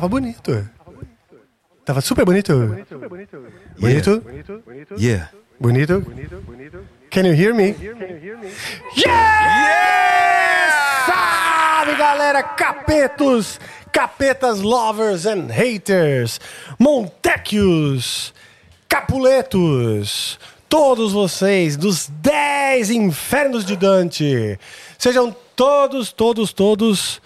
Tava bonito. Tava super bonito. Bonito? Yeah. Bonito? Can you hear me? Yeah! Salve, galera! Capetos! Capetas lovers and haters! Montecchios! Capuletos! Todos vocês dos 10 infernos de Dante! Sejam todos, todos, todos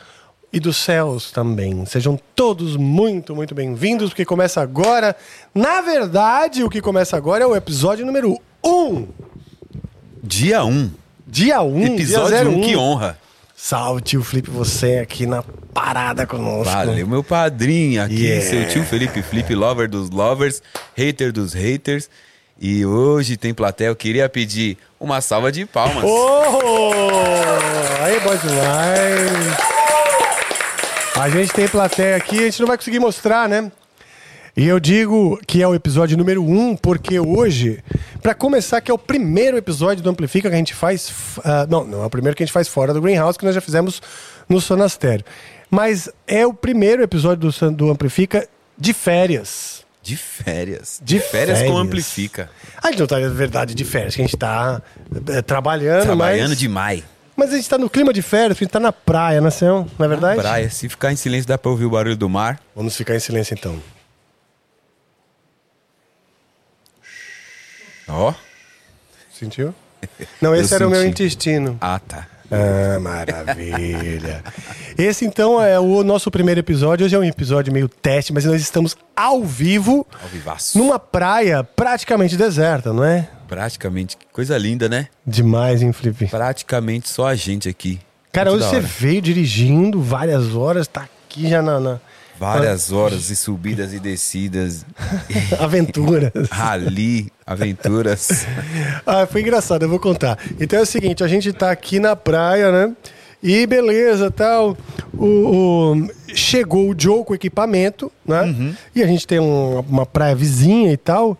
e dos céus também. Sejam todos muito, muito bem-vindos, porque começa agora. Na verdade, o que começa agora é o episódio número 1. Dia 1. Dia 1. Episódio dia 1, 01. que honra. Salve, tio Felipe, você aqui na parada conosco. Valeu, meu padrinho. Aqui, Yeah. seu tio Felipe Flip, lover dos lovers, hater dos haters. E hoje tem plateia. Eu queria pedir uma salva de palmas. Oh! Aí, bom demais. A gente tem plateia aqui, a gente não vai conseguir mostrar, né? E eu digo que é o episódio número 1, um, porque hoje, pra começar, que é o primeiro episódio do Amplifica que a gente faz. ah, não, não é o primeiro que a gente faz fora do Greenhouse, que nós já fizemos no Sonastério. Mas é o primeiro episódio do, do Amplifica de férias. De férias. De férias, com férias. Amplifica. A gente não tá, na verdade, de férias, que a gente tá é, trabalhando, Trabalhando mas... demais. Mas a gente tá no clima de férias, a gente tá na praia, né, Céu? Não é verdade? Praia. Se ficar em silêncio, dá pra ouvir o barulho do mar. Vamos ficar em silêncio então. Ó. Sentiu? Não, esse Eu era o meu senti. intestino. Ah, tá. Ah, maravilha. Esse então é o nosso primeiro episódio. Hoje é um episódio meio teste, mas nós estamos ao vivo Ao vivaço. numa praia praticamente deserta, não é? Praticamente. Coisa linda, né? Demais, hein, Felipe? Praticamente só a gente aqui. Cara, Muito hoje você veio dirigindo várias horas, tá aqui já na, na Várias horas e subidas e descidas. aventuras. Rally, aventuras. Ah, foi engraçado, eu vou contar. Então é o seguinte, a gente tá aqui na praia, né? E beleza, tal. O, o- chegou o Joe com o equipamento, né? E a gente tem um- uma praia vizinha e tal.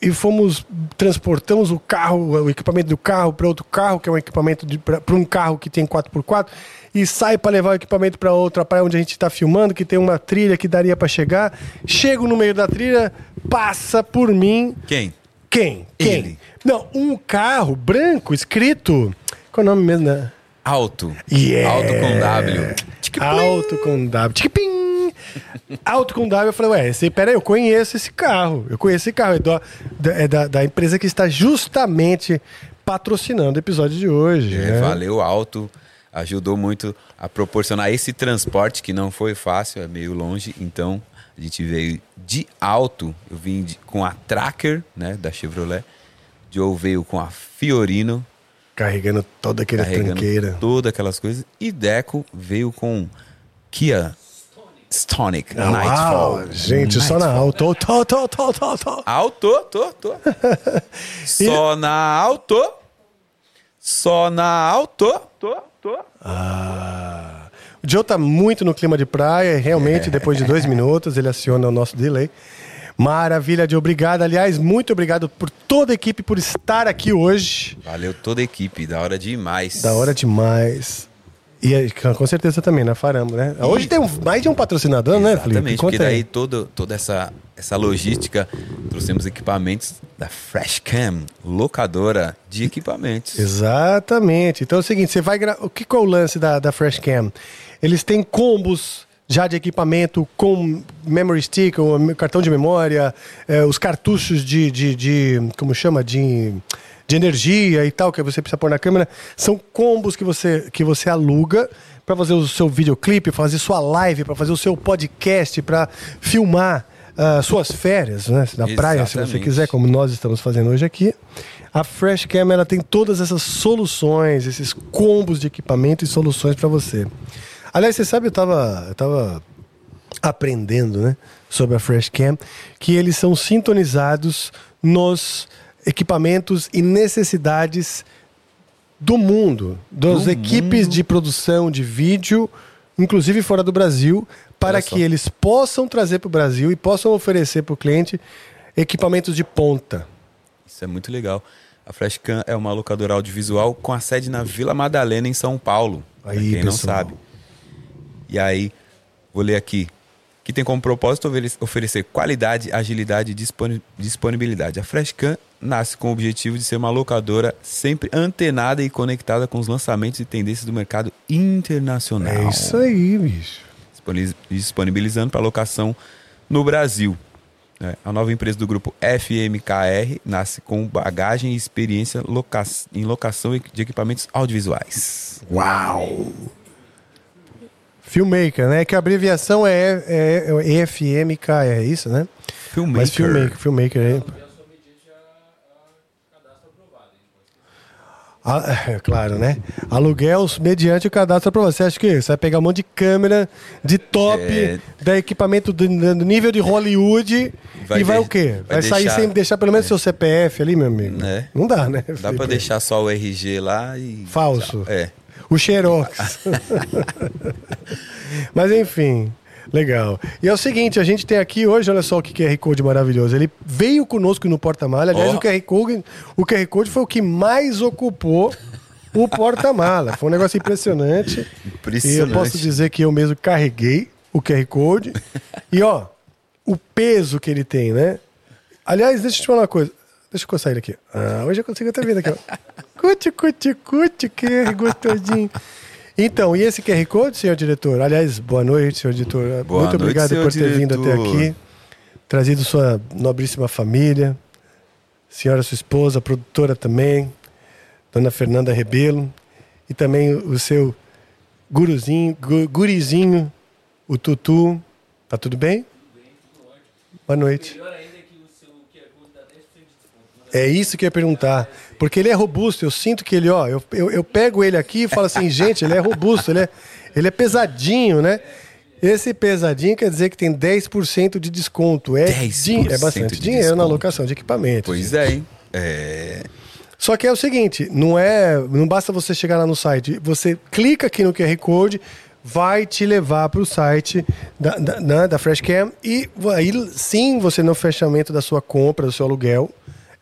E fomos, transportamos o carro, o equipamento do carro para outro carro, que é um equipamento para um carro que tem 4x4, e sai para levar o equipamento para outra praia onde a gente está filmando, que tem uma trilha que daria para chegar. Chego no meio da trilha, passa por mim Quem? quem? Quem? Ele. Não, um carro branco escrito. Qual é o nome mesmo, né? Alto. Yeah. Alto com W. Alto com W. Tchiquipim. Alto com W. Eu falei, ué, esse, peraí, eu conheço esse carro. Eu conheço esse carro. É, do- da, é da, da empresa que está justamente patrocinando o episódio de hoje. É, né? valeu, Alto. Ajudou muito a proporcionar esse transporte que não foi fácil, é meio longe. Então, a gente veio de alto. Eu vim de- com a Tracker, né, da Chevrolet. Joe veio com a Fiorino, Carregando toda aquela carregando tranqueira. todas aquelas coisas. E Deco veio com Kia Stonic Ah, Nightfall. uau, gente, só na alto. Tô, tô, tô, tô, tô. Alto, tô, tô. Só na alto. Só na alto. Tô, tô. Ah, o Joe tá muito no clima de praia, realmente, depois de dois minutos, ele aciona o nosso delay. Maravilha, Joe, obrigado. Aliás, muito obrigado por toda a equipe por estar aqui hoje. Valeu toda a equipe, da hora demais. Da hora demais. E com certeza também, na Faramba, né? Hoje tem um- mais de um patrocinador, né, Felipe? Exatamente, porque daí todo, toda essa, essa logística, trouxemos equipamentos da Freshcam, locadora de equipamentos. Exatamente. Então é o seguinte, você vai gra... o que é o lance da, da Freshcam? Eles têm combos já de equipamento com memory stick, o cartão de memória, eh, os cartuchos de, de, de- como chama, de, de energia e tal que você precisa pôr na câmera. São combos que você que você aluga para fazer o seu videoclipe, fazer sua live, para fazer o seu podcast, para filmar ah, suas férias, né? Na praia, se você Exatamente. quiser, como nós estamos fazendo hoje aqui. A Freshcam ela tem todas essas soluções, esses combos de equipamento e soluções para você. Aliás, você sabe, eu estava eu tava aprendendo né, sobre a Freshcam que eles são sintonizados nos equipamentos e necessidades do mundo, das Do equipes mundo. de produção de vídeo, inclusive fora do Brasil, para que eles possam trazer para o Brasil e possam oferecer para o cliente equipamentos de ponta. Isso é muito legal. A Freshcam é uma locadora audiovisual com a sede na Vila Madalena, em São Paulo. pra Aí, quem não pessoal. sabe. E aí, vou ler aqui. Que tem como propósito oferecer qualidade, agilidade e disponibilidade. A Freshcan nasce com o objetivo de ser uma locadora sempre antenada e conectada com os lançamentos e tendências do mercado internacional. É isso aí, bicho. Disponibilizando para locação no Brasil. É, a nova empresa do grupo FMKR nasce com bagagem e experiência em locação de equipamentos audiovisuais. Uau! Filmmaker, né? Que a abreviação é, é, é EFMK, é isso, né? Filmmaker. Mas filmmaker, filmmaker é. Ah, é, claro, né? Aluguel mediante o cadastro aprovado. Você acha que você vai pegar um monte de câmera de top, é... da equipamento do, do, nível de Hollywood vai e vai de... o quê? Vai, vai sair deixar... sem deixar pelo menos é. seu CPF ali, meu amigo? É. Não dá, né? Dá para deixar só o RG lá e. Falso. É. O Xerox. Mas enfim. Legal. E é o seguinte, a gente tem aqui hoje, olha só o que QR Code maravilhoso. Ele veio conosco no porta-malha. Aliás, oh. o, QR Code, o QR Code foi o que mais ocupou o porta-mala. Foi um negócio impressionante. Impressionante. E eu posso dizer que eu mesmo carreguei o QR Code. E ó, o peso que ele tem, né? Aliás, deixa eu te falar uma coisa. Deixa eu coçar ele aqui. Ah, hoje eu consigo até ver aqui, ó. Cuti, cuti, cuti, que gostosinho. Então, e esse QR Code, senhor diretor? Aliás, boa noite, senhor diretor. Boa Muito noite, obrigado por ter diretor. vindo até aqui, trazido sua nobríssima família, senhora sua esposa, produtora também, dona Fernanda Rebelo, e também o seu guruzinho, gu, gurizinho, o Tutu. Tá tudo bem? Tudo bem, tudo ótimo. É isso que eu ia perguntar. Porque ele é robusto, eu sinto que ele, ó, eu, eu, eu pego ele aqui e falo assim, gente, ele é robusto, ele é, ele é pesadinho, né? Esse pesadinho quer dizer que tem 10% de desconto. É, 10% é bastante dinheiro desconto. na alocação de equipamentos. Pois é, hein? É... Só que é o seguinte, não é, não basta você chegar lá no site, você clica aqui no QR Code, vai te levar para o site da, da, da Freshcam e aí sim você no fechamento da sua compra, do seu aluguel,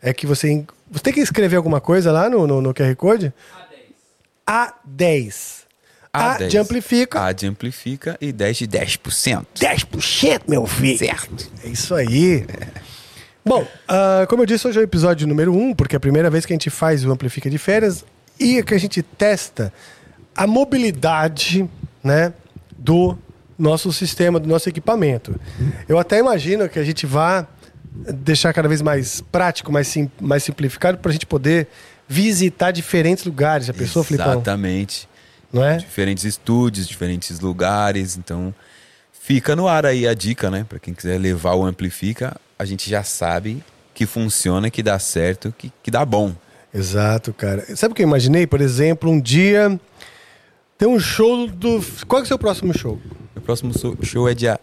é que você. Você tem que escrever alguma coisa lá no, no, no QR Code? A10. A10. A, A de amplifica. A de amplifica e 10 de 10%. 10%, meu filho. Certo. É isso aí. Bom, uh, como eu disse, hoje é o episódio número 1, um, porque é a primeira vez que a gente faz o Amplifica de Férias e que a gente testa a mobilidade né, do nosso sistema, do nosso equipamento. Eu até imagino que a gente vá deixar cada vez mais prático, mais, sim, mais simplificado, para a gente poder visitar diferentes lugares. Já pensou, Flipão? Exatamente. Não é? Diferentes estúdios, diferentes lugares. Então, fica no ar aí a dica, né? Para quem quiser levar o Amplifica, a gente já sabe que funciona, que dá certo, que, que dá bom. Exato, cara. Sabe o que eu imaginei? Por exemplo, um dia tem um show do. Qual é o seu próximo show? O próximo show é dia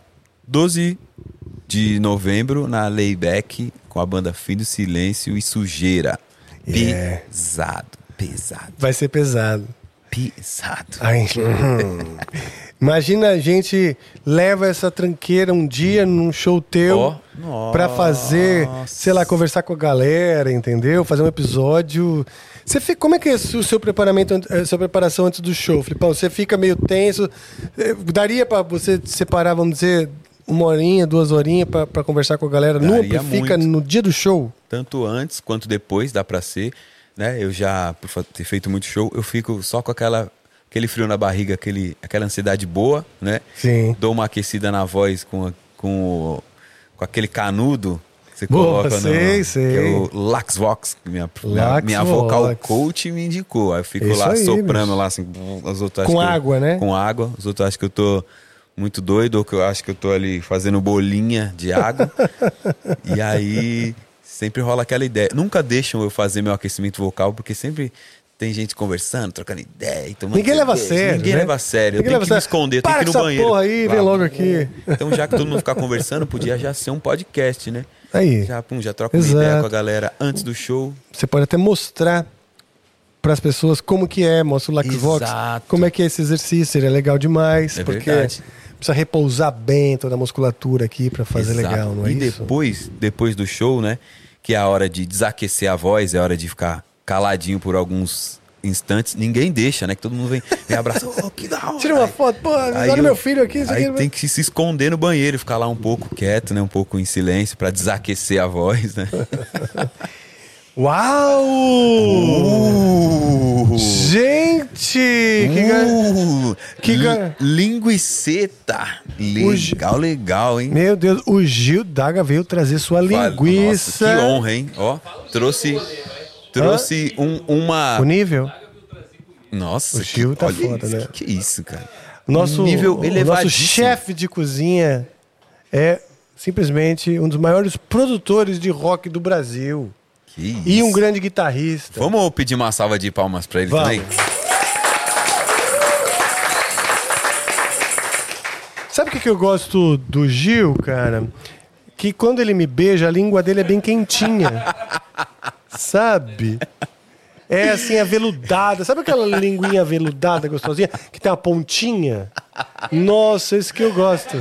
12 de novembro na Layback com a banda Fim do Silêncio e Sujeira. Yeah. Pesado, pesado. Vai ser pesado. Pesado. Ai, Imagina a gente leva essa tranqueira um dia num show teu oh, para fazer, sei lá, conversar com a galera, entendeu? Fazer um episódio. Você fica, como é que é o seu preparamento, a eh, sua preparação antes do show, Flipão? Você fica meio tenso? Eh, daria para você separar, vamos dizer, uma horinha, duas horinhas para conversar com a galera Daria no Amplifica muito. no dia do show? Tanto antes quanto depois, dá para ser. Né? Eu já, por ter feito muito show, eu fico só com aquela aquele frio na barriga, aquele, aquela ansiedade boa, né? Sim. Dou uma aquecida na voz com, com, com aquele canudo que você boa, coloca sei, no. Sei. Que é o Laxvox, minha, minha, minha vocal coach me indicou. Aí eu fico Isso lá aí, soprando bicho. lá assim. As outras com água, eu, né? Com água. Os outros acham que eu tô muito doido, ou que eu acho que eu tô ali fazendo bolinha de água. e aí sempre rola aquela ideia. Nunca deixam eu fazer meu aquecimento vocal, porque sempre tem gente conversando, trocando ideia. Ninguém leva a sério. Ninguém né? leva a sério. Ninguém eu tenho que me esconder, tenho que ir no banheiro. Porra aí, vem logo aqui. Então, já que todo mundo ficar conversando, podia já ser um podcast, né? Aí. Já, pum, já troca Exato. uma ideia com a galera antes do show. Você pode até mostrar para as pessoas como que é, mostra o Laxvox, como é que é esse exercício, seria legal demais, é porque verdade precisa repousar bem toda a musculatura aqui para fazer Exato. legal, não é e isso? E depois, depois do show, né? Que é a hora de desaquecer a voz, é a hora de ficar caladinho por alguns instantes, ninguém deixa, né? Que todo mundo vem, vem abraçar. Oh, que da hora. Tira uma foto, pô, olha eu- meu filho aqui. Aí aqui. tem que se esconder no banheiro, ficar lá um pouco quieto, né? Um pouco em silêncio pra desaquecer a voz, né? Uau! Uh, Gente! Que ga- uh, que ga- linguiceta. Legal, legal, hein? Meu Deus, o Gil Daga veio trazer sua linguiça. Nossa, que honra, hein? Ó, trouxe, trouxe um, uma... O nível? Nossa, O Gil tá olha foda, isso, né? Que, que isso, cara? Nosso, Nível o nosso elevadíssimo. chefe de cozinha é simplesmente um dos maiores produtores de rock do Brasil. E um grande guitarrista. Vamos pedir uma salva de palmas pra ele Vamos. também? Sabe o que, que eu gosto do Gil, cara? Que quando ele me beija, a língua dele é bem quentinha. Sabe? É assim, aveludada. Sabe aquela linguinha aveludada, gostosinha? Que tem uma pontinha? Nossa, isso que eu gosto.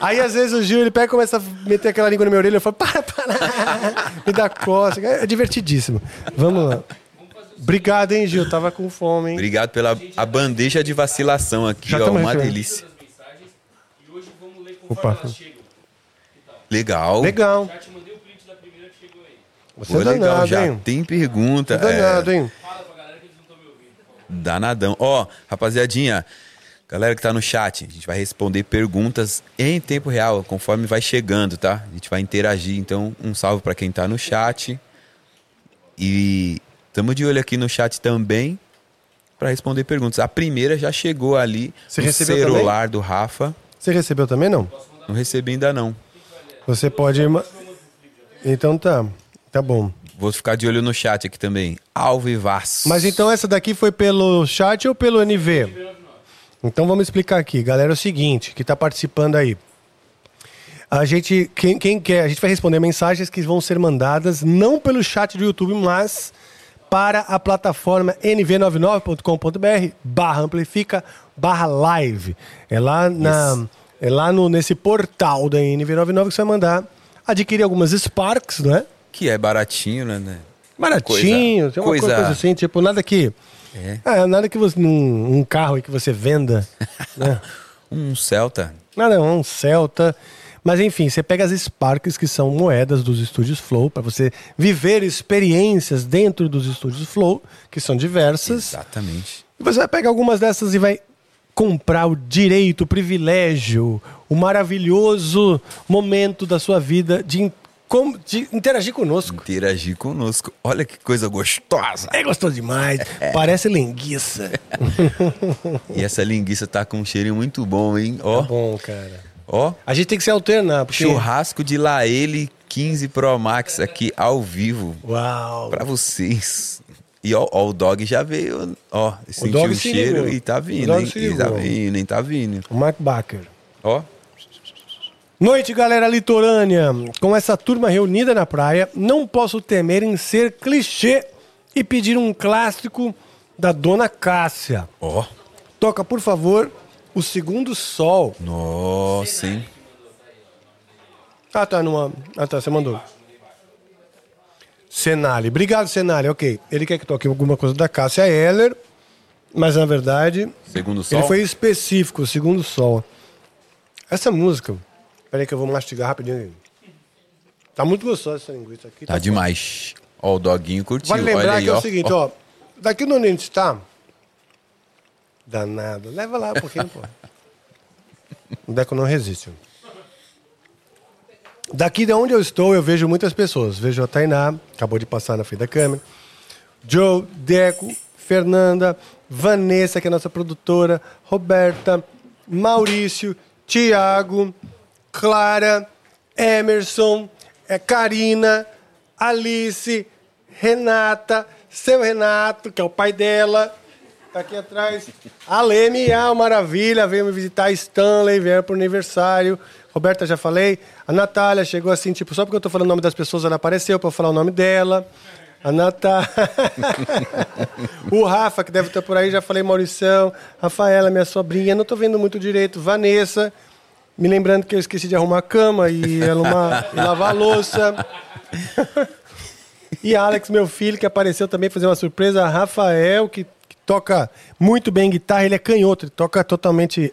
Aí, às vezes, o Gil, ele pega e começa a meter aquela língua na minha orelha. Eu falo, para, para. Me dá coça. É divertidíssimo. Vamos lá. Obrigado, hein, Gil? Tava com fome, hein? Obrigado pela a bandeja de vacilação aqui, Já ó. Uma recebendo. delícia. Opa. Legal. Legal. Você Pô, é legal, danado, já hein? tem pergunta. Você é danado, é, hein? danadão. Ó, rapaziadinha, galera que tá no chat, a gente vai responder perguntas em tempo real, conforme vai chegando, tá? A gente vai interagir. Então, um salve pra quem tá no chat. E tamo de olho aqui no chat também pra responder perguntas. A primeira já chegou ali Você no celular do Rafa. Você recebeu também, não? Não recebi ainda não. Você pode... Então tá. Tá bom. Vou ficar de olho no chat aqui também. Alvivaço. Mas então essa daqui foi pelo chat ou pelo NV? Então vamos explicar aqui. Galera, é o seguinte, que tá participando aí. A gente, quem, quem quer, a gente vai responder mensagens que vão ser mandadas não pelo chat do YouTube, mas para a plataforma nv99.com.br barra amplifica barra live. É lá, na, é lá no, nesse portal da NV99 que você vai mandar adquirir algumas Sparks, não é? Que é baratinho, né? né? Baratinho, tem uma coisa, coisa- assim, tipo, nada que. É. Ah, nada que você. Um, um carro que você venda. né? Um Celta. Nada, um Celta. Mas enfim, você pega as Sparks, que são moedas dos estúdios Flow, para você viver experiências dentro dos estúdios Flow, que são diversas. Exatamente. E você vai pegar algumas dessas e vai comprar o direito, o privilégio, o maravilhoso momento da sua vida de, in- com- de interagir conosco. Interagir conosco. Olha que coisa gostosa. É gostoso demais. Parece linguiça. E essa linguiça tá com um cheirinho muito bom, hein? Ó, Bom, cara. ó. A gente tem que se alternar, porque... Churrasco de Laele 15 Pro Max aqui ao vivo Uau. pra vocês. E ó, ó, o dog já veio, ó, sentiu o se cheiro e tá O vindo, hein? E tá vindo, hein? Tá vindo. O Mark Baker. Ó, Noite, galera litorânea. Com essa turma reunida na praia, não posso temer em ser clichê e pedir um clássico da Dona Cássia. ó. Toca, por favor, O Segundo Sol. Nossa, hein? Ah, tá, numa... Ah, tá, você mandou. Senali. Obrigado, Senali. Ok. Ele quer que toque alguma coisa da Cássia Eller, mas na verdade... Segundo sol. Ele foi específico, o Segundo Sol. Essa música... Peraí que eu vou mastigar rapidinho. Tá muito gostosa essa linguiça aqui. Tá demais. Ó, o doguinho curtiu. Vale lembrar Olha aí, que é ó. o seguinte, ó. Daqui de onde a gente está... Danado. Leva lá um pouquinho, pô. O Deco não resiste. Daqui de onde eu estou, eu vejo muitas pessoas. Vejo a Tainá, acabou de passar na frente da câmera. Joe, Deco, Fernanda, Vanessa, que é nossa produtora, Roberta, Maurício, Tiago, Clara, Emerson, é, Karina, Alice, Renata, seu Renato, que é o pai dela, tá aqui atrás. A Leme, ah, maravilha, veio me visitar, Stanley, vieram pro aniversário. Roberta, já falei. A Natália chegou assim, tipo, só porque eu tô falando o nome das pessoas, ela apareceu pra eu falar o nome dela. A Natália. o Rafa, que deve estar por aí, já falei, Maurição. Rafaela, minha sobrinha, não tô vendo muito direito. Vanessa. Me lembrando que eu esqueci de arrumar a cama e, arrumar, e lavar a louça. E Alex, meu filho, que apareceu também fazer uma surpresa. Rafael, que, que toca muito bem guitarra. Ele é canhoto, ele toca totalmente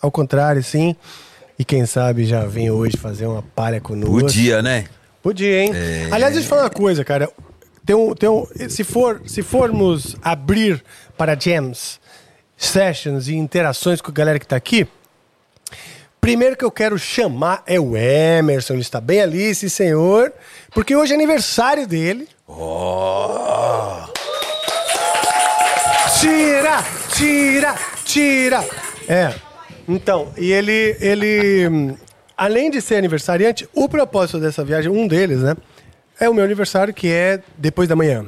ao contrário, sim. E quem sabe já vem hoje fazer uma palha conosco. Podia, né? Podia, hein? É. Aliás, deixa eu falar uma coisa, cara. Tem um, tem um, se, for, se formos abrir para jams, sessions e interações com a galera que tá aqui, primeiro que eu quero chamar é o Emerson. Ele está bem ali, sim, senhor. Porque hoje é aniversário dele. Tira, tira, tira. É. Então, e ele, ele, além de ser aniversariante, o propósito dessa viagem, um deles, né, é o meu aniversário, que é depois da manhã.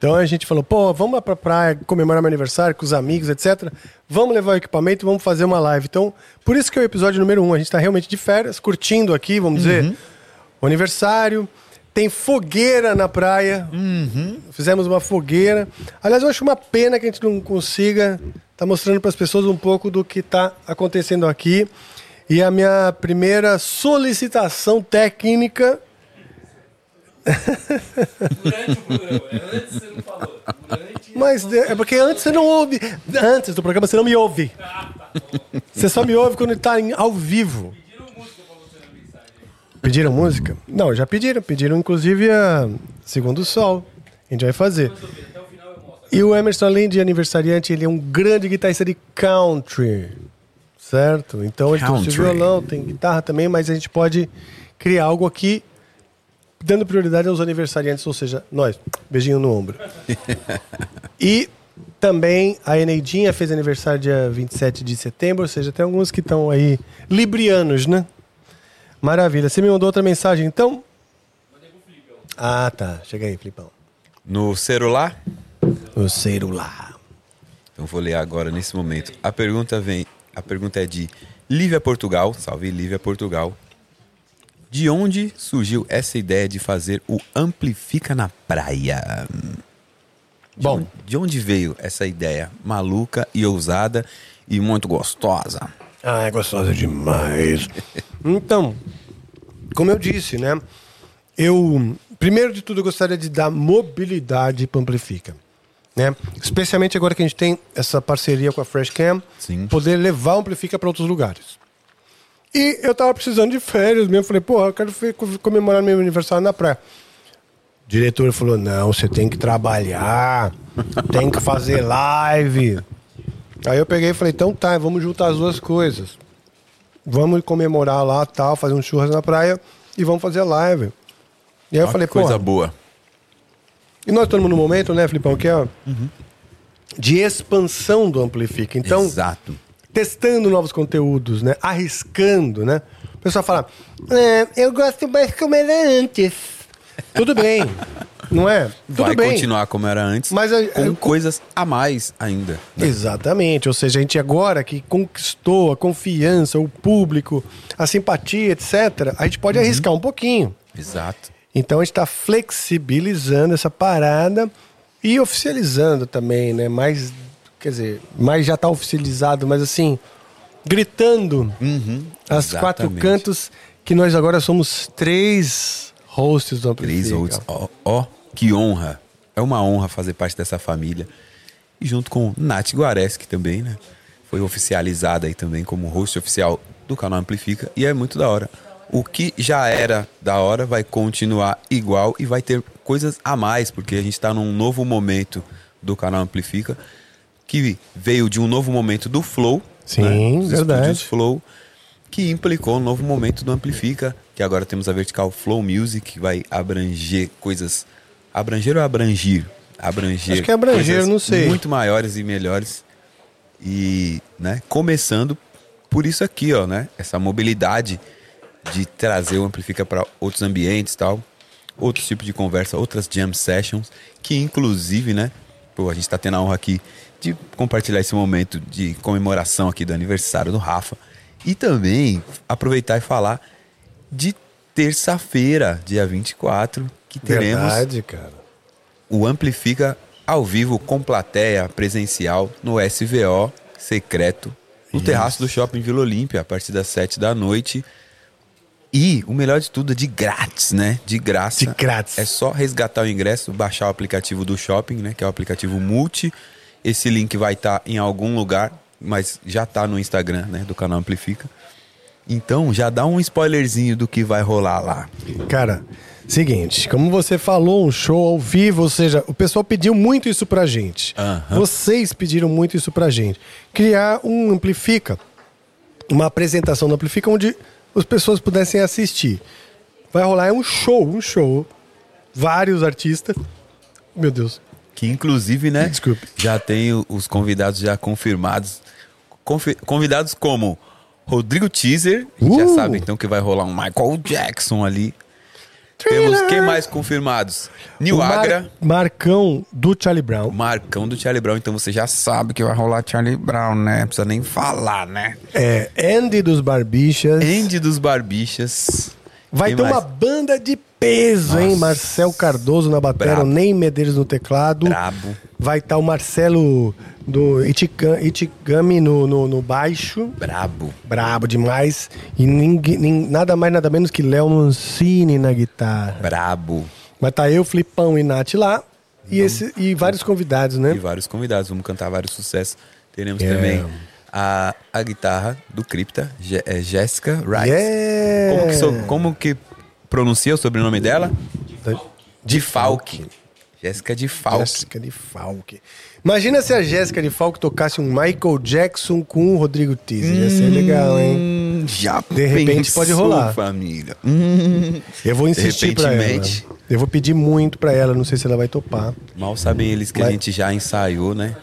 Então a gente falou, pô, vamos lá pra praia comemorar meu aniversário com os amigos, etc. Vamos levar o equipamento vamos fazer uma live. Então, por isso que é o episódio número um. A gente tá realmente de férias, curtindo aqui, vamos dizer, o aniversário. Tem fogueira na praia. Fizemos uma fogueira. Aliás, eu acho uma pena que a gente não consiga estar mostrando para as pessoas um pouco do que está acontecendo aqui. E a minha primeira solicitação técnica Durante o programa, né? antes você não falou. Durante. Mas é porque antes você não ouve. Antes do programa você não me ouve. Você só me ouve quando está ao vivo. Pediram música pra você na mensagem. Pediram música? Não, já pediram. Pediram inclusive a Segundo o Sol. A gente vai fazer. E o Emerson, além de aniversariante, ele é um grande guitarrista de country. Certo? Então ele trouxe Country. violão, tem guitarra também, mas a gente pode criar algo aqui dando prioridade aos aniversariantes, ou seja, nós. Beijinho no ombro. e também a Eneidinha fez aniversário dia 27 de setembro, ou seja, tem alguns que estão aí librianos, né? Maravilha. Você me mandou outra mensagem, então? Ah, tá. Chega aí, Flipão. No celular? O celular. Então vou ler agora nesse momento. A pergunta vem, a pergunta é de Lívia Portugal, salve Lívia Portugal. De onde surgiu essa ideia de fazer o Amplifica na Praia? De Bom. onde- de onde veio essa ideia maluca e ousada e muito gostosa? Ah, é gostosa demais. Então, como eu disse, né? Eu, primeiro de tudo, eu gostaria de dar mobilidade para Amplifica. Né? Especialmente agora que a gente tem essa parceria com a Freshcam, Sim. poder levar o Amplifica para outros lugares. E eu tava precisando de férias mesmo. Falei, porra, eu quero comemorar meu aniversário na praia. O diretor falou: não, você tem que trabalhar, tem que fazer live. Aí eu peguei e falei, então tá, vamos juntar as duas coisas. Vamos comemorar lá, tal, fazer um churras na praia e vamos fazer live. E aí eu Ó, falei, coisa boa. e nós estamos num momento, né, Filipão, que é de expansão do Amplifica. Então, Exato. Testando novos conteúdos, né? Arriscando, né? O pessoal fala, "É, eu gosto mais como era antes. Tudo bem, não é? Tudo Vai bem. continuar como era antes, Mas a- com eu- coisas a mais ainda. né? Exatamente, ou seja, a gente agora que conquistou a confiança, o público, a simpatia, etc., a gente pode arriscar um pouquinho. Exato. Então a gente está flexibilizando essa parada e oficializando também, né? Mais, quer dizer, mais já está oficializado, mas assim, gritando as quatro cantos que nós agora somos três hosts do Três Amplifica. Olds. Ó, ó, que honra. É uma honra fazer parte dessa família. E junto com Nath Guareschi também, né? Foi oficializada aí também como host oficial do canal Amplifica. E é muito da hora. O que já era da hora vai continuar igual e vai ter coisas a mais, porque a gente está num novo momento do canal Amplifica, que veio de um novo momento do Flow. Sim, Os verdade. Flow, que implicou um novo momento do Amplifica, que agora temos a vertical Flow Music, que vai abranger coisas. Abranger ou abrangir? Abranger. Acho que é abranger, não sei. Muito maiores e melhores. E, né, começando por isso aqui, ó, né? Essa mobilidade de trazer o Amplifica para outros ambientes tal. Outros tipos de conversa, outras jam sessions, que inclusive, né? Pô, a gente tá tendo a honra aqui de compartilhar esse momento de comemoração aqui do aniversário do Rafa. E também aproveitar e falar de terça-feira, dia 24, que teremos Verdade, cara. o Amplifica ao vivo com plateia presencial no SVO secreto no terraço do Shopping Vila Olímpia a partir das 7 da noite. E o melhor de tudo é de grátis, né? De graça. De grátis. É só resgatar o ingresso, baixar o aplicativo do shopping, né? Que é o aplicativo Multi. Esse link vai estar em algum lugar, mas já tá no Instagram, né? Do canal Amplifica. Então, já dá um spoilerzinho do que vai rolar lá. Cara, seguinte, como você falou, um show ao vivo, ou seja, o pessoal pediu muito isso pra gente. Vocês pediram muito isso pra gente. Criar um Amplifica, uma apresentação do Amplifica onde as pessoas pudessem assistir. Vai rolar é um show, um show. Vários artistas. Meu Deus. Que inclusive, né? Desculpe. Já tem os convidados já confirmados. Confi- convidados como Rodrigo Teaser. A gente já Uh! sabe então que vai rolar um Michael Jackson ali. Temos quem mais confirmados? Nil O Mar- Agra. Marcão do Charlie Brown. Marcão do Charlie Brown, então você já sabe que vai rolar Charlie Brown, né? Não precisa nem falar, né? É, Andy dos Barbichas. Andy dos Barbichas. Vai Quem ter mais? uma banda de peso, hein? Nossa. Marcel Cardoso na bateria, Brabo. Ney Medeiros no teclado. Brabo. Vai estar o Marcelo do no, no, no baixo. Brabo. Brabo demais. E ninguém, nin- nada mais, nada menos que Léo Mancini na guitarra. Brabo. Vai estar eu, Flipão e Nath lá. E, esse, e vários convidados, E né? vários convidados. Vamos cantar vários sucessos. Teremos Yeah. também a, a guitarra do Cripta, Jé- é Jéssica Wright. Yeah. Como, que so- como que pronuncia o sobrenome dela? De Falk. Jéssica de Falk. Jéssica de Falk. Imagina se a Jéssica de Falk tocasse um Michael Jackson com o Rodrigo Teaser. Ia ser legal, hein? Hum, já De repente pensou, pode rolar. família. Hum. Eu vou insistir pra ela. Eu vou pedir muito pra ela, não sei se ela vai topar. Mal sabem eles que a Mas- gente já ensaiou, né?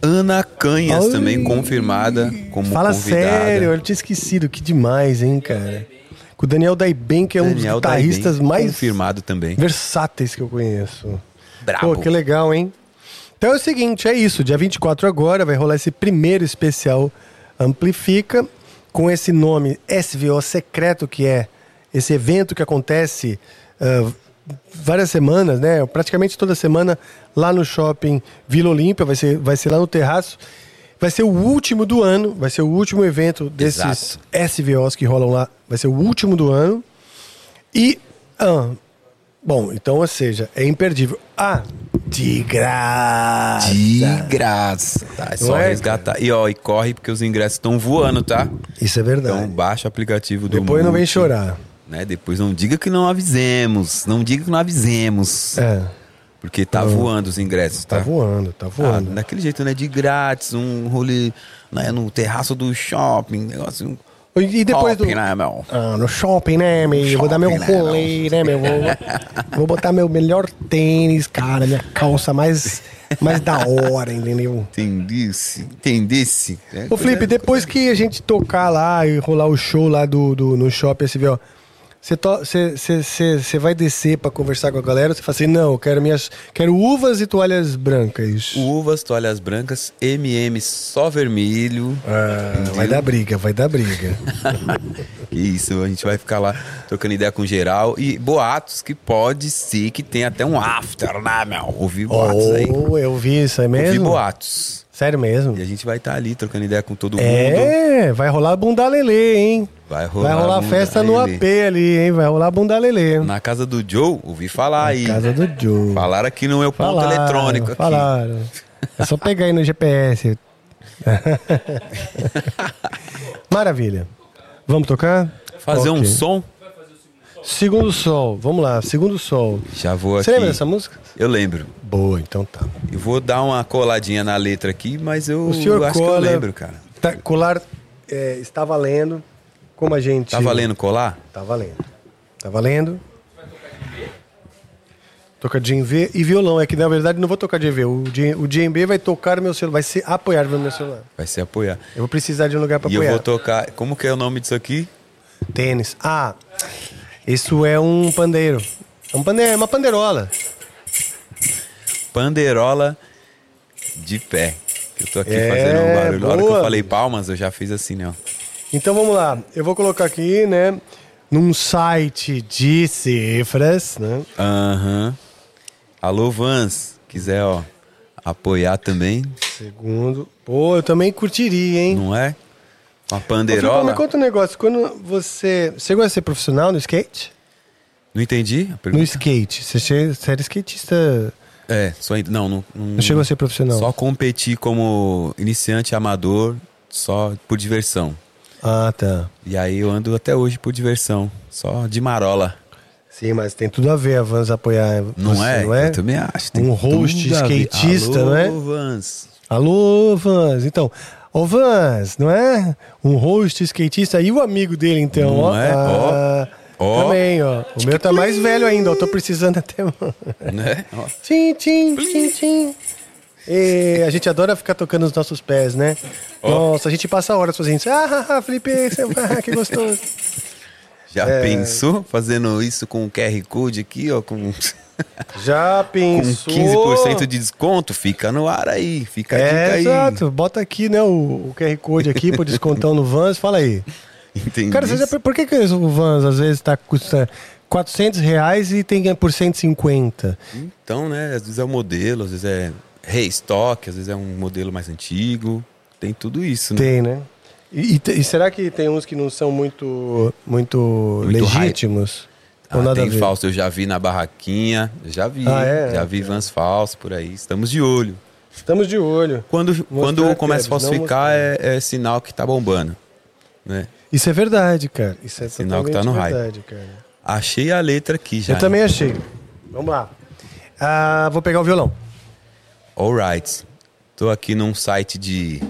Ana Canhas Ai. também confirmada como Fala convidada. sério, eu tinha esquecido. Que demais, hein, cara? Com o Daniel Daiben, que é um Daniel dos guitarristas Daiben, mais confirmado também. versáteis que eu conheço. Brabo. Pô, que legal, hein? Então é o seguinte, é isso. Dia 24 agora vai rolar esse primeiro especial Amplifica com esse nome SVO Secreto, que é esse evento que acontece ah, várias semanas, né? Praticamente toda semana lá no shopping Vila Olímpia, vai ser, vai ser lá no terraço. Vai ser o último do ano, vai ser o último evento desses SVOs que rolam lá. Vai ser o último do ano. E. ah, bom, então, ou seja, é imperdível. Ah, de graça. De graça. Tá, é só é, resgatar. E ó, e corre porque os ingressos estão voando, tá? Isso é verdade. Então baixa o aplicativo do Depois não vem chorar. Né? Depois não diga que não avisemos. Não diga que não avisemos. É, Porque tá voando os ingressos, tá tá? voando, tá Ah, voando. daquele jeito, né? De grátis, um rolê né? no terraço do shopping, negócio. e depois do. top, né, meu? Ah, no shopping, né, meu? Eu vou dar meu Shopping, né, rolê, né, meu? Vou, vou botar meu melhor tênis, cara, minha calça mais, mais da hora, entendeu? Entendesse? Entendesse? É, Ô, Felipe, depois que a gente tocar lá e rolar o show lá do, do, no shopping você to- você- você- vai descer pra conversar com a galera? Você fala assim, não, eu quero, minhas, quero uvas e toalhas brancas. Uvas, toalhas brancas, MM só vermelho. Ah, vai dar briga, vai dar briga. Isso, a gente vai ficar lá trocando ideia com geral. E boatos que pode ser que tenha até um after, né, meu? Ouvi boatos aí. oh, eu vi isso aí Ouvi mesmo? boatos. Sério mesmo? E a gente vai estar ali trocando ideia com todo mundo. É, vai rolar bunda lelê, hein? Vai rolar Vai rolar festa no. AP ali, hein? Vai rolar bunda lelê. Na casa do Joe, ouvi falar aí. Casa do Joe. Falaram aqui no meu ponto Falaram, eletrônico aqui. Falaram. É só pegar aí no GPS. Maravilha. Vamos tocar? Fazer um Ok. som. Segundo Sol. Vamos lá, Segundo Sol. Já vou Você aqui. lembra dessa música? Eu lembro. Boa, então tá. Eu vou dar uma coladinha na letra aqui, mas eu O senhor acho cola. que eu lembro, cara. Tá, colar é, está valendo. Como a gente. Tá valendo colar? Tá valendo. Tá valendo. Toca djembe e violão. É que na verdade não vou tocar djembe. O, o djembe vai tocar meu celular, vai ser apoiar no meu celular. Vai ser apoiar. Eu vou precisar de um lugar para E eu apoiar. vou tocar. Como que é o nome disso aqui? Tênis. Ah, isso é um pandeiro. É um pandeiro, é uma pandeirola. Panderola de pé. Eu tô aqui É, fazendo um barulho. Na hora que eu falei palmas, eu já fiz assim, né? Então vamos lá. Eu vou colocar aqui, né, num site de cifras, né? Aham. Alô, Vans. Quiser, ó, apoiar também, Segundo. Pô, eu também curtiria, hein? não é? Uma pandeirola. me conta um negócio. Quando você. Você gosta de ser profissional no skate? Não entendi a No skate. Você, che... você era skatista. É, só. Não, não. Não, Não chegou a ser profissional. Só competir como iniciante amador, só por diversão. Ah, tá. E aí eu ando até hoje por diversão, só de marola. Sim, mas tem tudo a ver a Vans apoiar. Não você, é? Não é? Eu também acho. Um host a skatista, Alô, não é? Vans. Alô, Vans. Então, ô Vans, não é? Um host skatista e o amigo dele, então, Não ó. é? Ó. Ah, Ó. Também, ó. O meu tá mais velho ainda, eu tô precisando até. Né? Ó. Tchim, tchim, tchim, tchim. E a gente adora ficar tocando os nossos pés, né? Nossa, a gente passa horas fazendo isso. Ah, Felipe, ah, que gostoso. Já É. pensou fazendo isso com o QR Code aqui, ó, com, Já com pensou? 15% de desconto? Fica no ar aí, fica a É, aí. exato. Bota aqui, né, o, o QR Code aqui pro descontão no Vans. Fala aí. Entendi. Cara, já, por que, que o Vans às vezes tá, custa 400 reais e tem por 150? Então, né, às vezes é o modelo, às vezes é restock, às vezes é um modelo mais antigo. Tem tudo isso, né? Tem, né? E, e será que tem uns que não são muito, muito, Muito legítimos? Ah, nada tem falso, eu já vi na barraquinha, já vi, Ah, é? já vi vans falsos por aí, estamos de olho. Estamos de olho. Quando, quando começa a falsificar é, é sinal que tá bombando, né? Isso é verdade, cara. Isso é Sinal que tá no hype. verdade, cara. Achei a letra aqui já. Eu também achei. Vamos lá. Ah, vou pegar o violão. Alright. Tô aqui num site de,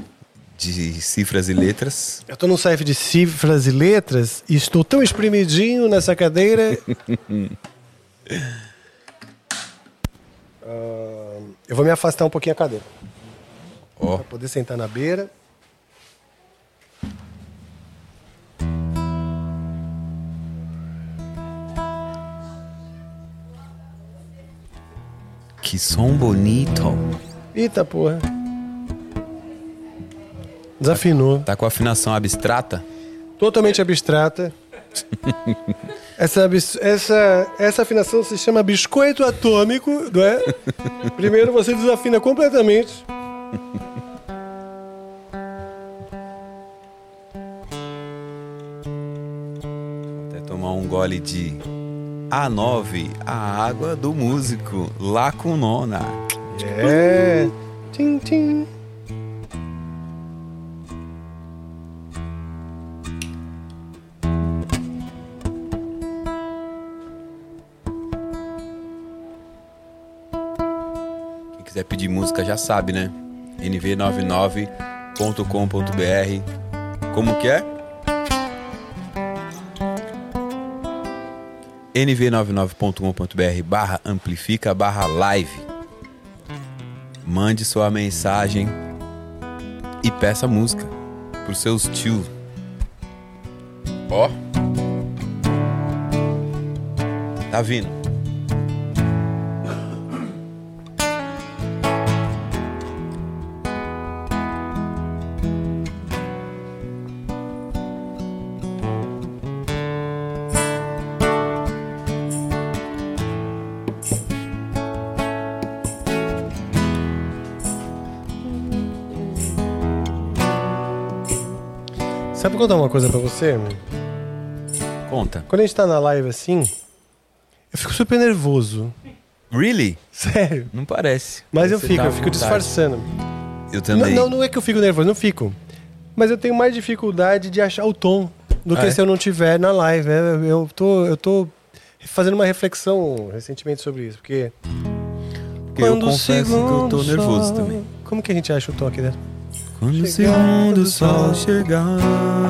de cifras e letras. Eu tô num site de cifras e letras e estou tão espremidinho nessa cadeira. Ah, eu vou me afastar um pouquinho a cadeira. Ó, Pra poder sentar na beira. que som bonito. Eita porra. Desafinou. Tá com afinação abstrata? Totalmente abstrata. Essa, essa, essa afinação se chama biscoito atômico, não é? Primeiro você desafina completamente. Até tomar um gole de A9, a água do músico, lá com nona. É. Tim, tim. Quiser pedir música já sabe, né? nv99.com.br Como que é? nv99.com.br barra amplifica barra live. Mande sua mensagem e peça música pros seus tios. Ó. Tá vindo. Contar uma coisa pra você? meu? Conta. Quando a gente tá na live assim, eu fico super nervoso. Really? Sério. Não parece. Mas eu fico, tá eu fico disfarçando. Eu também. não, não é que eu fico nervoso, não fico. Mas eu tenho mais dificuldade de achar o tom do Ah, que é? se eu não tiver na live. É, Eu tô, eu tô fazendo uma reflexão recentemente sobre isso, porque. Porque eu confesso que eu tô nervoso também. Como que a gente acha o tom aqui dentro? Quando o segundo o sol sol chegar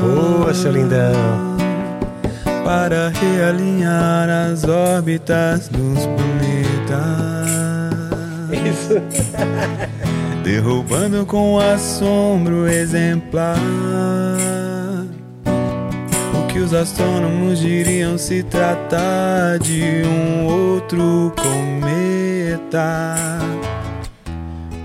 Boa, seu lindão. para realinhar as órbitas dos planetas, Isso. derrubando com assombro exemplar o que os astrônomos diriam se tratar de um outro cometa.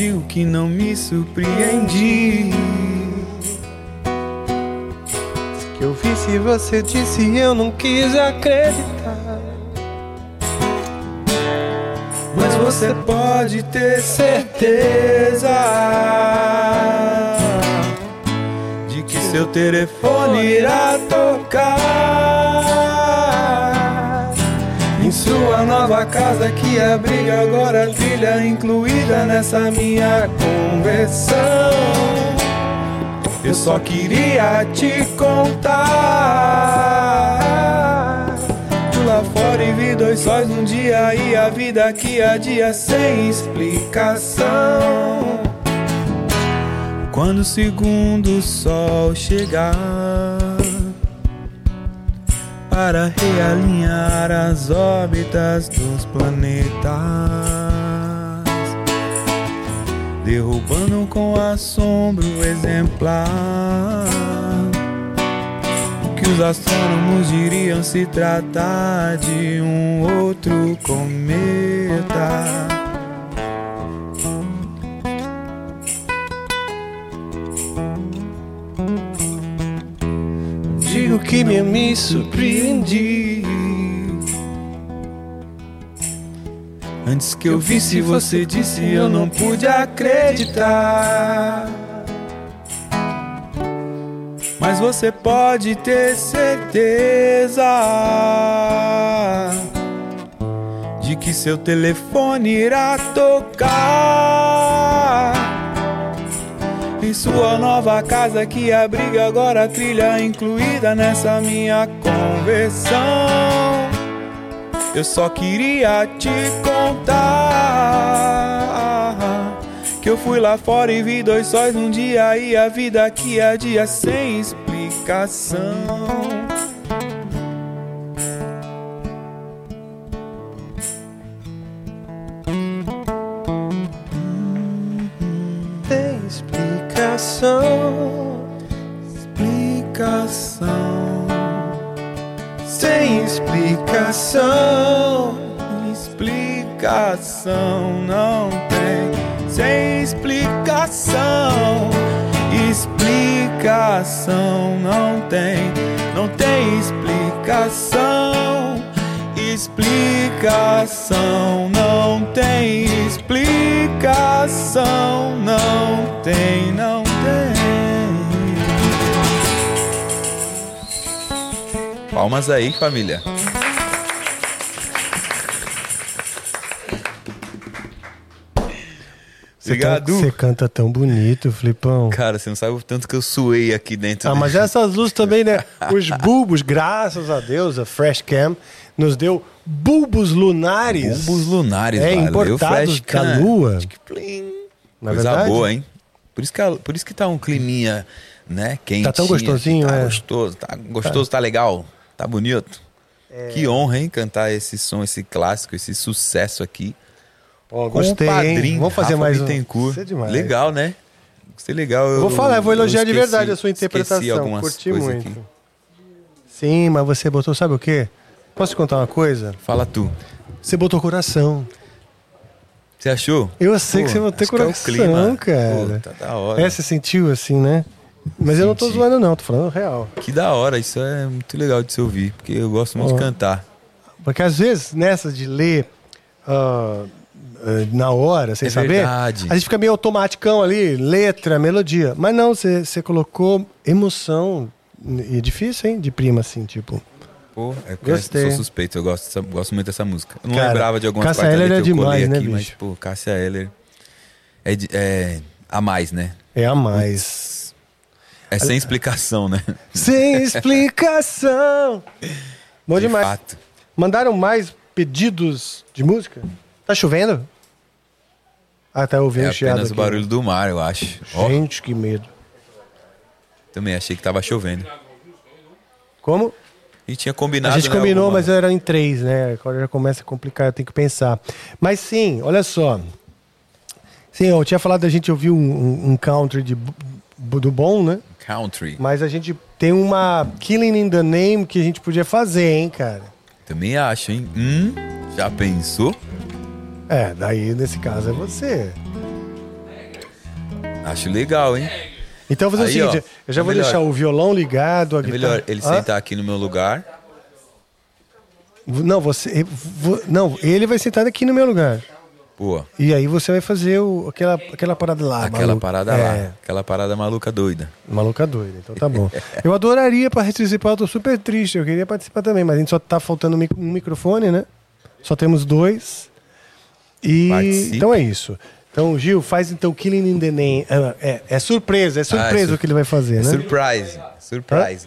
Digo que não me surpreendi. Que eu vi se você disse eu não quis acreditar. Mas você pode ter certeza de que seu telefone irá tocar casa que abriga agora a trilha incluída nessa minha conversão. Eu só queria te contar. Fui lá fora e vi dois sóis num dia e a vida aqui há dia sem explicação. Quando o segundo sol chegar para realinhar as órbitas dos planetas derrubando com assombro exemplar. O que os astrônomos diriam se tratar de um outro cometa? Digo que me, me surpreendi. Antes que eu visse você disse eu não pude acreditar. Mas você pode ter certeza de que seu telefone irá tocar sua nova casa que abriga agora a trilha incluída nessa minha conversão. Eu só queria te contar que eu fui lá fora e vi dois sóis num dia e a vida aqui é dia sem explicação. Explicação. Explicação, Sem explicação. explicação não tem. Sem explicação, explicação não tem. Não tem explicação. Explicação não tem. Explicação não tem, não tem. Palmas aí, família. Você Obrigado. Você canta tão bonito, Flipão. Cara, você não sabe o tanto que eu suei aqui dentro. Ah, mas essas luzes também, né? Os bulbos, graças a Deus, a Fresh Cam nos deu bulbos lunares. Bulbos lunares, É, valeu, importados Flash da. Lua. Na Coisa verdade? boa, hein? Por isso, que, a- por isso que tá um climinha, né? Quentinho. Tá tão gostosinho, Tá é. gostoso, tá gostoso, tá legal, tá bonito. É. Que honra, hein? Cantar esse som, esse clássico, esse sucesso aqui. Com gostei, o hein? padrinho Vamos fazer Rafa mais um. Bittencourt. Isso é demais. Legal, né? Gostei legal. Eu vou falar, eu vou elogiar de esqueci- verdade a sua interpretação. algumas Curti coisas muito. aqui. Sim, mas você botou, sabe o quê? Posso te contar uma coisa? Fala tu. Você botou coração. Você achou? Eu sei que Pô, você que é o coração, clima. cara. Pô, tá da hora. É, você sentiu assim, né? Mas eu não tô Senti. zoando, não, tô falando real. Que da hora, isso é muito legal de se ouvir, porque eu gosto muito Ó. de cantar. Porque às vezes, nessa de ler ah, na hora, sem É saber, verdade. a gente fica meio automaticão ali, letra, melodia. Mas não, você você colocou emoção. E é difícil, hein? De prima, assim, tipo. Pô, é porque Gostei. eu sou suspeito, eu gosto, gosto muito dessa música. Eu não Cara, lembrava de algumas Cássia partes ali é que eu colei demais, né, aqui, mas, bicho? pô, Cássia Eller é, de- é a mais, né? É a mais. É sem explicação, né? Sem explicação. Bom de demais. fato. Mandaram mais pedidos de música? Tá chovendo? Ah, tá ouvindo É chiado apenas o barulho do mar, eu acho. Gente, que medo. também achei que tava chovendo. Como? Gente tinha combinado, a gente né, combinou, alguma- mas era em três, né? Agora já começa a complicar, eu tenho que pensar. Mas sim, olha só. Sim, eu tinha falado da gente ouvir um, um- um country de, do bom, né? Country. Mas a gente tem uma Killing in the Name que a gente podia fazer, hein, cara? Também acho, hein? Hum, já pensou? É, daí nesse caso é você. Acho legal, hein? Então eu vou fazer Aí, o seguinte: ó, eu já é vou melhor. deixar o violão ligado, a É guitarra. melhor ele Hã? sentar aqui no meu lugar. Não, você. vo- Não, ele vai sentar aqui no meu lugar. Pô, E aí você vai fazer o, aquela, aquela parada lá. aquela maluca. parada É, lá. Aquela parada maluca doida. Maluca doida, então tá bom. Eu adoraria participar, eu tô super triste, eu queria participar também, mas a gente só tá faltando um mic- um microfone, né? Só temos dois. E Participe. então é isso. Então, Gil, faz então Killing in the Name. É, é, é surpresa, é surpresa sur- o que ele vai fazer, É né? surprise. Surprise.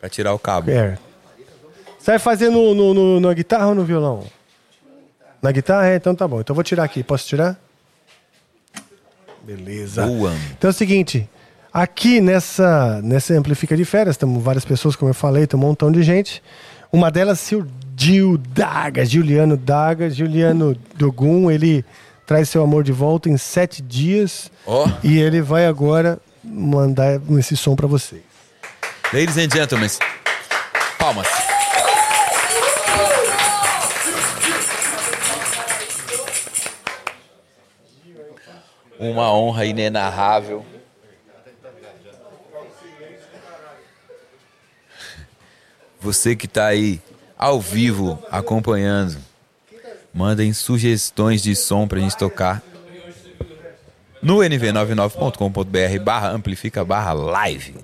Pra tirar o cabo. É. Você vai fazer no, no- no- na guitarra ou no violão? Na guitarra? É, então tá bom. Então eu vou tirar aqui. Posso tirar? Beleza. Boa. Então é o seguinte. Aqui nessa, nessa Amplifica de Férias, estamos várias pessoas, como eu falei, tem um montão de gente. Uma delas, o Gil Daga, Juliano Daga, Juliano Dogum, ele traz seu amor de volta em sete dias Ó, e ele vai agora mandar esse som pra vocês. ladies and gentlemen. Palmas. Uma honra inenarrável. Você que tá aí ao vivo acompanhando, mandem sugestões de som pra gente tocar no nv99.com.br barra amplifica barra live.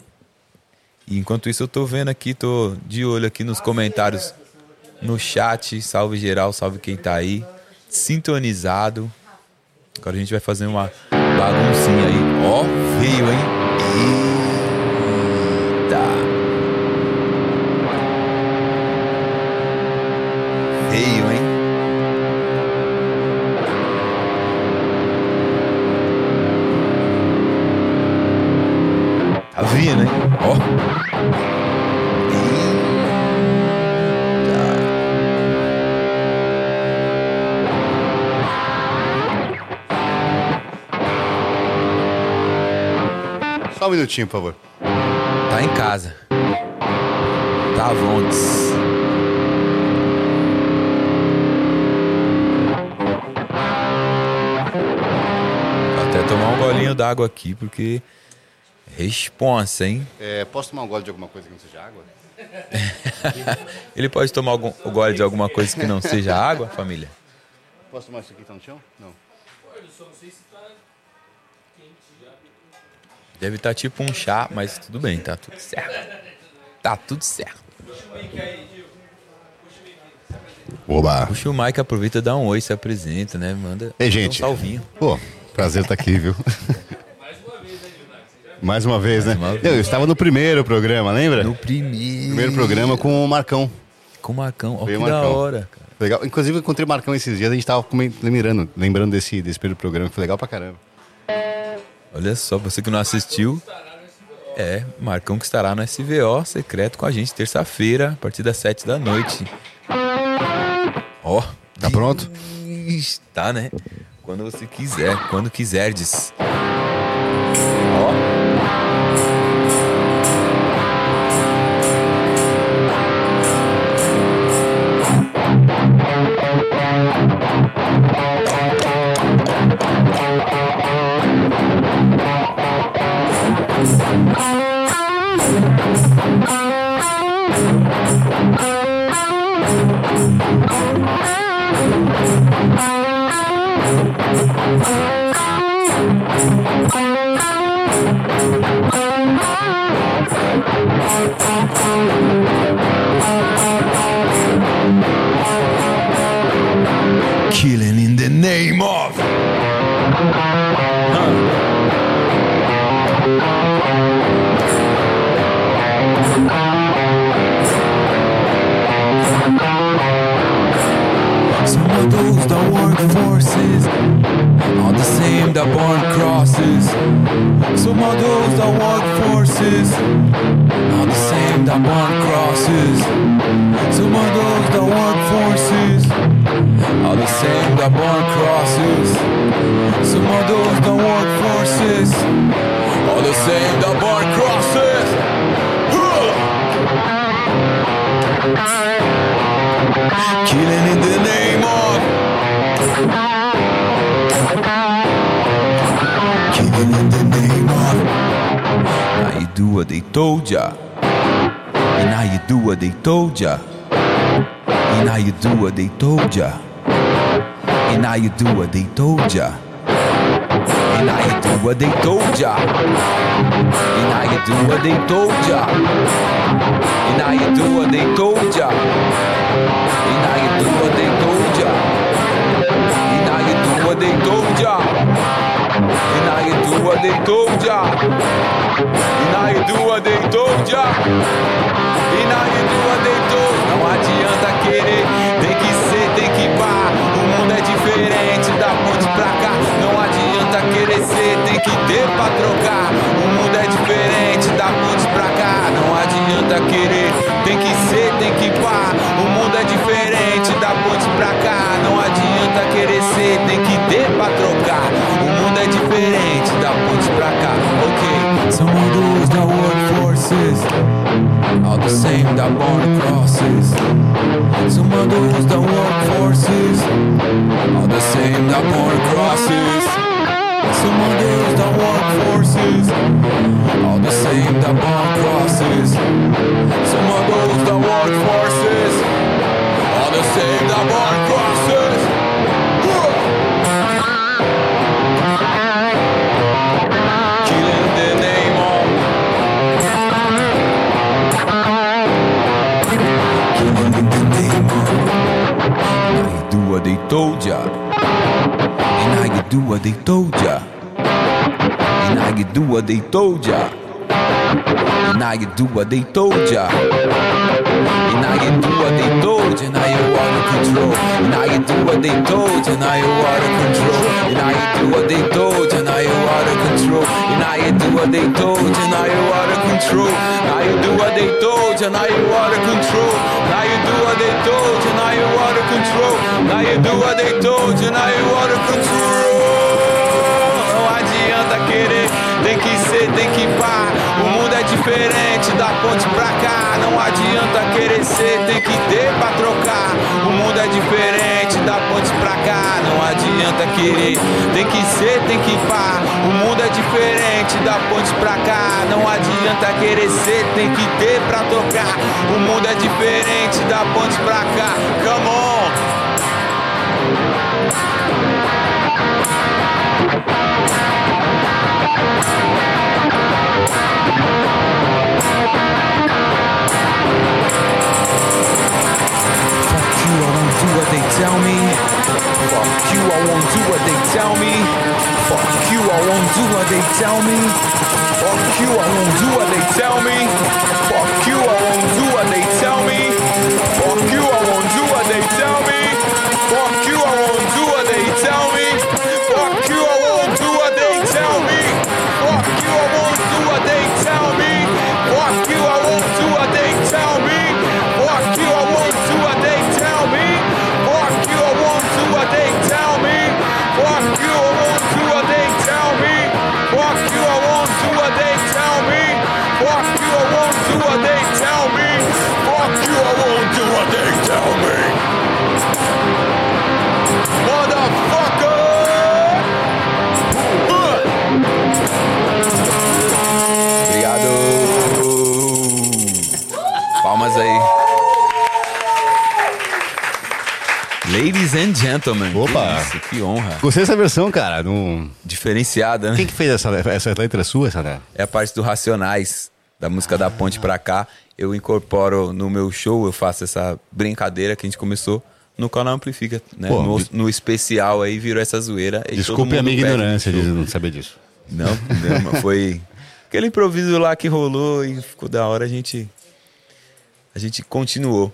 E enquanto isso eu tô vendo aqui, tô de olho aqui nos comentários no chat. Salve geral, salve quem tá aí. Sintonizado. Agora a gente vai fazer uma baguncinha aí. Ó, veio, hein? Minutinho, por favor. Tá em casa. Tá vontes. Vou até tomar um golinho d'água aqui, porque. Responsa, hein? É, posso tomar um gole de alguma coisa que não seja água? Ele pode tomar algum, o gole de alguma coisa que não seja água, família? Posso tomar isso aqui que tá no chão? Não. Deve estar tipo um chá, mas tudo bem, tá tudo certo. Tá tudo certo. Oba! Puxa o Mike, aproveita dá um oi, se apresenta, né? Manda Ei, gente. um salvinho. Pô, prazer estar aqui, viu? Mais uma vez, né? uma vez. Eu estava no primeiro programa, lembra? No primeiro. primeiro programa com o Marcão. Com o Marcão. Ó, Foi que o da Marcão. hora, cara. Legal. Inclusive, eu encontrei o Marcão esses dias, a gente tava comen- lembrando, lembrando desse, desse primeiro programa, que foi legal pra caramba. Olha só, você que não assistiu. É, Marcão que estará no SVO secreto com a gente terça-feira, a partir das 7 da noite. Ó. Tá pronto? Está, né? Quando você quiser, quando quiserdes. Ó. Thank Killing in the name of Killing in the name of Now you do what they told ya. And now you do what they told ya. And now you do what they told ya. And now you do what they told ya And I do what they told ya. And I do what they told ya. And I do what they told ya. And I do what they told ya. And you do now you do what they told ya. And now you do what they told ya. E what they told Não adianta querer, tem que ser, tem que pá. O mundo é diferente da ponte pra cá. Não adianta querer ser, tem que ter pra trocar. O mundo é diferente da ponte pra cá. Não adianta querer, tem que ser, tem que pá. O mundo é diferente da ponte pra cá. Não adianta querer ser, tem que ter pra trocar. O mundo é diferente da ponte pra cá. Ok, some of those that forces are the same that burn crosses. Some of those that forces are the same that burn crosses. Some of those that forces are the same that burn crosses. Some of those that forces are the same that burn crosses. What they told ya. And now you do what they told ya. And now you do what they told ya. And now you do what they told ya And now you do what they told you, now you're out of control. And now you do what they told you, now you're out of control. And now you do what they told you, now you're out of control. And now you do what they told you, now you're out of control. Now you do what they told you, now you're out of control. Now you do what they told you, now out of control. Now you do what they told you, now out of control. Não adianta querer, tem que ser, tem que pá. O mundo é diferente da ponte pra cá. Não adianta querer ser, tem que ter pra trocar. O mundo é diferente da ponte pra cá. Não adianta querer, tem que ser, tem que pá. O mundo é diferente da ponte pra cá. Não adianta querer ser, tem que ter pra trocar. O mundo é diferente da ponte pra cá. Come on! What they tell me. Fuck you, I won't do what they tell me. Fuck you, I won't do what they tell me. Fuck you, I won't do what they tell me. Fuck you, I won't do what they tell me. Fuck you, I won't do what they tell me. Fuck you, I Ladies and gentlemen. Opa. Que, isso, que honra. Gostei dessa versão, cara. No... Diferenciada, né? Quem que fez essa, essa letra sua, essa, né? É a parte do Racionais, da música da Ponte pra cá. Eu incorporo no meu show, eu faço essa brincadeira que a gente começou no canal Amplifica, né? Pô, no, no especial aí virou essa zoeira. Desculpe a minha ignorância de não saber disso. Não, não, mas foi aquele improviso lá que rolou e ficou da hora, a gente a gente continuou.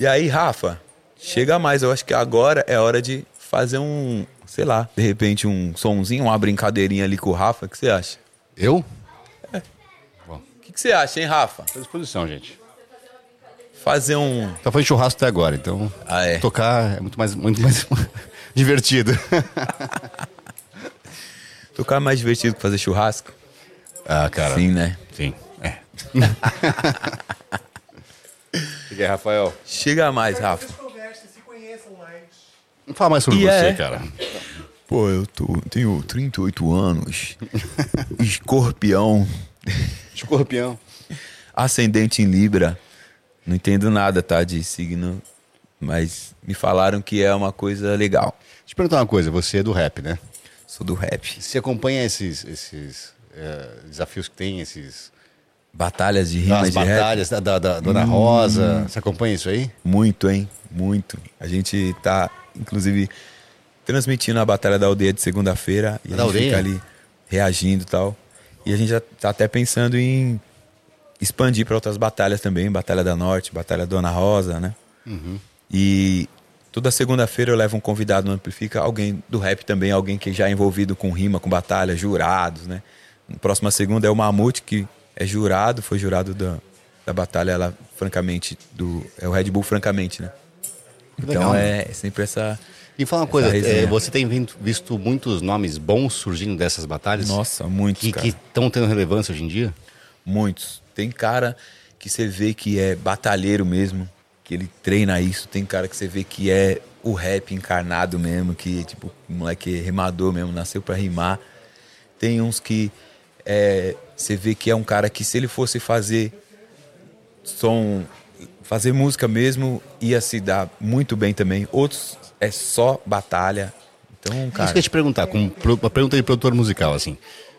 E aí, Rafa, chega mais, eu acho que agora é hora de fazer um, sei lá, de repente um sonzinho, uma brincadeirinha ali com o Rafa, o que você acha? Eu? O que, que você acha, hein, Rafa? Tô à disposição, gente. Fazer um Só foi churrasco até agora, então Ah, é? tocar é muito mais, muito mais divertido. tocar mais divertido que fazer churrasco? ah, cara. Sim, né? Sim. É. O que é, Rafael? Chega mais, Rafa. Conversem, se conheçam mais. Fala mais sobre E você, é. cara. Pô, eu tô, tenho 38 anos. Escorpião. Escorpião. Ascendente em Libra. Não entendo nada, tá? De signo. Mas me falaram que é uma coisa legal. Deixa eu te perguntar uma coisa, você é do rap, né? Sou do rap. Você acompanha esses, esses eh, desafios que tem, esses. Batalhas de rimas As batalhas da, da, da Dona Rosa. Você acompanha isso aí? Muito, hein? Muito. A gente tá, inclusive, transmitindo a Batalha da Aldeia de segunda-feira. E a Da gente aldeia? fica ali reagindo e tal. E a gente já tá até pensando em expandir para outras batalhas também. Batalha da Norte, Batalha Dona Rosa, né? E toda segunda-feira eu levo um convidado no Amplifica, alguém do rap também, alguém que já é envolvido com rima, com batalha, jurados, né? Na próxima segunda é o Mamute, que é jurado, foi jurado da, da batalha lá, francamente, do. É o Red Bull, francamente, né? Então legal. é, é sempre essa. E fala uma Essa coisa, eh, você tem visto muitos nomes bons surgindo dessas batalhas? Nossa, muitos. Que cara. estão tendo relevância hoje em dia? Muitos. Tem cara que você vê que é batalheiro mesmo, que ele treina isso. Tem cara que você vê que é o rap encarnado mesmo, que tipo, o moleque é rimador mesmo, nasceu pra rimar. Tem uns que é, você vê que é um cara que se ele fosse fazer som, fazer música mesmo, ia se dar muito bem também. Outros é só batalha. Então, Isso cara, que eu ia te perguntar, como uma pergunta de produtor musical, assim.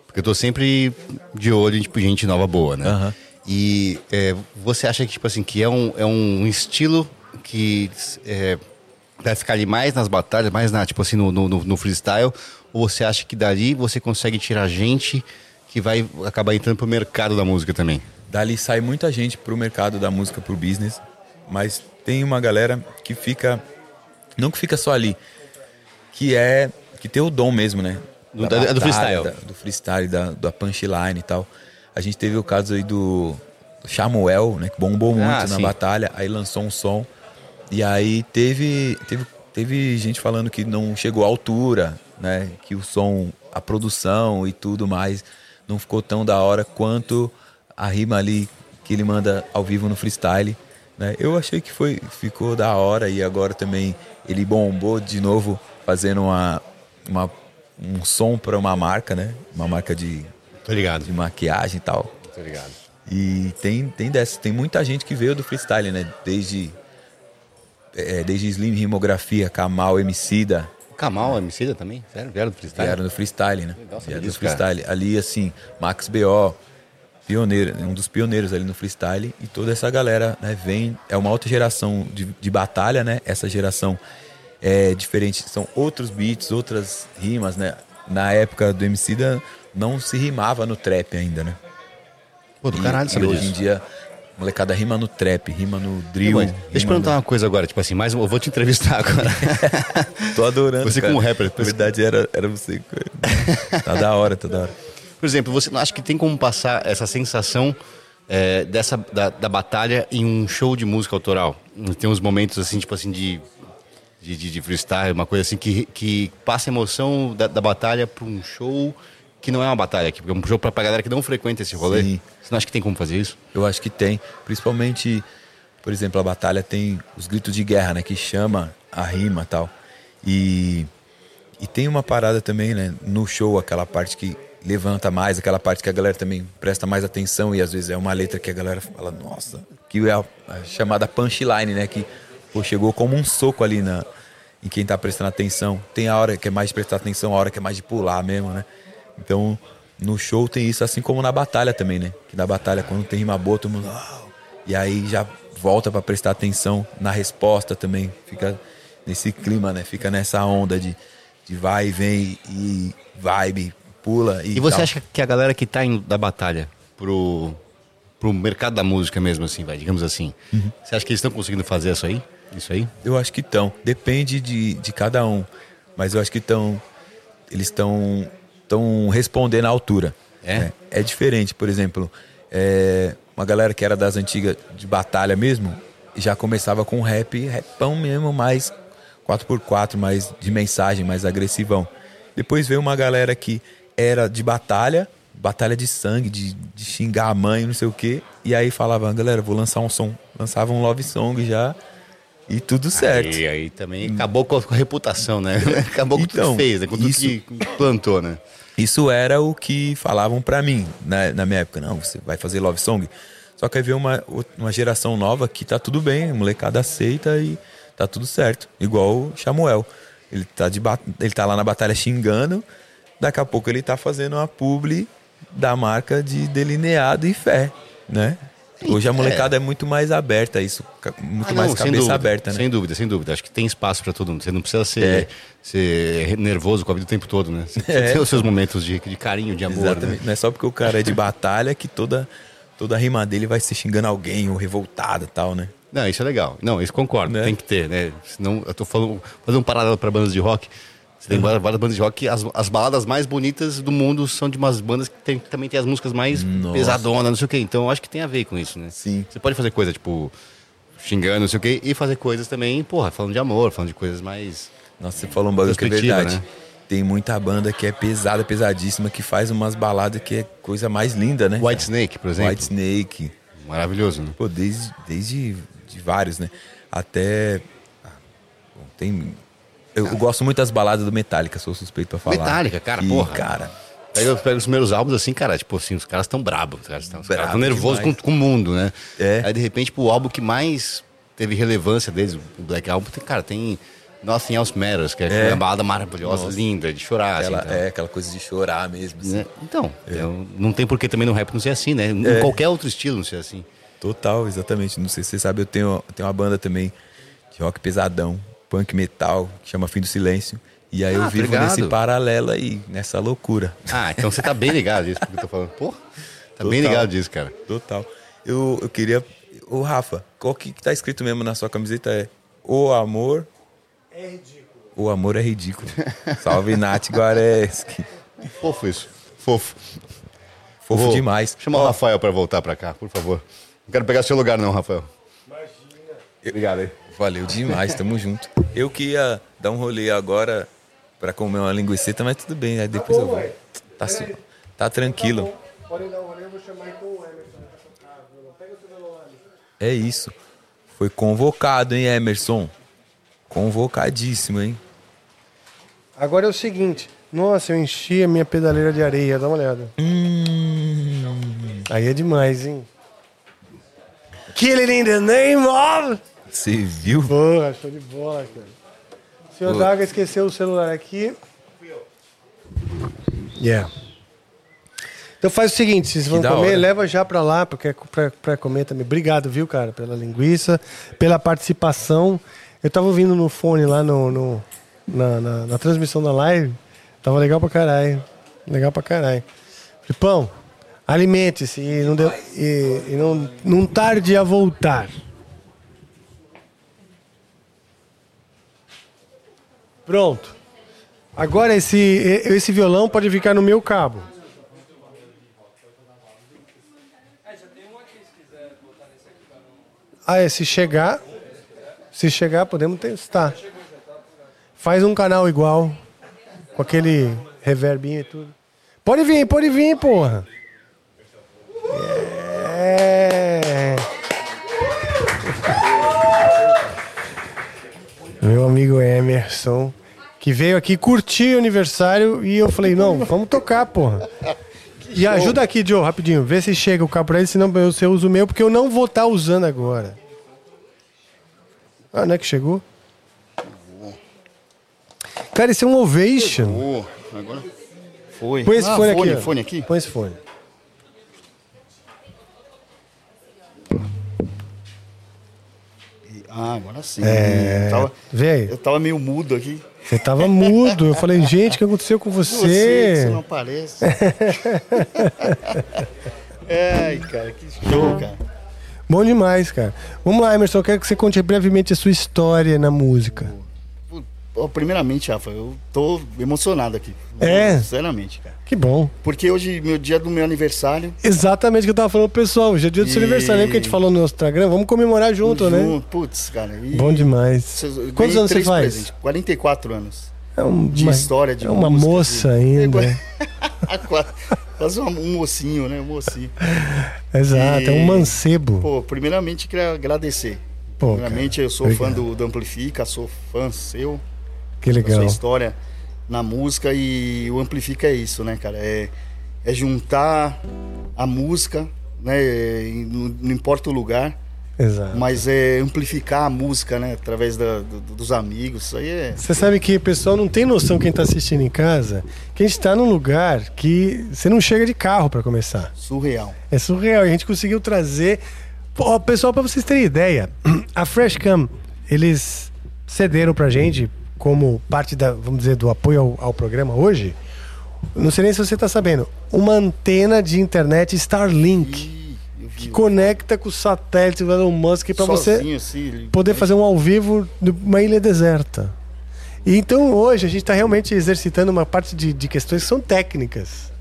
Porque eu tô sempre de olho em tipo, gente nova boa, né? Aham. E é, você acha que, tipo assim, que é um, é um estilo que é, vai ficar ali mais nas batalhas, mais na, tipo assim, no, no, no- no freestyle? Ou você acha que dali você consegue tirar gente que vai acabar entrando pro mercado da música também? Dali sai muita gente pro mercado da música, pro business, mas tem uma galera que fica, não que fica só ali, que é, que tem o dom mesmo, né? Do- da- do freestyle. da- do freestyle, da, da punchline e tal. A gente teve o caso aí do, do Samuel, né? Que bombou muito Ah, na sim. batalha, aí lançou um som, e aí teve, teve, teve gente falando que não chegou à altura, né? Que o som, a produção e tudo mais não ficou tão da hora quanto a rima ali que ele manda ao vivo no freestyle. Né? Eu achei que foi, ficou da hora e agora também ele bombou de novo fazendo uma, uma, um som para uma marca, né? Uma marca de, de maquiagem e tal. Tô ligado. E tem, tem dessa, tem muita gente que veio do freestyle, né? Desde, é, desde Slim Rimografia, Kamal, Emicida, Kamal, Emicida também? Sério? Vieram do freestyle? vieram do freestyle, né? Legal Vieram do disso, cara. freestyle. Ali, assim, Max B.O., pioneiro, um dos pioneiros ali no freestyle. E toda essa galera né, vem. É uma outra geração de, de batalha, né? Essa geração é diferente. São outros beats, outras rimas, né? Na época do Emicida, não se rimava no trap ainda, né? Pô, do E- caralho e saber hoje disso. em dia, molecada rima no trap, rima no drill. Mas, deixa eu perguntar uma coisa agora, tipo assim, mais um- eu vou te entrevistar agora. no- Tô adorando. Você cara. como rapper, Na verdade, era, era você. Tá da hora, tá da hora. Por exemplo, você não acha que tem como passar essa sensação é, dessa da, da batalha em um show de música autoral? Tem uns momentos assim, tipo assim, de, de, de- de freestyle, uma coisa assim que, que passa a emoção da, da batalha para um show que não é uma batalha, que é um show pra, galera que não frequenta esse rolê. Sim. Você não acha que tem como fazer isso? Eu acho que tem. Principalmente, por exemplo, a batalha tem os gritos de guerra, né? Que chama a rima e tal. E, e tem uma parada também, né? No show, aquela parte que levanta mais, aquela parte que a galera também presta mais atenção e às vezes é uma letra que a galera fala, nossa, que é a, a chamada punchline, né? Que pô, chegou como um soco ali na, em quem tá prestando atenção. Tem a hora que é mais de prestar atenção, a hora que é mais de pular mesmo, né? Então, no show tem isso, assim como na batalha também, né? Que na batalha, quando tem rima boa, todo mundo. E aí já volta pra prestar atenção na resposta também. Fica... nesse clima, né? Fica nessa onda de, de vai e vem e vibe, pula e E você tal. acha que a galera que tá indo da batalha pro, pro mercado da música mesmo, assim, vai, digamos assim, Uhum. você acha que eles estão conseguindo fazer isso aí? Isso aí? Eu acho que estão. Depende de, de cada um. Mas eu acho que estão. Eles estão estão respondendo à altura. É? né? É diferente, por exemplo, é, uma galera que era das antigas de batalha mesmo, já começava com rap, rapão mesmo, mais 4x4, mais de mensagem, mais agressivão. Depois veio uma galera que era de batalha, batalha de sangue, de, de xingar a mãe, não sei o quê. E aí falava, galera, vou lançar um som. Lançava um love song já e tudo certo. E aí também acabou com a, reputação, né? Acabou com tudo Então, que fez, né? Com tudo isso- que plantou, né? Isso era o que falavam pra mim na, na minha época. Não, você vai fazer love song. Só que aí veio uma, uma geração nova que tá tudo bem, a molecada aceita e tá tudo certo. Igual o Samuel. Ele tá, de, ele tá lá na batalha xingando, daqui a pouco ele tá fazendo uma publi da marca de delineado e fé, né? Hoje a molecada é, muito mais aberta, isso, muito Ah, mais não, sem cabeça dúvida, aberta, né? Sem dúvida, sem dúvida. Acho que tem espaço pra todo mundo. Você não precisa ser, É. ser nervoso com a vida o tempo todo, né? Você É. tem os seus momentos de, de carinho, de amor, Exatamente. né? Não é só porque o cara é de batalha que toda, toda a rima dele vai ser xingando alguém ou revoltado e tal, né? Não, isso é legal. Não, isso concordo. Né? Tem que ter, né? Senão, eu tô falando, fazendo um paralelo para bandas de rock. Você tem várias várias bandas de rock as, as baladas mais bonitas do mundo são de umas bandas que tem- também tem as músicas mais Nossa. pesadonas, não sei o quê. Então acho que tem a ver com isso, né? Sim. Você pode fazer coisa, tipo, xingando, não sei o quê, e fazer coisas também, porra, falando de amor, falando de coisas mais. Nossa, você falou um bagulho que é verdade. né? Tem muita banda que é pesada, pesadíssima, que faz umas baladas que é coisa mais linda, né? White Snake, por exemplo. White Snake. Maravilhoso, né? Pô, desde, desde de vários, né? Até. ah, bom, tem. Eu, eu gosto muito das baladas do Metallica, sou suspeito pra falar. Metallica, cara, E, porra. Cara, Pega, pega os primeiros álbuns assim, cara, tipo assim, os caras estão brabos, os caras estão nervosos com, com o mundo, né? É. Aí de repente, tipo, o álbum que mais teve relevância deles, o Black Album, tem, cara, tem Nothing Else Matters, que é, É. uma balada maravilhosa, Nossa. linda, de chorar, aquela, assim, tá? é aquela coisa de chorar mesmo. assim. Né? Então, eu- não tem por que também no rap não ser assim, né? Em É. qualquer outro estilo não ser assim. Total, exatamente. Não sei se você sabe, eu tenho, eu tenho uma banda também de rock pesadão, punk metal, que chama Fim do Silêncio. E aí Ah, eu tô vivo nesse paralelo aí, nessa loucura. Ah, então você tá bem ligado disso, porque eu tô falando. Pô, tá bem Total. ligado disso, cara. Total. Eu, eu queria. Ô, Rafa, qual que, que tá escrito mesmo na sua camiseta é O amor. É ridículo. O amor é ridículo. Salve Nath Guareschi. Fofo isso. Fofo. Fofo Vou demais. Chama o Rafael pra voltar pra cá, por favor. Não quero pegar seu lugar, não, Rafael. Obrigado aí. Valeu demais, tamo junto. Eu que ia dar um rolê agora pra comer uma linguiça, mas tudo bem, aí depois eu vou. Tá, su- tá tranquilo. Podem dar um rolê, eu vou chamar então o Emerson. Pega o seu celular. É isso. Foi convocado, hein, Emerson? Convocadíssimo, hein? Agora é o seguinte. Nossa, eu enchi a minha pedaleira de areia. Dá uma olhada. Hum. Aí é demais, hein? Kill it in the name of... Você viu? Porra, show de bola, cara. O senhor. Daga esqueceu o celular aqui. Yeah. Então faz o seguinte, se vocês vão comer, hora. leva já pra lá, porque é pra, pra comer também. Obrigado, viu, cara, pela linguiça, pela participação. Eu tava ouvindo no fone lá no, no- na, na- na transmissão da live. Tava legal pra caralho. Legal pra caralho. Filipão, alimente-se e, não, deu- e, e não, não tarde a voltar. Pronto. Agora esse, esse violão pode ficar no meu cabo. Ah, é, se chegar. Se chegar, podemos testar. Faz um canal igual. Com aquele reverbinho e tudo. Pode vir, pode vir, porra. É. Meu amigo Emerson, que veio aqui curtir o aniversário e eu falei, não, vamos tocar, porra. E ajuda aqui, Joe, rapidinho. Vê se chega o cabo pra ele, senão você usa o meu, porque eu não vou estar usando agora. Ah, não é que chegou? Cara, esse é um ovation. Oh, agora foi. Põe esse Ah, fone, fone, aqui. fone aqui? Põe esse fone. Ah, agora sim. É, Eu tava, eu tava meio mudo aqui. Você tava mudo. Eu falei, gente, o que aconteceu com Você, você? você não aparece. Ai, cara, que show, cara. Bom demais, cara. Vamos lá, Emerson. Eu quero que você conte brevemente a sua história na música. Primeiramente, Rafa, eu tô emocionado aqui. É? Sinceramente, cara. Que bom. Porque hoje, meu dia do meu aniversário. Exatamente o que eu tava falando, pro pessoal. Hoje é dia do seu E- aniversário, lembra que a gente falou no nosso Instagram? Vamos comemorar junto, né? junto, Putz, cara. e- Bom demais. Eu Quantos anos você faz? presentes, 44 anos. É um- De uma, história, de É uma música, moça de- ainda. Quase- Quase um, um mocinho, né? Um mocinho. Exato, é um E- mancebo. Pô, primeiramente queria agradecer. Pô, primeiramente cara, eu sou fã obrigado. do, do Amplifica, sou fã seu, Que da legal. sua história na música e o Amplifica é isso, né, cara? É, é juntar a música, né? Não, importa o lugar, Exato. mas é amplificar a música, né? Através da- do- dos amigos. Isso aí é. Você sabe que o pessoal não tem noção, quem tá assistindo em casa, que a gente tá num lugar que você não chega de carro para começar. surreal. É surreal. E a gente conseguiu trazer. Pô, pessoal, para vocês terem ideia, a Freshcam, eles cederam pra gente, como parte da, vamos dizer, do apoio ao, ao programa hoje. Não sei nem se você tá sabendo, uma antena de internet Starlink que conecta com o satélite do Elon Musk para você assim, poder fazer um ao vivo numa ilha deserta. E então hoje a gente está realmente exercitando uma parte de, de questões que são técnicas,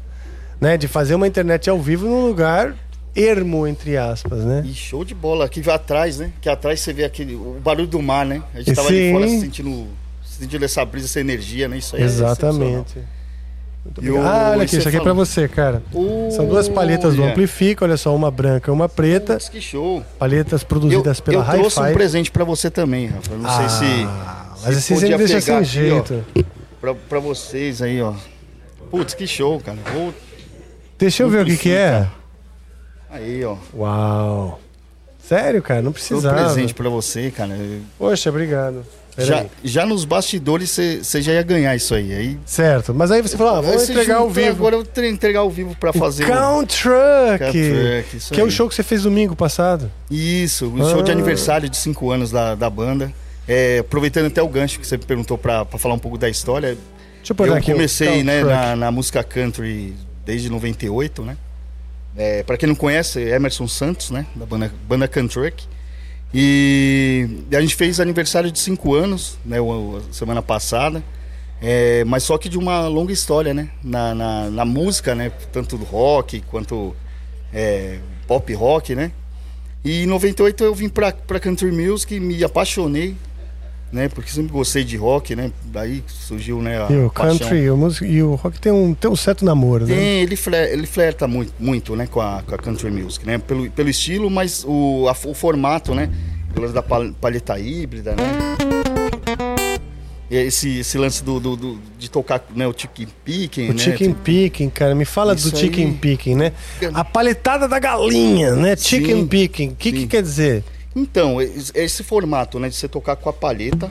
né? De fazer uma internet ao vivo num lugar ermo, entre aspas, né? E show de bola. Aqui atrás, né? Que atrás você vê aquele, o barulho do mar, né? A gente tava Sim. ali fora sentindo, sentindo essa brisa, essa energia, né? Isso aí é. Exatamente. Muito E o-. Ah, olha aqui, isso aqui é você pra você, cara. São duas palhetas do Olha. Amplifica, olha só, uma branca e uma preta. Que show. Palhetas Eu, produzidas eu pela trouxe um Hi-Fi. presente pra você também, Rafa. Não sei se. Ah, mas assim você deixa sem aqui, jeito. Pra, pra vocês aí, ó. Putz, que show, cara. Vou... Deixa eu ver o que, que é. Aí, ó. Uau. Sério, cara, não Dou um precisava. presente pra você, cara. Poxa, obrigado. Já, aí. já nos bastidores você já ia ganhar isso aí. aí Certo, mas aí você falou, ah, Aí você entregar ao vivo. Agora eu vou tre- entregar ao vivo pra fazer. Count Truck, Count Truck, que é o aí. show que você fez domingo passado. Isso, o show de Ah. aniversário de 5 anos da, da banda. É, aproveitando até o gancho que você me perguntou pra, pra falar um pouco da história. Deixa eu eu comecei né, na, na música country desde 98, né? É, para quem não conhece, é Emerson Santos, né? Da banda, banda Country Truck. E a gente fez aniversário de 5 anos, né? semana passada. É, mas só que de uma longa história, né? Na, na, na música, né? Tanto do rock quanto é, pop rock, né? E em 98 eu vim pra, pra Country Music me apaixonei, né? Porque sempre gostei de rock, né? Daí surgiu, né? A E o paixão. country o música, e o rock tem um, tem um certo namoro, né? Tem, ele, fler, ele flerta muito, muito né, com a, com a country music, né? Pelo, pelo estilo, mas o, a- o formato, né? Pelo lance da pal- palheta híbrida, né? Esse, esse lance do, do- do- de tocar né, o chicken picking, O né? chicken picking, cara, me fala Isso do chicken aí. picking, né? A paletada da galinha, né? Chicken Sim, picking. O que, que quer dizer? Então, é esse formato, né? De você tocar com a palheta,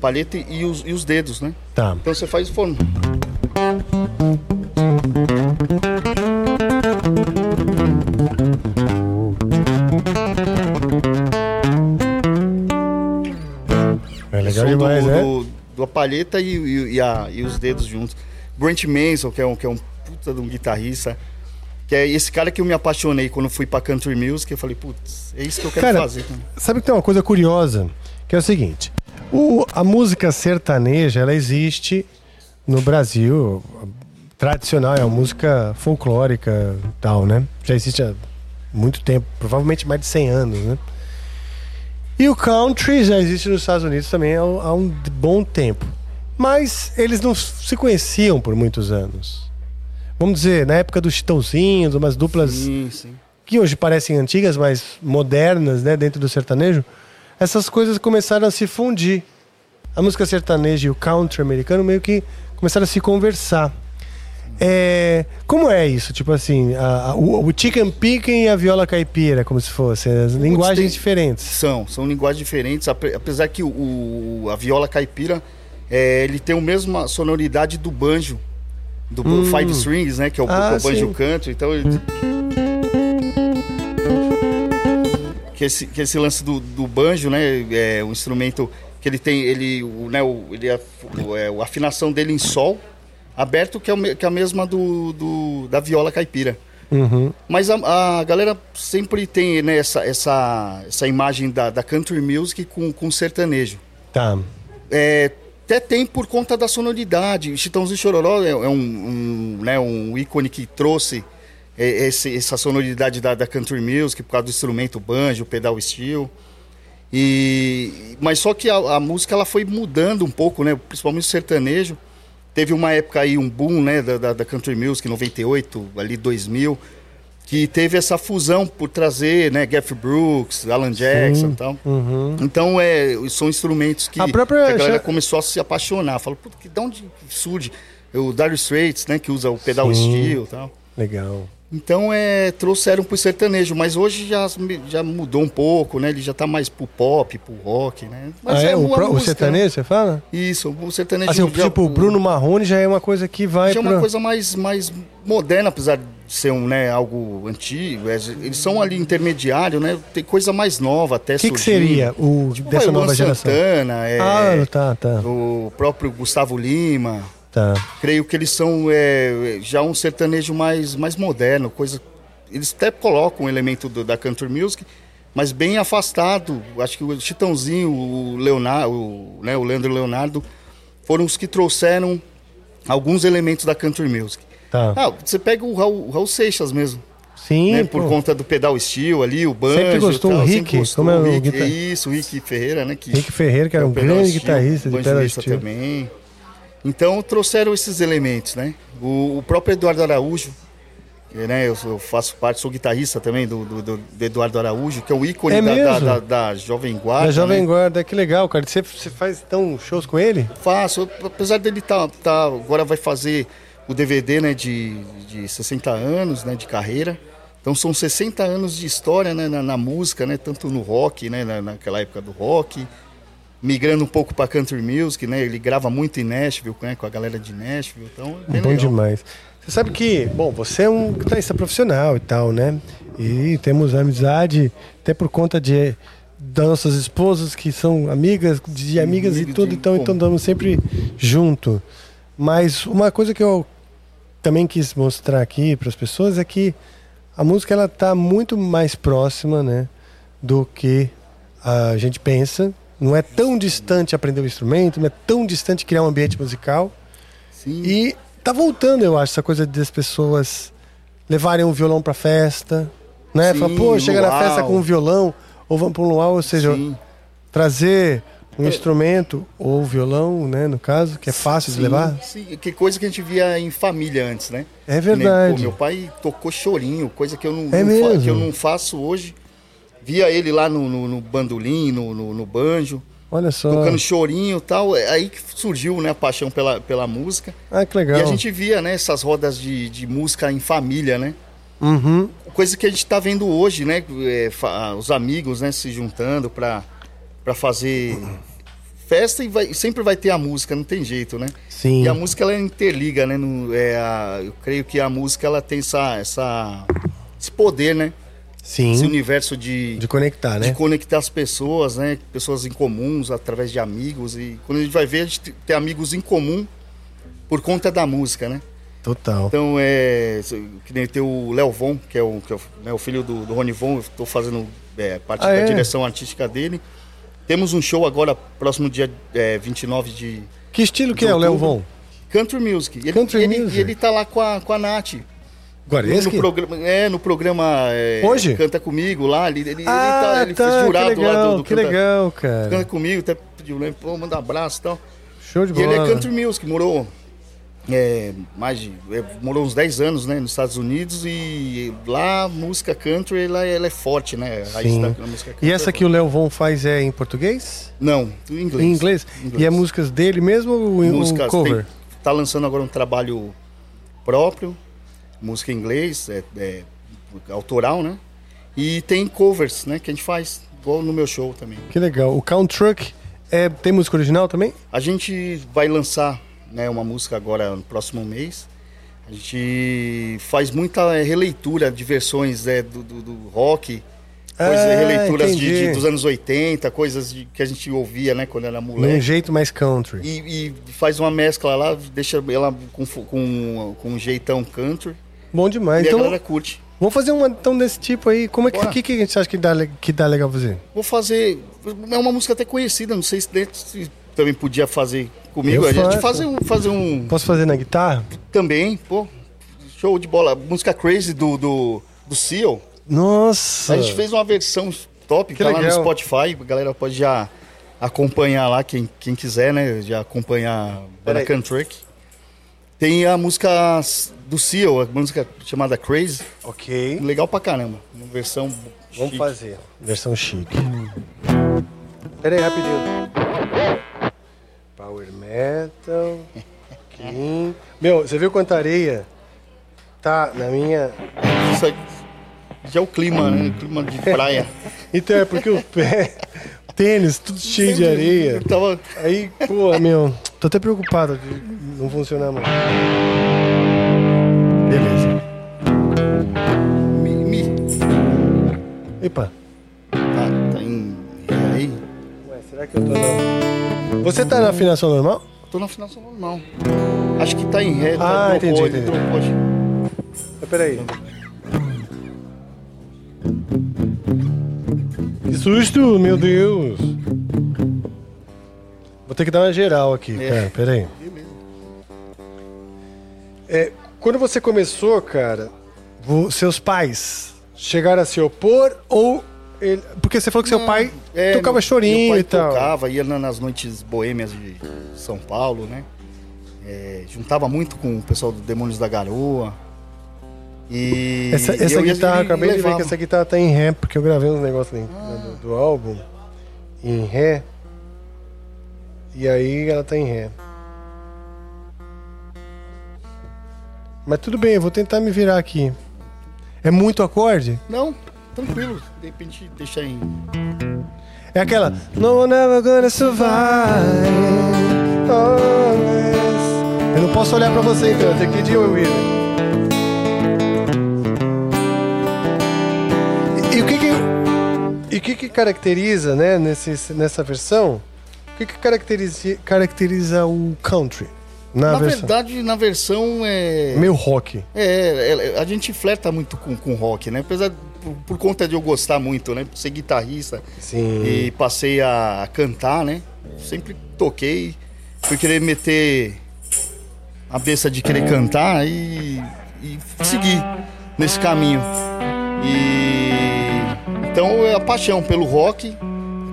palheta e os, e os dedos, né? Tá. Então você faz o formato. É legal demais, do, né? do, do a palheta e, e, e a- e os dedos juntos. Brent Mason, que é um, que é um puta de um guitarrista, que é esse cara que eu me apaixonei quando fui pra country music, eu falei, putz, é isso que eu quero Cara, fazer. também. Sabe que tem uma coisa curiosa, que é o seguinte: o- a música sertaneja, ela existe no Brasil, tradicional, é uma música folclórica tal, né? Já existe há muito tempo, provavelmente mais de 100 anos, né? E o country já existe nos Estados Unidos também há, há um bom tempo. Mas eles não se conheciam por muitos anos. Vamos dizer, na época dos Chitãozinhos, umas duplas Sim, sim. que hoje parecem antigas, mas modernas, né, dentro do sertanejo, essas coisas começaram a se fundir. A música sertaneja e o country americano meio que começaram a se conversar. É, como é isso? Tipo assim, a- a- o, o chicken picking e a viola caipira, como se fossem as linguagens tem- diferentes. São, são linguagens diferentes, ape- apesar que o, o- a viola caipira, é, ele tem a mesma sonoridade do banjo, do Hum. five strings, né, que é o, Ah, o banjo sim. country, então que esse, que esse lance do, do banjo, né? É um instrumento que ele tem, ele, o, né, o, ele é, o, é, a afinação dele em sol aberto, que é, o que é a mesma do, do- da viola caipira. Uhum. Mas a, a galera sempre tem né, essa, essa, essa imagem da, da country music com, com sertanejo. Tá. É, até tem por conta da sonoridade. Chitãozinho Chororó é, é um, um, né, um ícone que trouxe é, esse- essa sonoridade da, da country music por causa do instrumento banjo, pedal steel. E, mas só que a, a música ela foi mudando um pouco, né? Principalmente o sertanejo. Teve uma época aí, um boom, né? Da, da, da country music, 98, ali 2000, que teve essa fusão por trazer, né? Jeff Brooks, Alan Jackson e tal. Então, é, são instrumentos que A própria- que a galera começou a se apaixonar. Falou, puta, que de onde surge? O Dire Straits, né? Que usa o pedal Sim. steel e tal. Legal. Então é, trouxeram pro sertanejo, mas hoje já, já mudou um pouco, né? Ele já tá mais pro pop, pro rock, né? Mas Ah, é? o, boa pro- o música, sertanejo, você fala? né? Isso, o sertanejo Assim, o- já, tipo, o Bruno Marrone já é uma coisa que vai já é pra... uma coisa mais, mais moderna, apesar de ser um, né, algo antigo. é, Eles são ali intermediário, né? Tem coisa mais nova até O que, que surgindo. seria o Tipo, dessa vai, o nova Luan geração? Santana, é, Ah, tá, tá, o próprio Gustavo Lima. Tá. creio que eles são é, já um sertanejo mais, mais moderno, coisa. Eles até colocam um elemento do- da country music, mas bem afastado. Acho que o Chitãozinho, o Leonardo, o, né, o Leandro Leonardo, foram os que trouxeram alguns elementos da country music. Tá. Ah, você pega o Raul, o Raul Seixas mesmo, Sim, né, por conta do pedal steel ali, o banjo. Sempre gostou tal, o Rick, gostou como é o o Rick, guitar- Isso, o Rick Ferreira, né? Que, Rick Ferreira, que era é um grande guitarrista de pedal steel. também. Então trouxeram esses elementos, né? O, o próprio Eduardo Araújo, que, né, eu, eu faço parte, sou guitarrista também do, do- do- do Eduardo Araújo, que é o ícone É da, da, da- da Jovem Guarda. Da Jovem né? Guarda, que legal, cara. Você, você faz então shows com ele? Faço, apesar dele tá, tá agora vai fazer o DVD, né, de, de 60 anos, né, de carreira. Então são 60 anos de história, né, na, na música, né, tanto no rock, né, na, naquela época do rock, migrando um pouco para country music, né, ele grava muito em Nashville, né, com a galera de Nashville, então é bem Bom legal. demais. Você sabe que, bom, você é um guitarrista profissional e tal, né? E temos amizade até por conta de das nossas esposas que são amigas de amigas e tudo, então, então andamos sempre junto. Mas uma coisa que eu também quis mostrar aqui para as pessoas é que a música ela tá muito mais próxima, né, do que a gente pensa. Não é tão distante aprender o instrumento, não é tão distante criar um ambiente musical. Sim. E tá voltando, eu acho, essa coisa das pessoas levarem um violão pra festa, né? Sim, Falar, pô, chega na festa com um violão, ou vamos pra um luau, ou seja, Sim. trazer um instrumento, ou violão, né, no caso, que é fácil de Sim, levar. Sim, que coisa que a gente via em família antes, né? É verdade. pô, meu pai tocou chorinho, coisa que eu não, É não que eu não faço hoje. Via ele lá no, no, no bandolim, no, no, no banjo, Olha só. tocando chorinho e tal. É aí que surgiu né, a paixão pela, pela música. Ah, que legal. E a gente via né, essas rodas de, de música em família, né? Uhum. Coisa que a gente está vendo hoje, né? é, os amigos né, se juntando para fazer festa e vai- sempre vai ter a música, não tem jeito, né? Sim. E a música ela interliga, né? No- é a- eu creio que a música ela tem essa, essa, esse poder, né? Esse Sim. universo de, De conectar, de né? conectar as pessoas, né? Pessoas em comuns através de amigos. E quando a gente vai ver, a gente tem amigos em comum por conta da música, né? Total. Então é. Que nem tem o Léo Von, que é o, que é o, né, o filho do, do Rony Von, eu estou fazendo é, parte Ah, da é? direção artística dele. Temos um show agora, próximo dia é, 29 de Que estilo que de é o Léo. Von? Country Music. Ele, Country ele, music. E ele tá lá com a, com a Nath. No, Guareschi? programa, é, no programa é, Hoje? Canta Comigo lá. Ele, ele, ele Ah, tá, ele tá, fez jurado legal, lá do, do que Canta, legal, cara. Canta Comigo, até pediu, né? Pô, manda um abraço e tal. Show de E ele bola. é country music, morou é, mais de, é, morou uns 10 anos, né, nos Estados Unidos e lá a música country ela, ela é forte, né? A Sim. da E é essa forte. que o Léo Von faz é em português? Não, em inglês. Em inglês? E é músicas dele mesmo ou em um músicas, cover? tem- tá lançando agora um trabalho próprio, música em inglês, é, é, autoral, né? E tem covers, né, que a gente faz, igual no meu show também. Que legal. O Count Truck é, tem música original também? A gente vai lançar né, uma música agora no próximo mês. A gente faz muita eh, releitura de versões eh, do, do- do rock Coisas, Ah, releituras de, de- dos anos 80, coisas de- que a gente ouvia, né, quando era moleque. jeito mais country. E, e faz uma mescla lá, deixa ela com, com, com um jeitão country. Bom demais. e a Então, galera curte. vamos fazer uma então desse tipo aí. Como é que, Bora. que, que a gente acha que dá, que dá legal fazer? Vou fazer. É uma música até conhecida, não sei se, se também podia fazer comigo. Eu a gente fazer um, fazer um. Posso fazer na guitarra? Também, pô. Show de bola. Música Crazy do, do, do Seal. Nossa! A gente fez uma versão top, Que tá lá no legal. Spotify. A galera pode já acompanhar lá, quem, quem quiser, né? Já acompanhar Peraí. Banacan Truck. Tem a música do Seal, a música chamada Crazy. Ok. Legal pra caramba. Uma versão. Vamos chique. fazer. Versão chique. Pera aí, rapidinho. Power metal. Clean. Meu, você viu quanta areia tá na minha. Isso aí já é o clima, né? O clima de praia. Então é porque o pé. Tênis, tudo cheio de areia. Tava. Aí, pô, meu, tô até preocupado de não funcionar mais. Beleza. Me, me, Epa. tá, tá em. é aí. Ué, será que eu tô na. Você tá na afinação normal? Tô na afinação normal. Acho que tá em ré. Ah, tá, entendi, entendi. trocou, acho. Mas peraí. Susto, meu Deus. Vou ter que dar uma geral aqui. É. Pera, peraí. É, quando você começou, cara, seus pais chegaram a se opor ou. ele- porque você falou que seu Não, pai é, tocava meu- chorinho meu pai e tal. tocava, ia na- nas noites boêmias de São Paulo, né? É, juntava muito com o pessoal do Demônios da Garoa. E Essa, essa eu guitarra, e acabei de ver que levava. essa guitarra tá em ré, porque eu gravei uns negócios ali, né, do, do álbum em ré. E aí ela tá em ré. Mas tudo bem, eu vou tentar me virar aqui. É muito acorde? Não, tranquilo. De repente deixa em. É aquela No one ever gonna survive. Yes. Eu não posso olhar pra você então, eu tenho que ir de ouvido. E, o que que e que que caracteriza, né, nesse, nessa versão? O que que caracteriza, caracteriza o country na, Na verdade, na versão é. Meio rock. É, é, a gente flerta muito com, com rock, né? Apesar por, por conta de eu gostar muito, né? Ser guitarrista Sim. e passei a, a cantar, né? Sempre toquei, fui querer meter a besta de querer cantar e, e seguir nesse caminho. E então é a paixão pelo rock,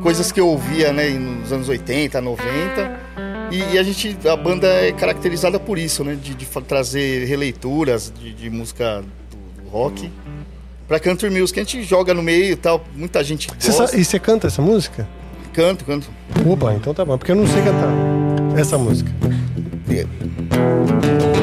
coisas que eu ouvia, né, nos anos 80, 90. E, e a gente, a banda é caracterizada por isso, né? De, de trazer releituras de, de música do, rock pra country music. A gente joga no meio e tal, muita gente gosta. e você canta essa música? Canto, canto. Opa, então tá bom, porque eu não sei cantar essa música. Inside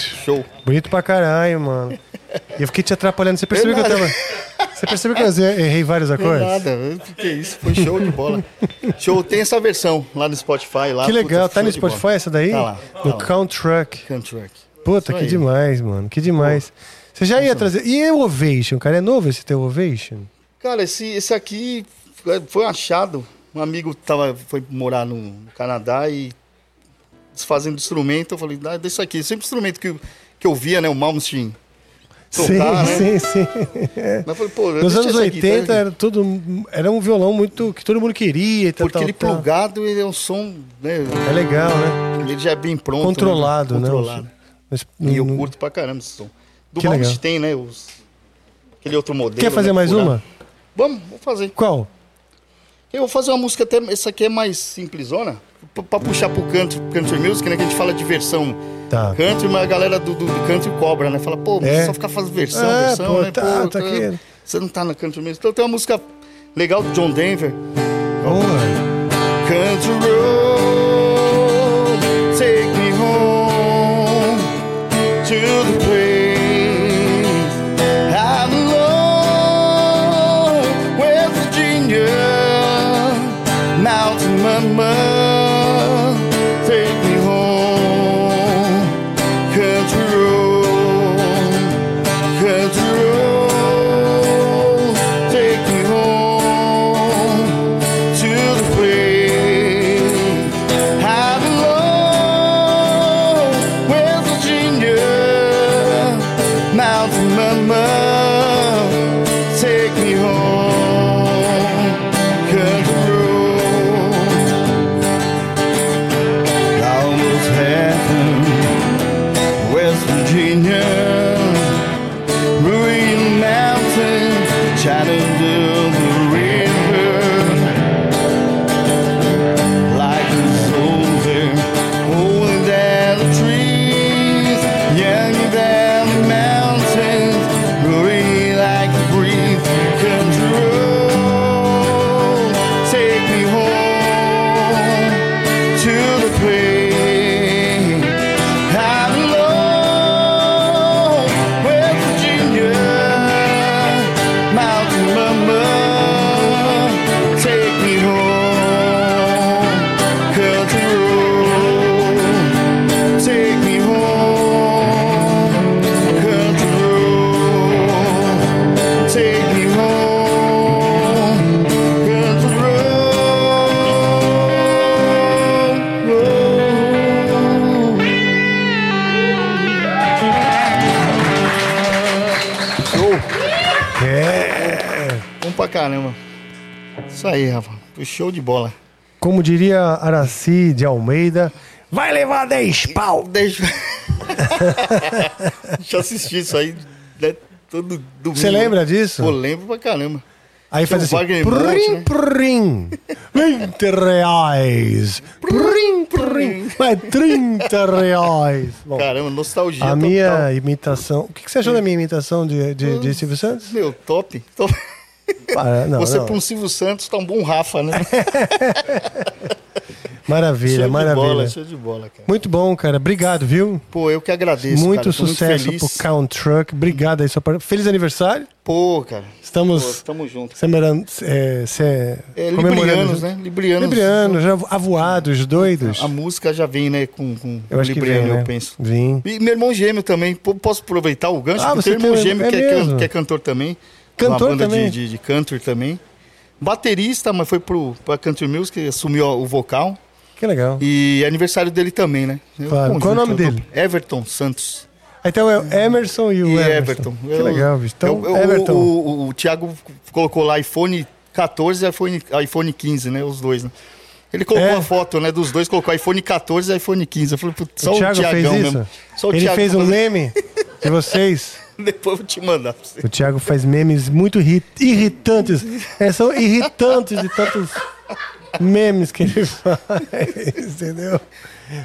Bicho. Show. Bonito pra caralho, mano. E eu fiquei te atrapalhando. Você percebeu que eu tava. Você percebeu que eu errei vários Não acordes? nada, que isso, foi show de bola. Show, tem essa versão lá no Spotify. Lá, Que legal. puta, Tá no. Spotify essa daí? Tá lá, No tá. Count Truck. Country Rock. Puta, Isso que aí. demais, mano. Que demais. Você já ia trazer. E o Ovation, cara? É novo esse teu Ovation? Cara, esse, esse aqui foi um achado. Um amigo tava, foi morar no Canadá e desfazendo instrumento. Eu falei, ah, desse aqui. Sempre instrumento que, eu- que eu via, né? O Malmsteen tocar, sim, né? sim, sim. Mas falei, pô, Nos deixa anos esse aqui, tá 80 aqui. era, tudo, era um violão muito que todo mundo queria e tal, Porque tal, ele tal. plugado, ele é um som, né? É legal, né? Ele já é bem pronto. Controlado, né? né? Controlado. Mas, E eu curto pra caramba esse som. Do Que. Malmsteen, né? Os, aquele outro modelo. Quer fazer né, mais uma? Vamos, vou fazer. Qual? Eu vou fazer uma música até. Essa aqui é mais simplesona. Pra, puxar pro country, country music, né? Que a gente fala de versão Tá. country, mas a galera do, do, do country cobra, né? Fala, pô, É. só ficar fazendo versão, Ah, versão, pô, né? tá, pô, tá aqui. Você não tá na country music. Então tem uma música legal do John Denver. Boa. Country road, Isso aí, Rafa. Show de bola. Como diria Araci de Almeida, vai levar 10 pau. Deixa. Deixa eu assistir isso aí né, todo domingo. Você lembra disso? Pô, lembro pra caramba. Aí faz assim, prim, Monte, né? prim, 20 reais, prim, prim, vai 30 reais. Bom, Caramba, nostalgia a total. minha imitação, o que que você achou da minha imitação de, de, de Silvio Santos? Meu, top. top. Para, não, Você não. pra um Silvio Santos tá um bom Rafa, né? Maravilha, show de maravilha. bola, show de bola, cara. Muito bom, cara. Obrigado, viu? Pô, eu que agradeço, muito cara. Sucesso muito pro. Count Truck. Obrigado aí, sua par- Feliz aniversário. Pô, cara. Pô, Estamos tamo junto. comemorando, é, se- É, comemorando librianos, né? Librianos. Librianos, já avoados, doidos. A música já vem, né, com, com Eu acho que libriano, vem, né? eu penso. Vim. E meu irmão gêmeo também. Posso aproveitar o gancho? Ah, Porque você tem irmão gêmeo é que, é, mesmo? que é cantor também. Cantor uma banda também? De, de, de country também. Baterista, mas foi pro, pra Country Music, assumiu o vocal. Que legal. E é aniversário dele também, né? Claro. Qual é o nome dele? Everton Santos. Então é o Emerson e o e Everton. Everton. Que legal, bicho. Então, Eu- eu- Everton. O, o, o Thiago colocou lá iPhone 14 e iPhone, iPhone 15, né? Os dois, né? Ele colocou É. a foto, né, dos dois, colocou iPhone 14 e iPhone 15. Eu falei, só o o, Thiago fez isso? mesmo. Só o Ele Thiago fez um meme de vocês. Depois eu vou te mandar pra você. O Thiago faz memes muito irri- irritantes. É, são irritantes de tantos memes que ele faz, entendeu?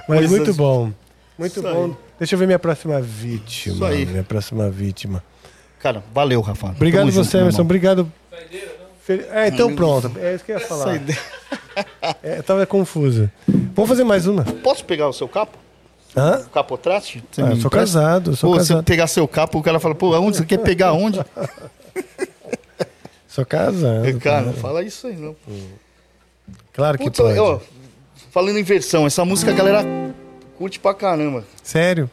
Mas Coisas- muito bom. Muito Isso bom. aí. Deixa eu ver minha próxima vítima. Isso aí. Minha próxima vítima. Cara, valeu, Rafa. Obrigado Tamo você, Emerson. Obrigado. Fe- É, então pronto. É isso que eu ia falar. ideia- É, eu tava confuso. Vamos fazer mais uma. Posso pegar o seu capo? Hã? Capotraste? Você Ah, eu sou casado, eu sou Pô, casado. você pegar seu capo, o cara fala, pô, aonde? Você quer pegar onde? Sou casado. cara, não fala isso aí, não. Claro que Puta, pode. ó, falando em versão, essa música a galera curte pra caramba. Sério?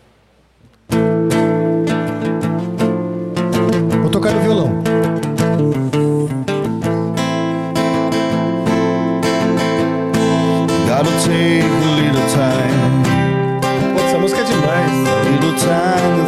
Vou tocar no violão. Essa música é demais. a little time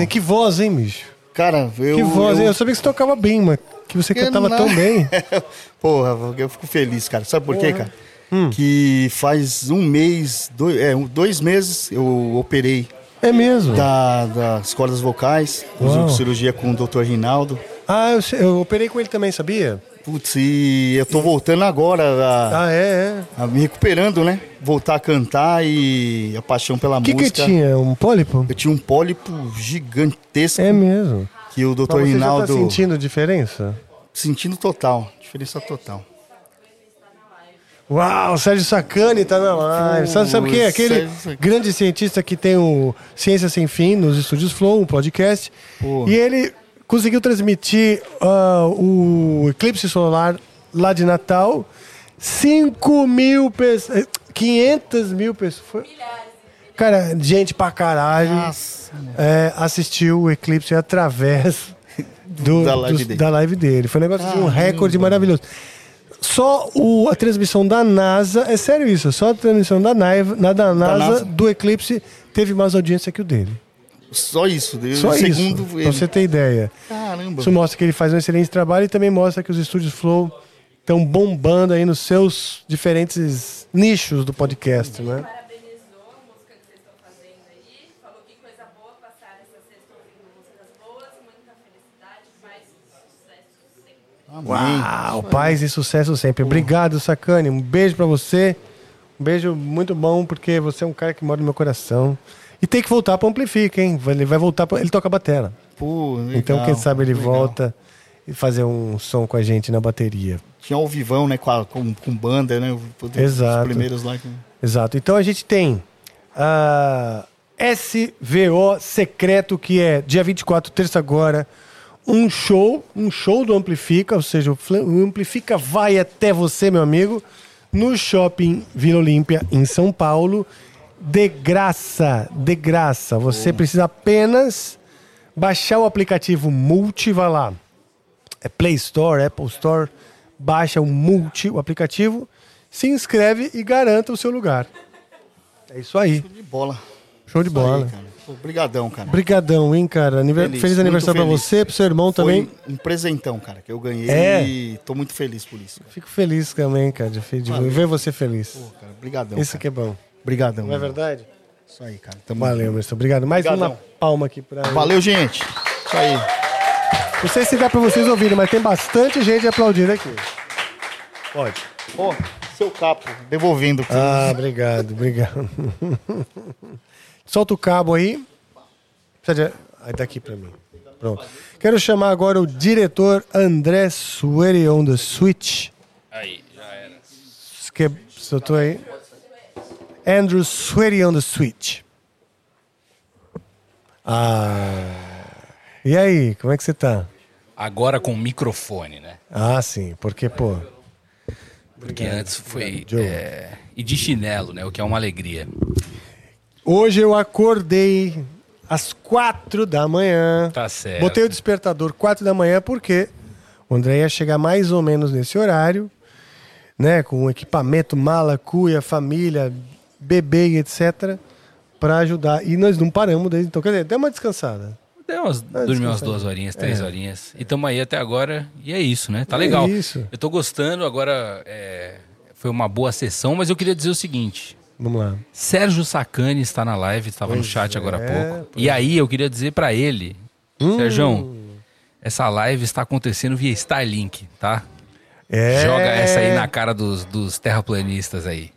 hein? Que voz, hein, bicho? Cara, eu. Que voz, hein? eu... Eu sabia que você tocava bem, mas que você cantava não- tão bem. Porra, eu fico feliz, cara. Sabe por quê, cara? Hum. Que faz um mês, dois, é, dois meses eu operei É mesmo? da, das cordas vocais, Uau. cirurgia com o Dr. Rinaldo. Ah, eu, eu operei com ele também, sabia? Putz, e eu tô voltando agora a, Ah, é, é. a me recuperando, né? Voltar a cantar e a paixão pela O que que música. tinha? Um pólipo? Eu tinha um pólipo gigantesco É mesmo. que o Dr. Mas você Rinaldo tá sentindo diferença? sentindo total, diferença total. Uau, o Sérgio Sacani tá na live. Sabe, sabe quem é? Aquele Sérgio grande cientista que tem o Ciência Sem Fim nos estúdios Flow, um podcast. Pô. E ele conseguiu transmitir ah, o eclipse solar lá de Natal. 5 mil pessoas. 500 mil pessoas. Foi- Cara, gente pra caralho Nossa, é, assistiu o eclipse através do- Da live dele. da live dele. Foi um negócio de um recorde maravilhoso. Só o- a transmissão da NASA, é sério isso, só a transmissão da, naiva- na- da NASA, NASA? do eclipse teve mais audiência que o dele. Só isso. deu Só um isso, segundo, pra você ter ideia. Caramba. Isso mostra que ele faz um excelente trabalho e também mostra que os estúdios Flow estão bombando aí nos seus diferentes nichos do podcast, né? Parabenizou a música que vocês estão fazendo aí. Falou que coisa boa passar essa sexta ouvindo músicas boas, muita felicidade, paz e sucesso sempre. Amém. Uau, paz e sucesso sempre. Obrigado, Sacane. Um beijo pra você. Um beijo muito bom, porque você é um cara que mora no meu coração. E tem que voltar pro Amplifica, hein? Ele vai voltar pra... Ele toca batera. Pô, legal, então, quem sabe ele legal. volta e fazer um som com a gente na bateria. Tinha o vivão, né? Com, a- com, com banda, né? Os Exato. primeiros lá. que- Exato. Então a gente tem a SVO Secreto, que é dia 24, terça agora, um show, um show do Amplifica, ou seja, o Amplifica vai até você, meu amigo, no Shopping Vila Olímpia, em São Paulo, de graça, de graça. Você precisa apenas baixar o aplicativo Multi, vai lá, é Play Store, Apple Store, baixa o Multi, o aplicativo, se inscreve e garanta o seu lugar. É isso aí. De bola. Show de Isso aí, bola. cara. Obrigadão, cara. Brigadão, hein, cara. Aniver- Feliz, Feliz, aniversário pra feliz. você, pro seu irmão também. Foi um presentão, cara, que eu ganhei É? e tô muito feliz por isso. Cara. Fico feliz também, cara, de, de Valeu. ver você feliz. Pô, cara, brigadão. Isso cara. que é bom. Brigadão. Não é verdade? Isso aí, cara. Tamo Valeu, Emerson. Obrigado. Mais uma Obrigadão. palma aqui pra Valeu, gente. Isso aí. Não sei se dá pra vocês ouvirem, mas tem bastante gente aplaudindo aqui. Pode. Pô, seu capo, devolvendo. aqui. Ah, obrigado, obrigado. Solta o cabo aí. Precisa de... Daqui pra mim. Pronto. Quero chamar agora o diretor André Sueri on the Switch. Aí, já era. Que soltou aí. Andrew Sueri on the Switch. Ah. E aí, como é que você tá? Agora com microfone, né? Ah, sim, porque, pô. Porque antes foi. É, e de chinelo, né? O que é uma alegria. Hoje eu acordei às quatro da manhã. Tá certo. Botei o despertador quatro da manhã porque o André ia chegar mais ou menos nesse horário, né? Com equipamento, mala, cuia, família, bebê etc. Pra ajudar. E nós não paramos desde então. Quer dizer, deu uma descansada. Deu umas, Ah, dormi umas duas horinhas, três É. horinhas. E estamos aí até agora. E é isso, né? Tá É legal. isso. Eu tô gostando. Agora é, foi uma boa sessão, mas eu queria dizer o seguinte. Vamos lá. Sérgio Sacani está na live, estava no Pois chat agora há é, pouco. E aí eu queria dizer pra ele, Hum. Sérgio, essa live está acontecendo via Starlink, tá? É. Joga essa aí na cara dos, dos terraplanistas aí.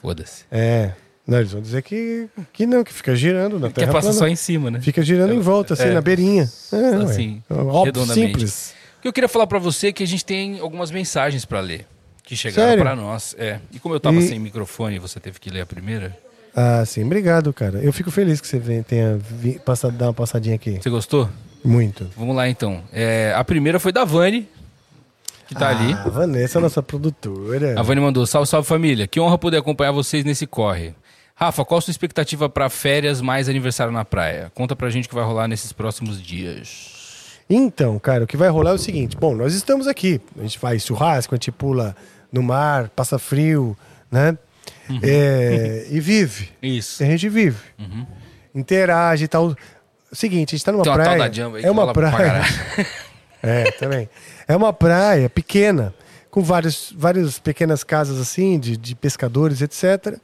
Foda-se. É. Não, eles vão dizer que, que não, que fica girando na terra. passar plana. só em cima, né? Fica girando em volta, assim, É. na beirinha. É. Assim, Óbvio, simples. O que eu queria falar pra você é que a gente tem algumas mensagens pra ler que chegaram pra nós. É. E como eu tava E- sem microfone, você teve que ler a primeira. Ah, sim. Obrigado, cara. Eu fico feliz que você tenha vi, passado, dar uma passadinha aqui. Você gostou? Muito. Vamos lá então. É, a primeira foi da Vani, que tá ali. Ah, a Vanessa, nossa produtora. A Vani mandou: Salve, salve família. Que honra poder acompanhar vocês nesse corre. Rafa, qual a sua expectativa pra férias mais aniversário na praia? Conta pra gente o que vai rolar nesses próximos dias. Então, cara, o que vai rolar é o seguinte. Bom, nós estamos aqui. A gente faz churrasco, a gente pula no mar, passa frio, né? Uhum. É, e vive. Isso. A gente vive. Interage e tal. Seguinte, a gente tá numa Tem uma tal praia. da aí é uma praia. É, também. É uma praia pequena, com vários, várias pequenas casas assim, de, de pescadores, etc.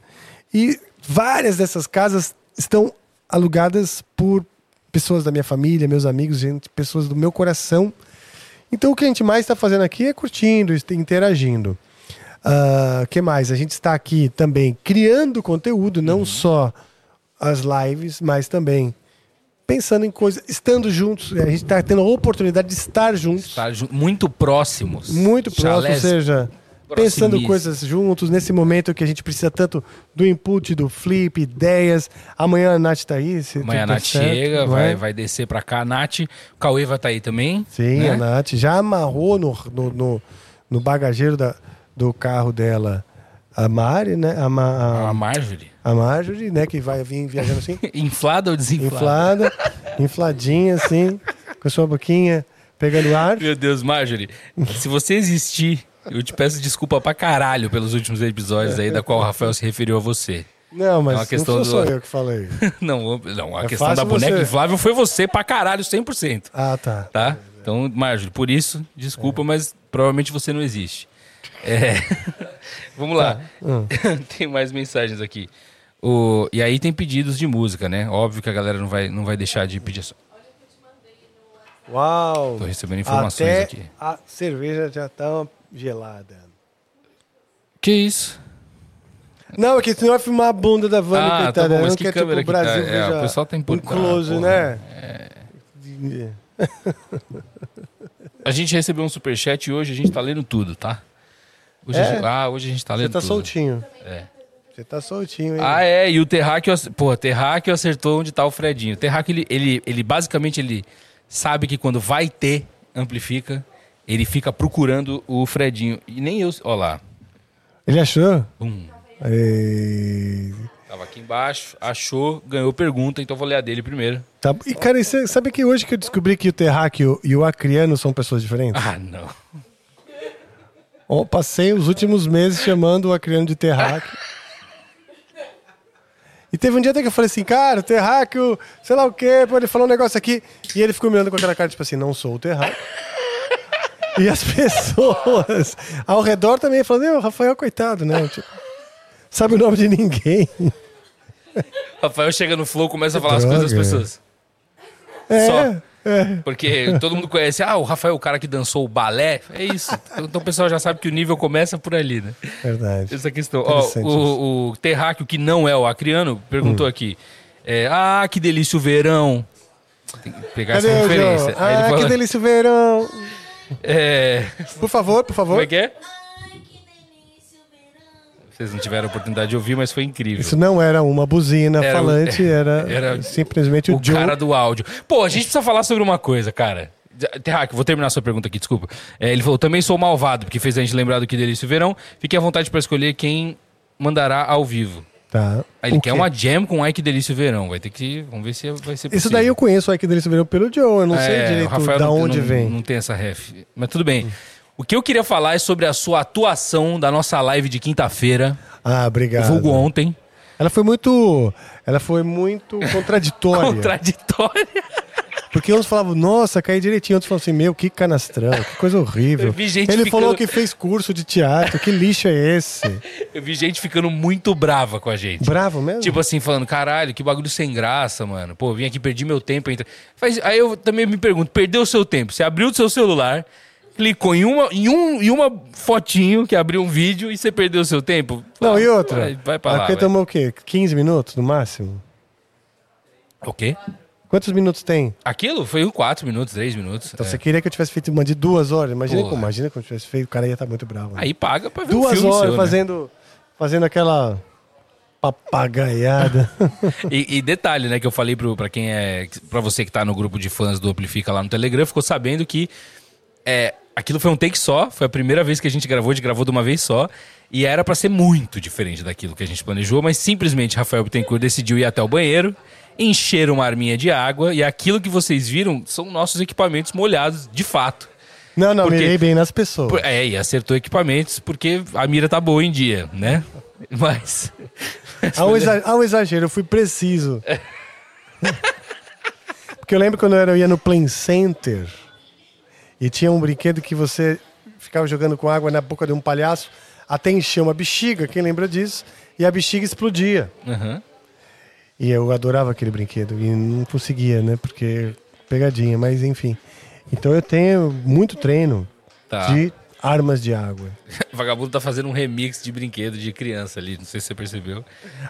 E várias dessas casas estão alugadas por pessoas da minha família, meus amigos, gente, pessoas do meu coração. Então o que a gente mais está fazendo aqui é curtindo, interagindo. O que mais? A gente está aqui também criando conteúdo, não só as lives, mas também pensando em coisas, estando juntos. A gente está tendo a oportunidade de estar juntos, Tá ju- muito próximos. muito próximo, ou seja, pensando coisas juntos, nesse momento que a gente precisa tanto do input, do flip, ideias. Amanhã a Nath tá aí. se Amanhã a Nath certo, chega, vai, é? vai descer pra cá. A Nath, o Cauê vai estar aí também. Sim, né? a Nath já amarrou no, no, no, no bagageiro da, do carro dela a Mari, né? A, Ma- A a, Marjorie. a Marjorie, né? Que vai vir viajando assim, Inflada ou desinflada? inflada, infladinha assim, com a sua boquinha pegando ar. Meu Deus, Marjorie, se você existir, eu te peço desculpa pra caralho pelos últimos episódios aí, da qual o Rafael se referiu a você. Não, mas É uma questão não sou do- só eu que falei. não, não, a É questão da boneca você- inflável foi você pra caralho, 100%. Ah, tá. Tá? Então, Marjorie, por isso, desculpa, É. mas provavelmente você não existe. É. Vamos lá. Hum. tem mais mensagens aqui. O... E aí tem pedidos de música, né? Óbvio que a galera não vai, não vai deixar de pedir. Uau! Tô recebendo informações Até aqui. a cerveja já tá gelada. Que isso? Não, é que senão vai filmar a bunda da Vânia, Ah, tá coitada. bom, Eu mas que quero, câmera tipo, que o tá? Brasil É, o pessoal tá um importando. close, Ah, né? A gente recebeu um superchat e hoje a gente tá lendo tudo, tá? Hoje É? a gente... Ah, hoje a gente tá Você lendo tá tudo. soltinho. É. Você tá soltinho, hein? Ah, é, e o Terráqueo, pô, Terráqueo acertou onde tá o Fredinho. O Terráqueo, ele, ele, ele basicamente, ele sabe que quando vai ter, amplifica, ele fica procurando o Fredinho. E nem eu, ó lá, Ele achou? Bum. Ei, tava aqui embaixo, achou, ganhou pergunta, então eu vou ler a dele primeiro. Tá... E, cara, e você sabe que hoje que eu descobri que o terráqueo e o acriano são pessoas diferentes? Ah, não. Ó, passei os últimos meses chamando o acriano de terráqueo. E teve um dia até que eu falei assim, cara, o terráqueo, sei lá o quê, pô, ele falou um negócio aqui. E ele ficou me olhando com aquela cara, tipo assim, não sou o terráqueo. E as pessoas ao redor também falando, meu, Rafael, coitado, né? Tipo, sabe o nome de ninguém. Rafael chega no flow, começa a falar as coisas das droga. pessoas. É, Só. é. Porque todo mundo conhece, ah, o Rafael, o cara que dançou o balé. É isso. Então o pessoal já sabe que o nível começa por ali, né? Verdade. Essa questão. Ó, o, o Terráqueo, que não é o acriano, Hum. perguntou aqui. é, ah, que delícia o verão. Tem que pegar Cadê essa o referência. Ah, fala, que delícia o verão. É, Por favor, por favor. como é que é? Vocês não tiveram a oportunidade de ouvir, mas foi incrível. Isso não era uma buzina Era o- falante, era, era simplesmente o, o Joe. cara do áudio. Pô, a gente precisa falar sobre uma coisa, cara. Terráqueo, vou terminar sua pergunta aqui, desculpa. É, ele falou, também sou malvado, porque fez a gente lembrar do Que Delícia o Verão. Fique à vontade para escolher quem mandará ao vivo. Tá. Aí ele O quer uma jam com Ai Que Delícia o Verão. Vai ter que... Vamos ver se vai ser possível. Isso daí eu conheço aí que delícia o verão pelo Joe, eu não sei É, o direito Rafael da não- onde não, vem. Não tem essa ref. Mas tudo bem. O que eu queria falar é sobre a sua atuação da nossa live de quinta-feira, Ah, obrigado. vulgo ontem. Ela foi muito, ela foi muito contraditória. Contraditória. Porque uns falavam, nossa, cai direitinho. Outros falavam assim, meu, que canastrão, que coisa horrível. Eu vi gente Ele falou ficando- que fez curso de teatro, que lixo é esse? Eu vi gente ficando muito brava com a gente. Bravo mesmo? Tipo assim, falando, caralho, que bagulho sem graça, mano. Pô, vim aqui, perdi meu tempo. Entra... Faz... Aí eu também me pergunto, perdeu o seu tempo? Você abriu o seu celular, clicou em uma, em um, em uma fotinho que abriu um vídeo e você perdeu o seu tempo? não, Ah, e outra? Vai, vai pra lá. Aqui tomou o quê? 15 minutos no máximo? O quê? Quantos minutos tem? Aquilo foi 4 minutos, 3 minutos. Então é. você queria que eu tivesse feito uma de duas horas? Imagina, Porra. como, imagina que eu tivesse feito, o cara ia estar muito bravo. né? Aí paga pra ver um duas filme horas seu, né? fazendo, fazendo aquela papagaiada. E, e detalhe, né, que eu falei pro, pra quem é. Pra você que tá no grupo de fãs do Amplifica lá no Telegram, ficou sabendo que é, aquilo foi um take só, foi a primeira vez que a gente gravou, a gente gravou de uma vez só. E era pra ser muito diferente daquilo que a gente planejou, mas simplesmente Rafael Bittencourt decidiu ir até o banheiro, encher uma arminha de água, e aquilo que vocês viram são nossos equipamentos molhados, de fato. Não, não, Porque- mirei bem nas pessoas. É, e acertou equipamentos porque a mira tá boa em dia, né? Mas. Há um, exa- há um exagero, eu fui preciso. Porque eu lembro quando eu, era, eu ia no Play Center e tinha um brinquedo que você ficava jogando com água na boca de um palhaço até encher uma bexiga, quem lembra disso? E a bexiga explodia. Aham. E eu adorava aquele brinquedo e não conseguia, né? Porque pegadinha, mas enfim. Então eu tenho muito treino Tá. de armas de água. Vagabundo tá fazendo um remix de brinquedo de criança ali, não sei se você percebeu.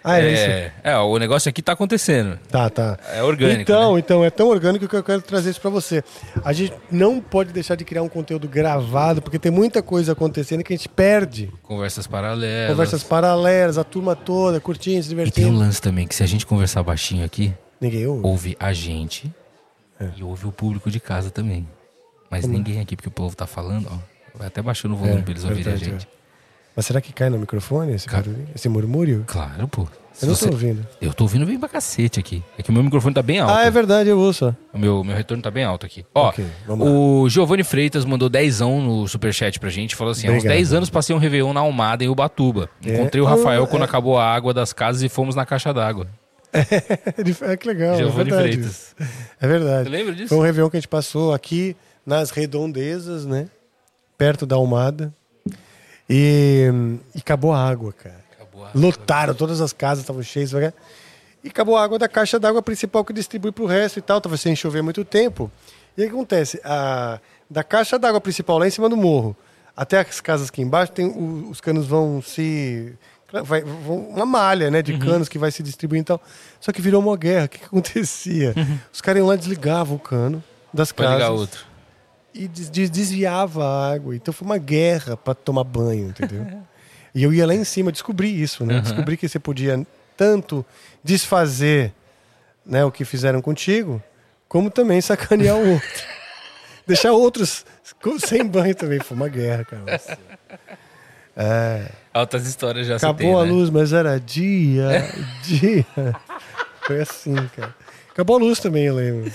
Ah, é, isso? é, é, o negócio aqui tá acontecendo. Tá, tá. É orgânico, Então, né? então é tão orgânico que eu quero trazer isso pra você. A gente não pode deixar de criar um conteúdo gravado, porque tem muita coisa acontecendo que a gente perde. Conversas paralelas. Conversas paralelas, a turma toda curtindo, se E tem um divertindo. lance também, que se a gente conversar baixinho aqui, Ninguém ouve. ouve a gente É. e ouve o público de casa também. Mas ninguém aqui, porque o povo tá falando, ó. Vai até baixando o volume É, pra eles ouvirem a verdade, gente. Mas será que cai no microfone esse, barulho, esse murmúrio? Claro, pô. Eu não você- tô ouvindo. Eu tô ouvindo bem pra cacete aqui. É que o meu microfone tá bem alto. Ah, é verdade, eu ouço. O meu, meu retorno tá bem alto aqui. Ó, Ok, vamos lá. o Giovanni Freitas mandou dezão no superchat pra gente. Falou assim: há uns Obrigado. 10 anos passei um Réveillon na Almada, em Ubatuba. É. Encontrei o Rafael Ah, quando é. acabou a água das casas e fomos na caixa d'água. É que legal, é Giovanni verdade. Freitas. É verdade. Você lembra disso? Foi um Réveillon que a gente passou aqui nas redondezas, né? Perto da Almada. E, e acabou a água, cara. Acabou a Lotaram, todas as casas estavam cheias. E acabou a água da caixa d'água principal que distribui para o resto e tal. Tava sem chover muito tempo. E o que acontece? A, da caixa d'água principal lá em cima do morro até as casas aqui embaixo, tem, o- os canos vão se. Vai, vão- uma malha né, de Uhum. canos que vai se distribuindo e tal. Só que virou uma guerra. O que, que acontecia? Os caras iam lá e desligavam o cano das Pra casas ligar outro. E des- des- desviava a água. Então foi uma guerra para tomar banho, entendeu? e eu ia lá em cima descobri isso, né? Descobri que você podia tanto desfazer né, o que fizeram contigo, como também sacanear o outro. Deixar outros sem banho também. Foi uma guerra, cara. É, Altas histórias já acabou tem, a né? luz, mas era dia, dia. Foi assim, cara. Acabou a luz também, eu lembro.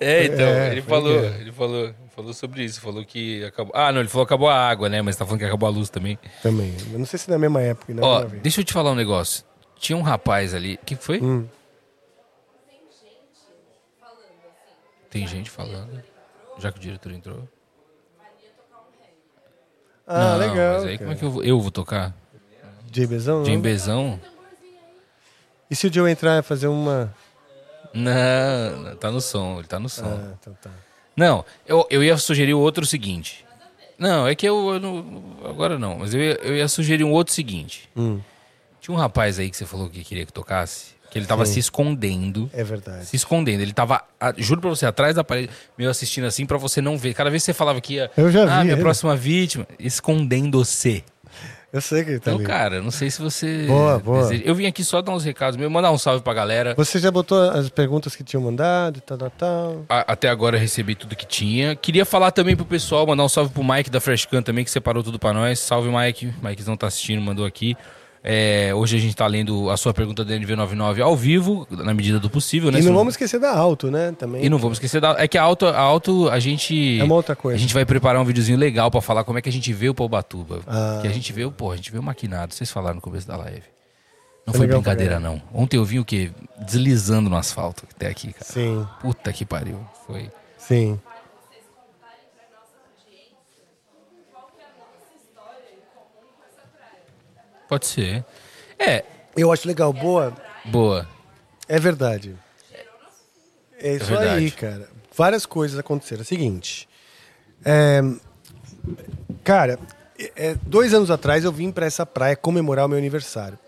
É, então, É, ele falou, guerra. ele falou, falou sobre isso, falou que acabou. Ah, não, ele falou que acabou a água, né? Mas tá falando que acabou a luz também. Também. Eu não sei se na mesma época. Na Ó, deixa eu te falar um negócio. Tinha um rapaz ali. Quem foi? Hum. Tem gente falando. Já que o diretor entrou. Ah, Não, legal. Mas aí como é que eu vou, eu vou tocar? JBzão? Jim não? Bezão? E se o Joe entrar e fazer uma. Não, não, tá no som, ele tá no som. Ah, então tá. Não, eu, eu ia sugerir o outro seguinte. Não, é que eu, eu não, agora não, mas eu ia, eu ia sugerir um outro seguinte. Hum, Tinha um rapaz aí que você falou que queria que tocasse, que ele tava Sim. se escondendo. é verdade. Se escondendo. Ele tava, ah, juro pra você, atrás da parede, meio assistindo assim, pra você não ver. Cada vez que você falava que ia. Eu já Ah, vi minha ele. próxima vítima. Escondendo-se. Eu sei que tá Então, ali. cara, não sei se você. Boa, boa. deseja- Eu vim aqui só dar uns recados mesmo, mandar um salve pra galera. Você já botou as perguntas que tinham mandado, tal, tal, tal. A- Até agora eu recebi tudo que tinha. Queria falar também pro pessoal, mandar um salve pro Mike da Freshcan também, que separou tudo pra nós. Salve, Mike. Mike não tá assistindo, mandou aqui. É, hoje a gente tá lendo a sua pergunta do NV99 ao vivo, na medida do possível, né? E não vamos esquecer da Alto, né? Também. E não vamos esquecer da. É que a auto, a auto a gente. É uma outra coisa. A gente vai preparar um videozinho legal pra falar como é que a gente vê o Paubatuba. Ah. que a gente vê o, pô, a gente vê o maquinado. Vocês falaram no começo da live. Não Foi foi brincadeira, não. Ontem eu vi o quê? Deslizando no asfalto até aqui, cara. Sim, Puta que pariu. Foi. sim. Pode ser. É, Eu acho legal. Boa. boa. É verdade. É isso verdade. aí, cara. Várias coisas aconteceram. É o seguinte. é, cara, é, é, dois anos atrás eu vim pra essa praia comemorar o meu aniversário.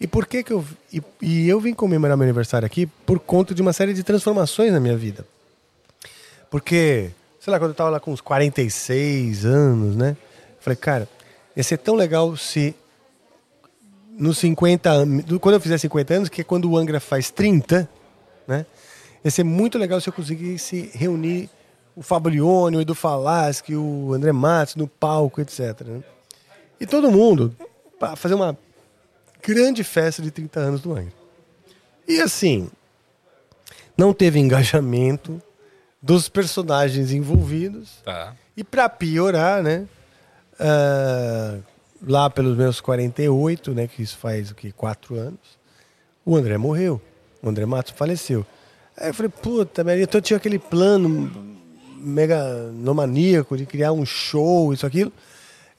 E por que que eu... E, e eu vim comemorar meu aniversário aqui por conta de uma série de transformações na minha vida. Porque, sei lá, quando eu tava lá com uns 46 anos, né? Falei, cara, ia ser tão legal se nos 50 anos, quando eu fizer 50 anos, que é quando o Angra faz 30, né? Ia ser muito legal se eu conseguisse reunir o Fabrione, o Edu Falaschi, o André Matos no palco, etc. né? E todo mundo para fazer uma grande festa de 30 anos do Angra. E assim, não teve engajamento dos personagens envolvidos. Tá. E para piorar, né? ah, lá pelos meus 48, né? Que isso faz o que? Quatro anos. O André morreu. O André Matos faleceu. Aí eu falei, puta, Maria, então eu tinha aquele plano meganomaníaco de criar um show, isso, aquilo.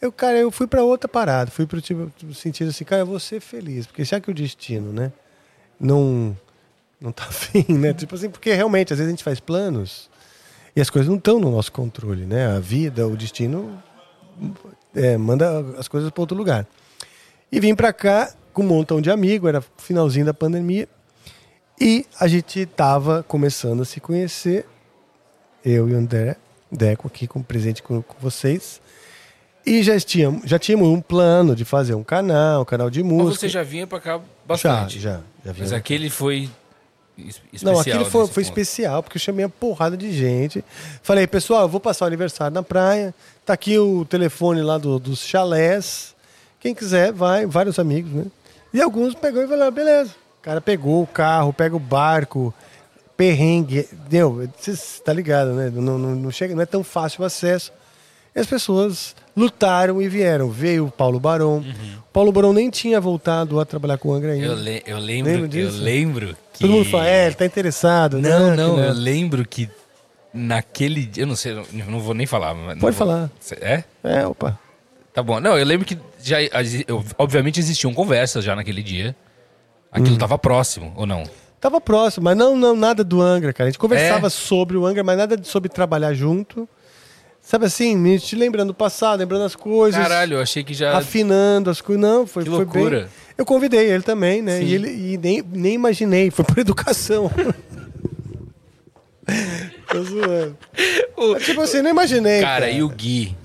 Eu, cara, eu fui para outra parada. Fui pro tipo, tipo, sentido assim, cara, eu vou ser feliz. Porque já que o destino, né? Não, não tá afim, né? Tipo assim, porque realmente, às vezes a gente faz planos e as coisas não estão no nosso controle, né? A vida, o destino é, manda as coisas para outro lugar. E vim para cá com um montão de amigos, era finalzinho da pandemia, e a gente tava começando a se conhecer, eu e o André, Deco aqui com presente com, com vocês, e já tínhamos, já tínhamos um plano de fazer um canal, um canal de Mas música. você já vinha pra cá já, bastante. já, já vinha. Mas aquele foi es- especial. Não, aquele foi, foi especial, porque eu chamei uma porrada de gente. Falei, pessoal, eu vou passar o aniversário na praia. Tá aqui o telefone lá do- dos chalés. Quem quiser, vai, vários amigos, né? E alguns pegou e falou, beleza. O cara pegou o carro, pega o barco, perrengue. Deu, você tá ligado, né? Não, não, não chega, não é tão fácil o acesso. E as pessoas lutaram e vieram. Veio o Paulo Barão. O Paulo Barão nem tinha voltado a trabalhar com o Angra ainda. Eu, le- eu lembro, eu lembro que... Todo mundo fala, é, ele tá interessado. Não, né? não, Que eu lembro que naquele dia, eu não sei, eu não vou nem falar. Pode vou- falar. É? É, opa. Tá bom. Não, eu lembro que já, eu- obviamente existiam conversas já naquele dia. Aquilo tava próximo, ou não? Tava próximo, mas não, não nada do Angra, cara. A gente conversava É? sobre o Angra, mas nada sobre trabalhar junto. Sabe assim, me te lembrando do passado, lembrando as coisas. Caralho, eu achei que já. Afinando as coisas. Não, foi, Que foi loucura. bem. Eu convidei ele também, né? Sim. E, ele, e nem, nem imaginei, foi por educação. Tô zoando. Mas, tipo assim, não imaginei. Cara, e o Gui?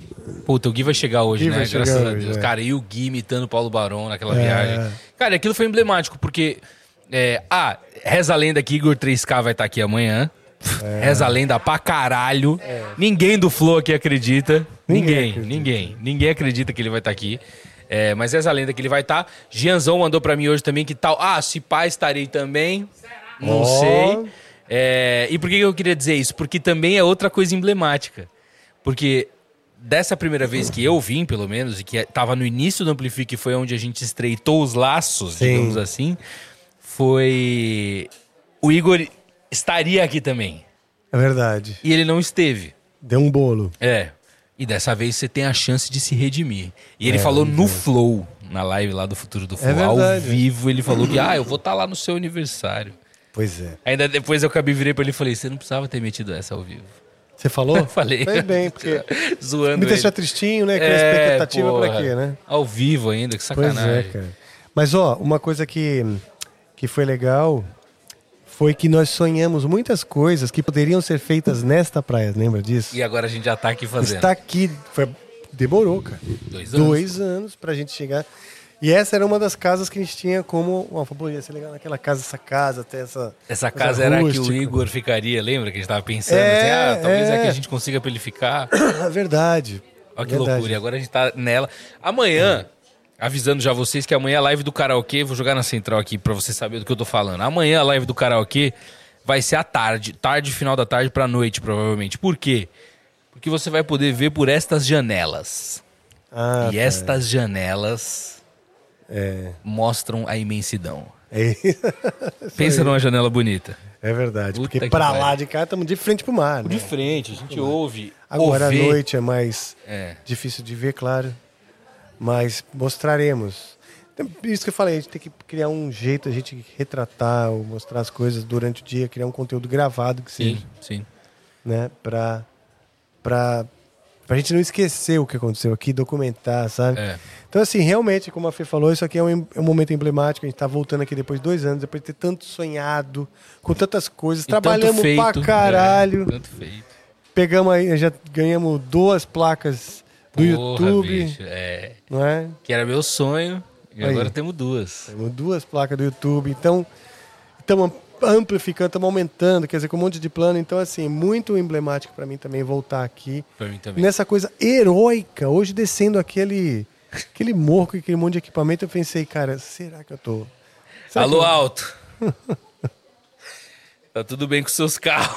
Puta, o Gui vai chegar hoje, Gui né? chegar Graças a Deus. é. Cara, e o Gui imitando o Paulo Barão naquela É. viagem. Cara, aquilo foi emblemático, porque. É, ah, reza a lenda que Igor 3K vai estar aqui amanhã. É. Reza a lenda pra caralho. Ninguém do Flow aqui acredita. Ninguém Ninguém, acredita. ninguém. Ninguém acredita que ele vai estar aqui. É, mas reza a lenda que ele vai estar. Gianzão mandou pra mim hoje também que tal. Ah, se pá, estarei também. Não Ó. sei. É, e por que eu queria dizer isso? Porque também é outra coisa emblemática. Porque dessa primeira vez que eu vim, pelo menos, e que estava no início do Amplifique, foi onde a gente estreitou os laços, Sim. digamos assim, foi. O Igor estaria aqui também. É verdade. E ele não esteve. Deu um bolo. É. E dessa vez você tem a chance de se redimir. E ele É, falou no Flow, na live lá do Futuro do Flow, ao verdade. vivo, ele falou que, ah, eu vou estar lá no seu aniversário. Pois é. Ainda depois eu acabei virei pra ele e falei, você não precisava ter metido essa ao vivo. Você falou? Falei. Fez bem, porque Zoando me deixar ele. tristinho, né? Criar É, expectativa porra. pra quê, né? Ao vivo ainda, que Pois sacanagem. é, cara. Mas, ó, uma coisa que, que foi legal foi que nós sonhamos muitas coisas que poderiam ser feitas nesta praia, lembra disso? E agora a gente já tá aqui fazendo. Está aqui. Foi, demorou, cara. Dois anos. Dois anos pra gente chegar. E essa era uma das casas que a gente tinha como. Ó, pô, ia ser legal naquela casa, essa casa, até essa. Essa casa era a que o rústica. Igor ficaria, lembra? Que a gente tava pensando É, assim, ah, talvez é. é. que a gente consiga pra ele ficar. Verdade. Olha que Verdade. loucura. E agora a gente tá nela. Amanhã, avisando já vocês que amanhã a live do karaokê, vou jogar na central aqui pra você saber do que eu tô falando. Amanhã a live do karaokê vai ser à tarde, tarde, final da tarde pra noite, provavelmente. Por quê? Porque você vai poder ver por estas janelas. Ah, e tá. estas janelas É. mostram a imensidão. É, Pensa numa janela bonita. é verdade. Puta porque pariu. lá de cá estamos de frente pro mar, né? De frente, a gente ouve. Agora à noite é mais É. difícil de ver, claro. Mas mostraremos. Então, Isso que eu falei, a gente tem que criar um jeito, a gente retratar ou mostrar as coisas durante o dia, criar um conteúdo gravado que seja, Sim, sim. né? Pra, pra, gente não esquecer o que aconteceu aqui, documentar, sabe? É. Então, assim, realmente, como a Fê falou, isso aqui é um, é um momento emblemático. A gente tá voltando aqui depois de dois anos, depois de ter tanto sonhado, com tantas coisas, E trabalhamos feito, pra caralho. é, tanto feito. Pegamos aí, já ganhamos duas placas do Porra, YouTube, bicho, é. não é? Que era meu sonho. E Aí. agora temos duas. Temos duas placas do YouTube, então estamos amplificando, estamos aumentando, quer dizer, com um monte de plano. Então, assim, muito emblemático para mim também voltar aqui. Pra mim também. Nessa coisa heróica, hoje descendo aquele, aquele morro com aquele monte de equipamento, eu pensei, cara, será que eu tô. será Alô, eu- alto. tá tudo bem com seus carros.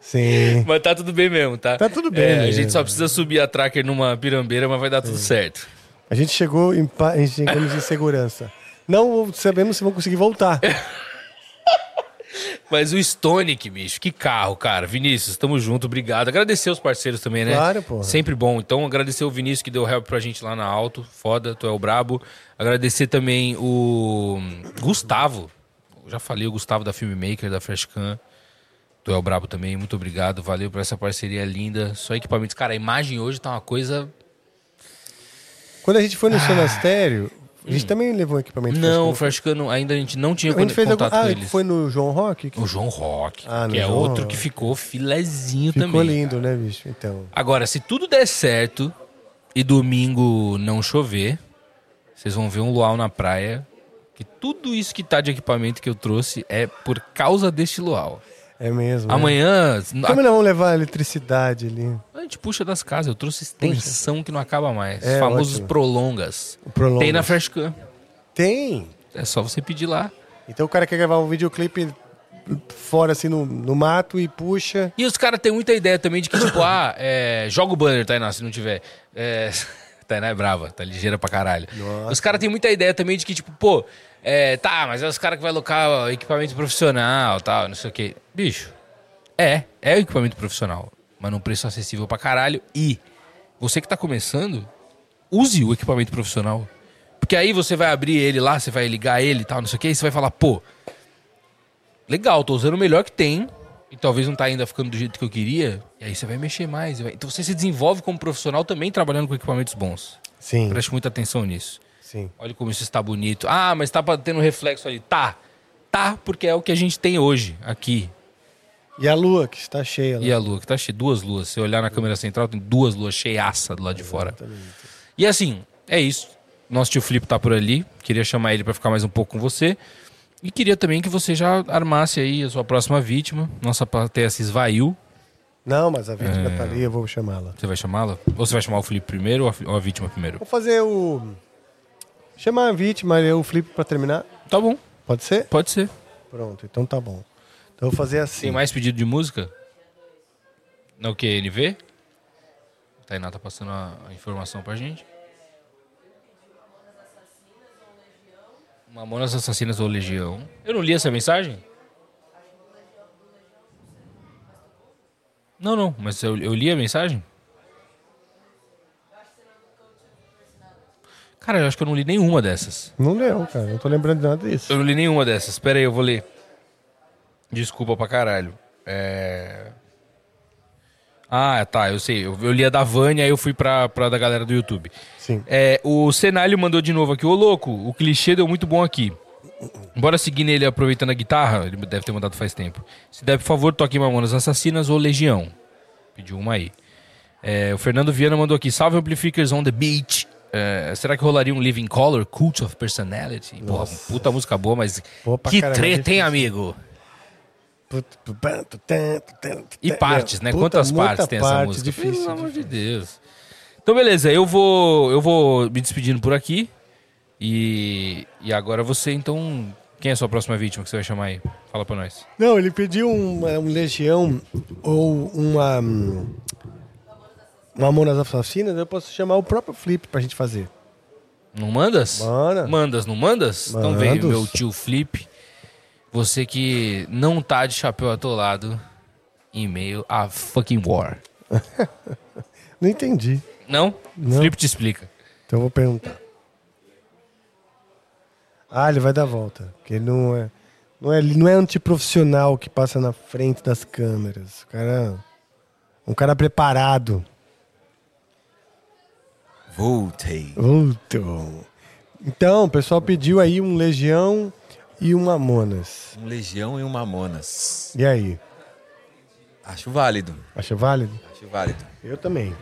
Sim. Mas tá tudo bem mesmo, tá? Tá tudo bem É, a mesmo. gente só precisa subir a tracker numa pirambeira, mas vai dar tudo certo. A gente chegou em, em segurança. Não sabemos se vão conseguir voltar. Mas o Stonic, bicho, que carro, cara. Vinícius, tamo junto, obrigado. Agradecer os parceiros também, né? Claro, porra. Sempre bom. Então, agradecer o Vinícius que deu help pra gente lá na Alto. Foda, tu é o brabo. Agradecer também o Gustavo. Eu já falei, o Gustavo da Filmmaker, da Freshcan. Tu é o brabo também, muito obrigado. Valeu por essa parceria linda. Só equipamentos. Cara, a imagem hoje tá uma coisa. Quando a gente foi no Sonastério, a gente também levou um equipamento. Não, o fresco, Freshcan não- ainda a gente não tinha a gente fez contato algum... com Ah, eles. foi no João Rock? O João Rock, Ah, que é João outro Rock. que ficou filezinho Ficou também. lindo, né, bicho? Então. Agora, se tudo der certo e domingo não chover, vocês vão ver um luau na praia. Que tudo isso que tá de equipamento que eu trouxe é por causa deste luau. É mesmo. né? Amanhã. Como não vamos levar a eletricidade ali? A gente puxa das casas. Eu trouxe extensão que não acaba mais. É, Famosos ótimo. prolongas. O prolongas. Tem na Flashcam. Tem. É só você pedir lá. Então o cara quer gravar um videoclipe fora, assim, no, no mato e puxa. E os caras têm muita ideia também de que, tipo, ah, é, joga o banner, Tainá, se não tiver. É, Tainá é brava, tá ligeira pra caralho. Os caras têm muita ideia também de que, tipo, pô, é, tá, mas é os caras que vai alocar equipamento profissional tal, não sei o quê. Bicho, é, é o equipamento profissional, mas num preço acessível pra caralho. E você que tá começando, use o equipamento profissional. Porque aí você vai abrir ele lá, você vai ligar ele e tal, não sei o quê, e você vai falar, pô, legal, tô usando o melhor que tem. E talvez não tá ainda ficando do jeito que eu queria. E aí você vai mexer mais. vai- Então você se desenvolve como profissional também trabalhando com equipamentos bons. Sim, Preste muita atenção nisso. Sim. Olha como isso está bonito. Ah, mas tá tendo reflexo ali. Tá. Tá, porque é o que a gente tem hoje, aqui. E a lua, que está cheia lá. E a lua, que tá cheia. Duas luas. Se olhar na câmera central, tem duas luas cheiaça do lado de fora. E assim, é isso. Nosso tio Felipe tá por ali. Queria chamar ele para ficar mais um pouco com você. E queria também que você já armasse aí a sua próxima vítima. Nossa plateia se esvaiu. Não, mas a vítima É. tá ali, eu vou chamá-la. Você vai chamá-la? Ou você vai chamar o Felipe primeiro ou a, ou a vítima primeiro? Vou fazer o... Chamar a vítima e o Flip pra terminar. Tá bom, Pode ser? pode ser. Pronto, então tá bom. Então eu vou fazer assim. Tem mais pedido de música? No QNV? Tainá tá passando a, a informação pra gente. Mamonas Assassinas ou Legião. Eu não li essa mensagem? Não, não, mas eu, eu li a mensagem? Cara, eu acho que eu não li nenhuma dessas. Não leu, cara. Não tô lembrando de nada disso. Eu não li nenhuma dessas. Pera aí, eu vou ler. Desculpa pra caralho. É... Ah, tá, eu sei. Eu, eu li a da Vânia, aí eu fui pra, pra da galera do YouTube. Sim. É, o Senalho mandou de novo aqui. Ô, louco, o clichê deu muito bom aqui. Bora seguir nele aproveitando a guitarra. Ele deve ter mandado faz tempo. Se der, por favor, toque Mamonas Assassinas ou Legião. Pediu uma aí. É, o Fernando Viana mandou aqui. Salve Amplificers on the Beach. É, será que rolaria um Living Color? Cult of Personality? Porra, puta música boa, mas Pô, que caramba, treta, hein, amigo? E E partes, né? Quantas partes tem essa parte, música? Difícil. Pelo amor de Deus. Então, beleza, eu vou, eu vou me despedindo por aqui. E, e agora você, então. Quem é a sua próxima vítima que você vai chamar aí? Fala pra nós. Não, ele pediu um, um Legião ou uma. Hum, Uma Mamonas Assassinas, eu posso chamar o próprio Flip pra gente fazer. Não mandas? Manda. Mandas, não mandas? Então vem, Mandos. meu tio Flip. Você que não tá de chapéu atolado em meio a fucking war. Não entendi. Não? Não. Flip te explica. Então eu vou perguntar. Ah, ele vai dar a volta. Porque ele não é. Não é, ele não é antiprofissional que passa na frente das câmeras. O cara. Um cara preparado. Voltei. Voltou. Então, o pessoal pediu aí um Legião e um Mamonas. Um Legião e um Mamonas. E aí? Acho válido. Acha válido? Acho válido. Eu também.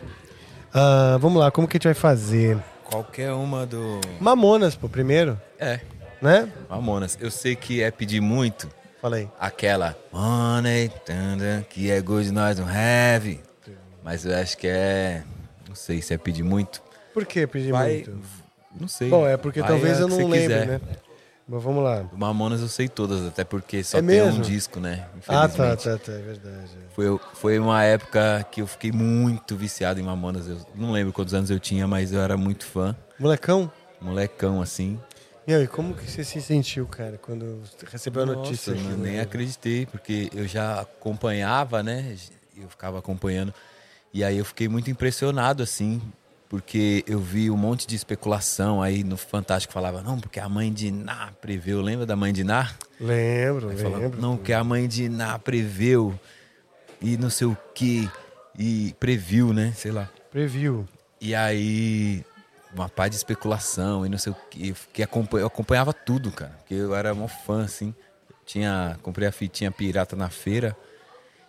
Ah, vamos lá, como que a gente vai fazer? Qualquer uma do. Mamonas, pô, primeiro, É, né? Mamonas. Eu sei que é pedir muito Fala aí. aquela Money, tanda, que é good, nós não have. Mas eu acho que é. Não sei se é pedir muito. Por que pedir Vai. muito? Não sei. Bom, é porque Vai talvez eu não lembre, quiser. né? Mas vamos lá. Mamonas eu sei todas, até porque só É tem mesmo? um disco, né? Ah, Infelizmente. tá, tá, tá, é verdade. Foi, foi uma época que eu fiquei muito viciado em Mamonas. Eu não lembro quantos anos eu tinha, mas eu era muito fã. Molecão? Molecão, assim. Meu, e como que você se sentiu, cara, quando recebeu a notícia? Eu nem né? acreditei, porque eu já acompanhava, né? Eu ficava acompanhando. E aí eu fiquei muito impressionado, assim, porque eu vi um monte de especulação aí no Fantástico. Falava, não, porque a mãe de Ná preveu. Lembra da mãe de Ná? Lembro, Aí falava, lembro. não, que a mãe de Ná preveu. E não sei o quê. E previu, né? Sei lá. Preview. E aí, uma pá de especulação e não sei o que. Eu, fiquei acompan- eu acompanhava tudo, cara. Porque eu era mó fã, assim. Tinha, comprei a fitinha pirata na feira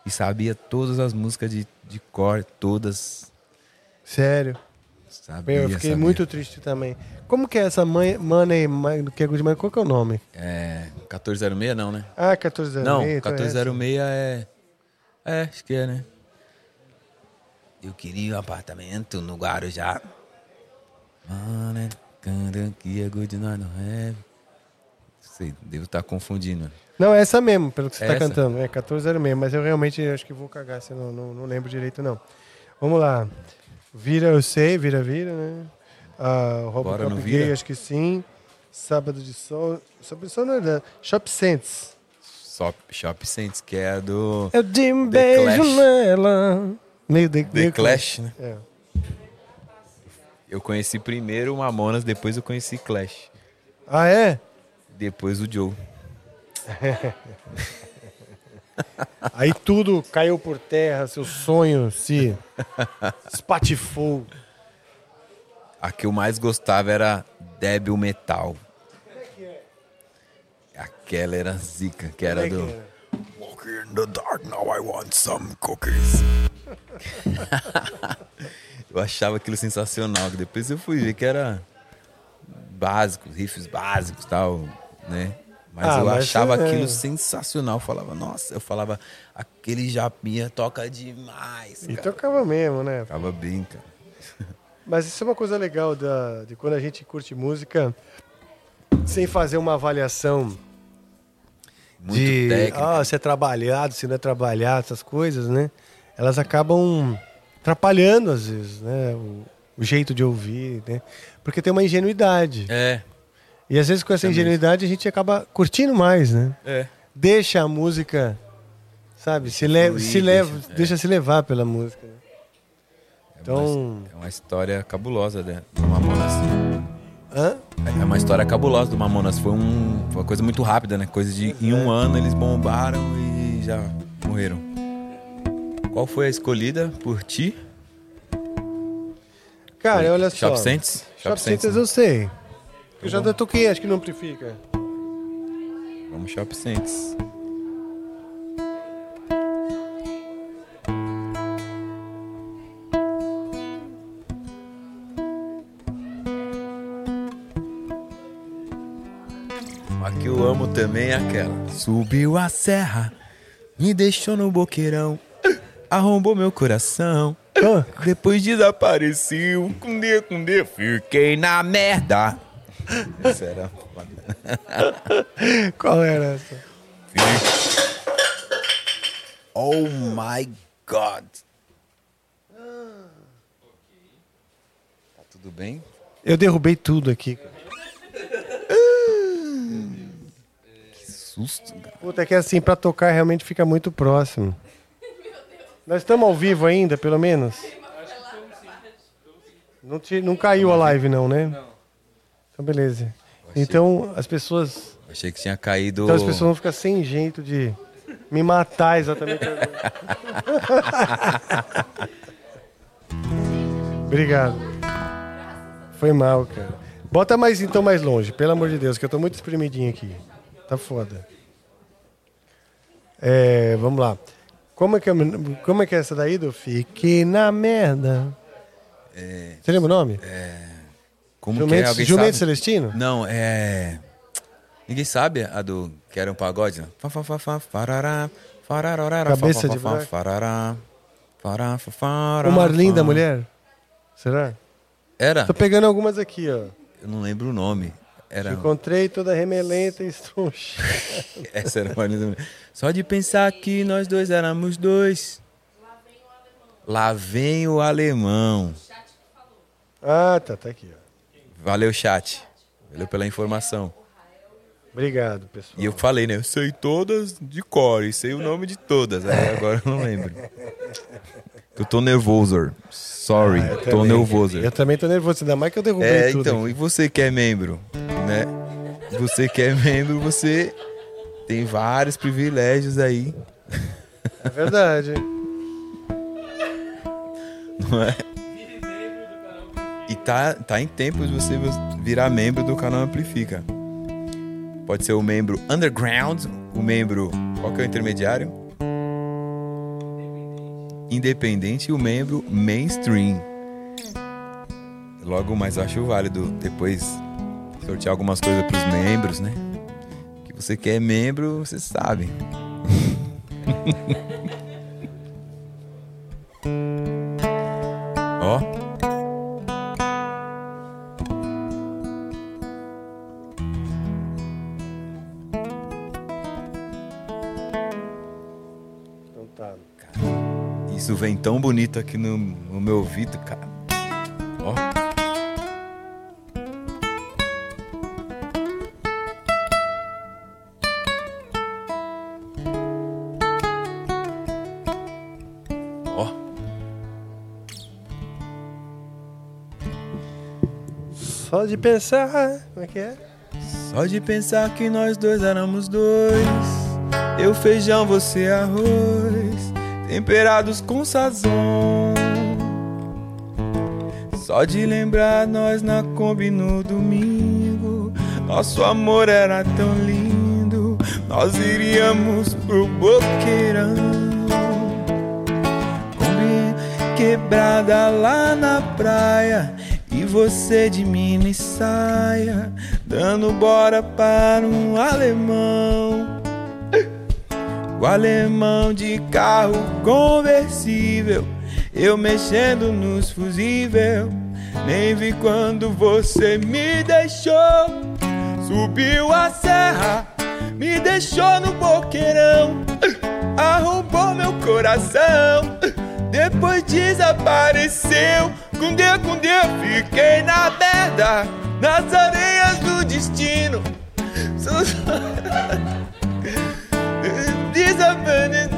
e sabia todas as músicas de, de cor, todas. Sério. Sabia, eu fiquei sabia. muito triste também. Como que é essa mãe, Money, mãe, que é Good Money? Qual que é o nome? É. 1406 não, né? Ah, 1406. não, então é. 1406 é. É, acho que é, né? Eu queria um apartamento no Guarujá. Mano, que é good night no. Sei, devo estar confundindo. Não, é essa mesmo, pelo que você É tá essa? cantando. É 14 mesmo, mas eu realmente acho que vou cagar, se eu não, não, não lembro direito, não. Vamos lá. Vira, eu sei, vira, vira, né? Ah, Bora Robocop no Gay, Vira? acho que sim. Sábado de Sol. Sábado de Sol não é da Shop Sense. Shop, Shop Saints, que é do Eu dei um The beijo Clash. nela. Meio The, The meio Clash, né? É. Eu conheci primeiro o Mamonas, depois eu conheci Clash. Ah, é? Depois o Joe. Aí tudo caiu por terra, seu sonho se espatifou. A que eu mais gostava era Debil Metal. Aquela era zica, que era é do. Walking in the dark, now I want some cookies. eu achava aquilo sensacional. que Depois eu fui ver que era básico, riffs básicos tal, né? Mas Ah, eu mas achava é- aquilo sensacional. Eu falava, nossa, eu falava, aquele japinha toca demais. E Cara. tocava mesmo, né? Ficava bem, cara. Mas isso é uma coisa legal da, de quando a gente curte música sem fazer uma avaliação Muito de técnico. ah, se é trabalhado, se não é trabalhado, essas coisas, né? Elas acabam atrapalhando às vezes, né? O, o jeito de ouvir, né? Porque tem uma ingenuidade. É, E às vezes com essa ingenuidade a gente acaba curtindo mais, né? é. Deixa a música, sabe? Se, le fluir, se leva, deixa- é. deixa se levar pela música. né? É Então- uma, é uma história cabulosa né, do Mamonas. Hã? É uma história cabulosa do Mamonas. Foi, um, foi uma coisa muito rápida, né? Coisa de em um ano eles bombaram e já morreram. Qual foi a escolhida por ti? Cara, olha só. Shop Saints? Shop Saints, Saints né? eu sei. Eu já bom. toquei, acho que não amplifica. Vamos Shop Saints. A que eu amo também é aquela. Subiu a serra, me deixou no boqueirão, arrombou meu coração. Ah, Depois desapareceu, com D, com D, fiquei na merda. Essa era foda. qual era essa? Oh my God. Tá tudo bem? Eu derrubei tudo aqui. Que susto, cara. Puta, é que assim, pra tocar realmente fica muito próximo. Nós estamos ao vivo ainda, pelo menos? Não, te, não caiu a live, não, né? Não. Então, beleza. Então, as pessoas. Achei que tinha caído. Então, as pessoas vão ficar sem jeito de me matar exatamente. Obrigado. Foi mal, cara. Bota mais então mais longe, pelo amor de Deus, que eu tô muito espremidinho aqui. Tá foda. É, vamos lá. Como é que é, como é, que é essa daí do Fique na merda? Você lembra o nome? Como que é? Jumento, Alguém Jumento sabe? Celestino? Não, é. Ninguém sabe a do que era um pagode? farará, Cabeça de buraco. farará, fará, fa, fará, O Marlim da. Mulher? Será? Era? Tô pegando algumas aqui, ó. Eu não lembro o nome. Era. Encontrei toda remelenta e estroncha. Essa era a Marlim da Mulher. Só de pensar que nós dois éramos dois. Lá vem o alemão. Ah, tá, tá aqui, ó. Valeu, chat. Valeu pela informação. Obrigado, pessoal. E eu falei, né? Eu sei todas de cor e sei o nome de todas. Aí agora eu não lembro. Eu tô nervoso. Sorry, Ah, tô também. nervoso. Eu também tô nervoso, ainda mais que eu derrubei É, tudo. então, e você que é membro, né? Você que é membro, você tem vários privilégios aí, É verdade. não é? E tá, tá em tempo de você virar membro do canal Amplifica. Pode ser o membro underground, o membro. Qual que é o intermediário? Independente e o membro mainstream. Logo, mas acho válido depois sortear algumas coisas pros membros, né? Que você quer membro, você sabe. tão bonito aqui no, no meu ouvido, cara. Ó. Ó. Só de pensar. Como é que é? Só de pensar que nós dois éramos dois. Eu feijão, você arroz. Temperados com sazon. Só de lembrar nós na Kombi no domingo. Nosso amor era tão lindo. Nós iríamos pro boqueirão. Kombi quebrada lá na praia. E você de mini saia, dando bora para um alemão. O alemão de carro conversível, eu mexendo nos fusível. Nem vi quando você me deixou. Subiu a serra, me deixou no boqueirão. Arrombou meu coração, depois desapareceu. Com Deus, com Deus, fiquei na merda, nas areias do destino. Desapareceu.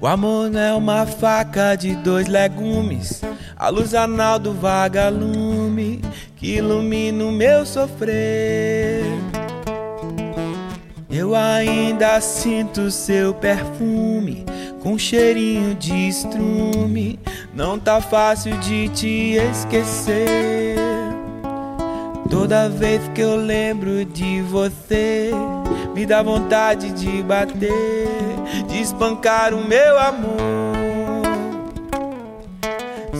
O amor não é uma faca de dois legumes. A luz anal do vagalume que ilumina o meu sofrer. Eu ainda sinto seu perfume com cheirinho de estrume. Não tá fácil de te esquecer. Toda vez que eu lembro de você, me dá vontade de bater, de espancar o meu amor.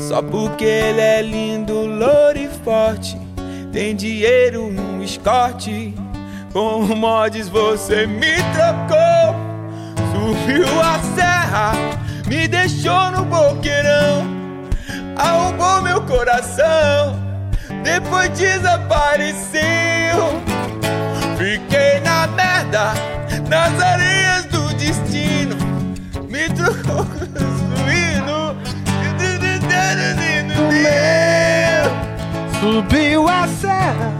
Só porque ele é lindo, louro e forte, tem dinheiro, um escorte. Com mods você me trocou, subiu a serra, me deixou no boqueirão, arrombou meu coração depois desapareceu. Fiquei na merda, nas areias do destino. Me trocou suíno. Subiu a serra.